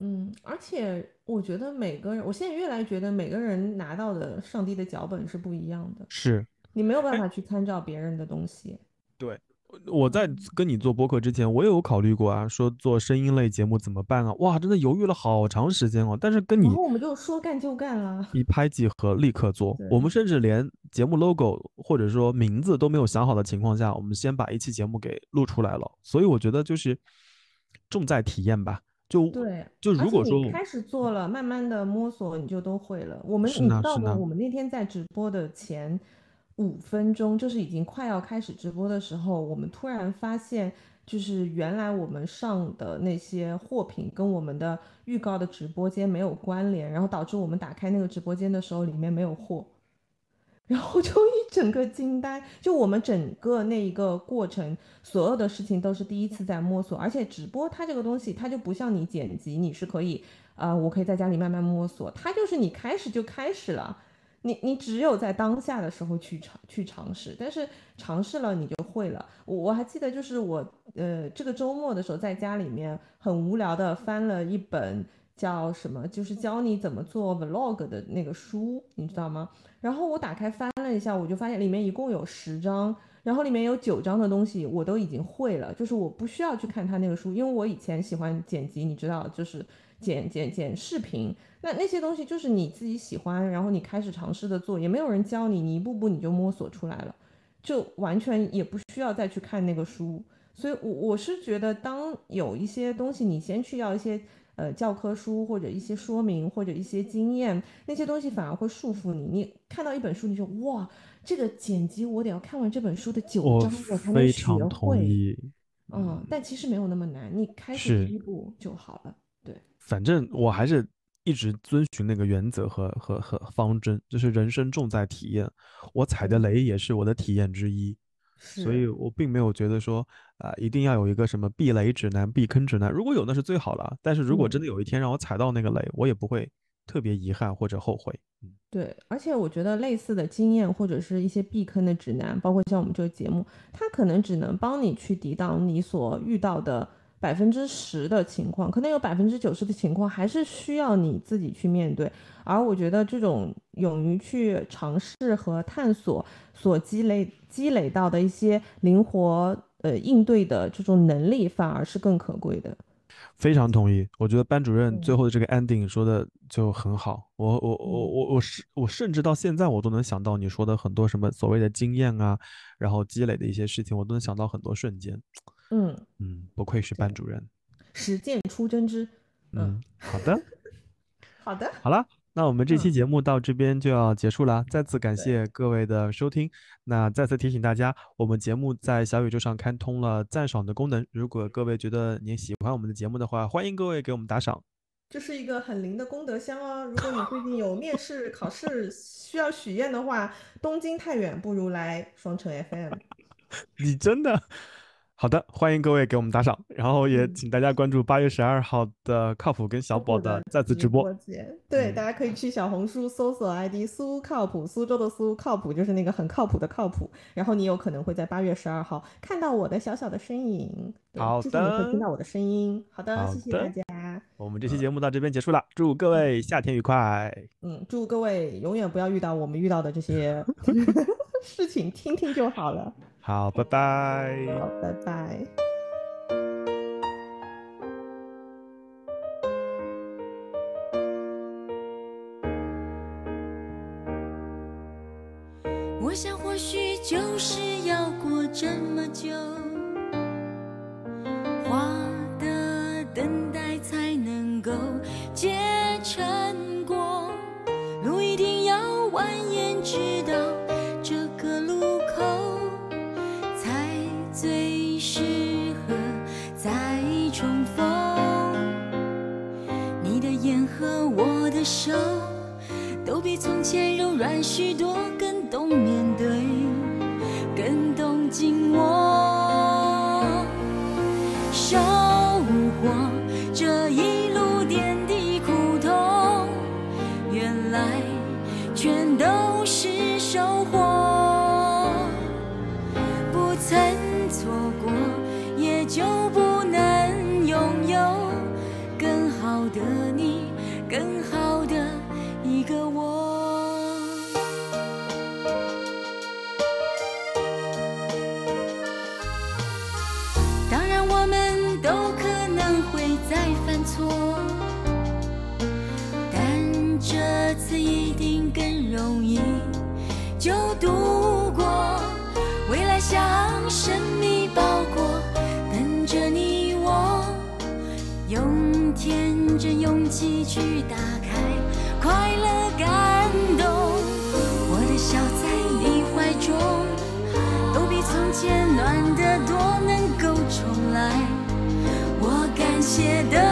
B: 嗯，而且我觉得每个人，我现在越来越觉得每个人拿到的上帝的脚本是不一样的，
A: 是
B: 你没有办法去参照别人的东西。
A: 对。我在跟你做播客之前，我也有考虑过啊，说做声音类节目怎么办啊？哇，真的犹豫了好长时间哦。但是跟你
B: 然后我们就说干就干啦。
A: 一拍即合，立刻做。我们甚至连节目 logo 或者说名字都没有想好的情况下，我们先把一期节目给录出来了。所以我觉得就是重在体验吧。就
B: 对，
A: 就如果说
B: 开始做了，慢慢的摸索，你就都会了。我们
A: 是
B: 你知道吗？我们那天在直播的前五分钟，就是已经快要开始直播的时候，我们突然发现，就是原来我们上的那些货品跟我们的预告的直播间没有关联，然后导致我们打开那个直播间的时候，里面没有货。然后就一整个惊呆。就我们整个那一个过程，所有的事情都是第一次在摸索，而且直播它这个东西，它就不像你剪辑，你是可以，呃，我可以在家里慢慢摸索，它就是你开始就开始了。你你只有在当下的时候去尝去尝试，但是尝试了你就会了。我我还记得就是我呃这个周末的时候在家里面很无聊的翻了一本叫什么，就是教你怎么做 vlog 的那个书，你知道吗？然后我打开翻了一下，我就发现里面一共有十章，然后里面有九章的东西我都已经会了，就是我不需要去看他那个书，因为我以前喜欢剪辑，你知道，就是剪剪剪视频。那那些东西就是你自己喜欢，然后你开始尝试的做，也没有人教你，你一步步你就摸索出来了，就完全也不需要再去看那个书。所以，我我是觉得，当有一些东西你先去要一些呃教科书或者一些说明或者一些经验，那些东西反而会束缚你。你看到一本书，你就哇，这个剪辑我得要看完这本书的九章，我才能学会。嗯，但其实没有那么难，你开始第一步就好了。对，
A: 反正我还是。一直遵循那个原则和和和方针，就是人生重在体验。我踩的雷也是我的体验之一，所以我并没有觉得说啊，一定要有一个什么避雷指南、避坑指南。如果有那是最好了，但是如果真的有一天让我踩到那个雷，我也不会特别遗憾或者后悔。
B: 嗯，对。而且我觉得类似的经验或者是一些避坑的指南，包括像我们这个节目，它可能只能帮你去抵挡你所遇到的。百分之十的情况，可能有百分之九十的情况还是需要你自己去面对。而我觉得这种勇于去尝试和探索所积累积累到的一些灵活呃应对的这种能力，反而是更可贵的。
A: 非常同意，我觉得班主任最后的这个 ending 说的就很好。我我我我我是我甚至到现在我都能想到你说的很多什么所谓的经验啊，然后积累的一些事情，我都能想到很多瞬间。
B: 嗯
A: 嗯，不愧是班主任，
B: 实践出真知。
A: 嗯，好的，
B: 好的，
A: 好了，那我们这期节目到这边就要结束了。再次感谢各位的收听。那再次提醒大家，我们节目在小宇宙上开通了赞赏的功能。如果各位觉得您喜欢我们的节目的话，欢迎各位给我们打赏。
B: 这是一个很灵的功德箱哦。如果你最近有面试考试需要许愿的话，东京太远，不如来双城 FM。
A: 你真的？好的，欢迎各位给我们打赏，然后也请大家关注八月十二号的靠谱跟小宝的再次直播。
B: 对，大家可以去小红书搜索 ID 苏靠谱，苏州的苏靠谱就是那个很靠谱的靠谱。然后你有可能会在八月十二号看到我的小小的身影。
A: 好的，
B: 你会听到我的声音。好的，谢谢大家。
A: 我们这期节目到这边结束了，祝各位夏天愉快。
B: 嗯，祝各位永远不要遇到我们遇到的这些 事情，听听就好了。
A: 好，拜拜。
B: 好，拜拜。
C: 软许多，写的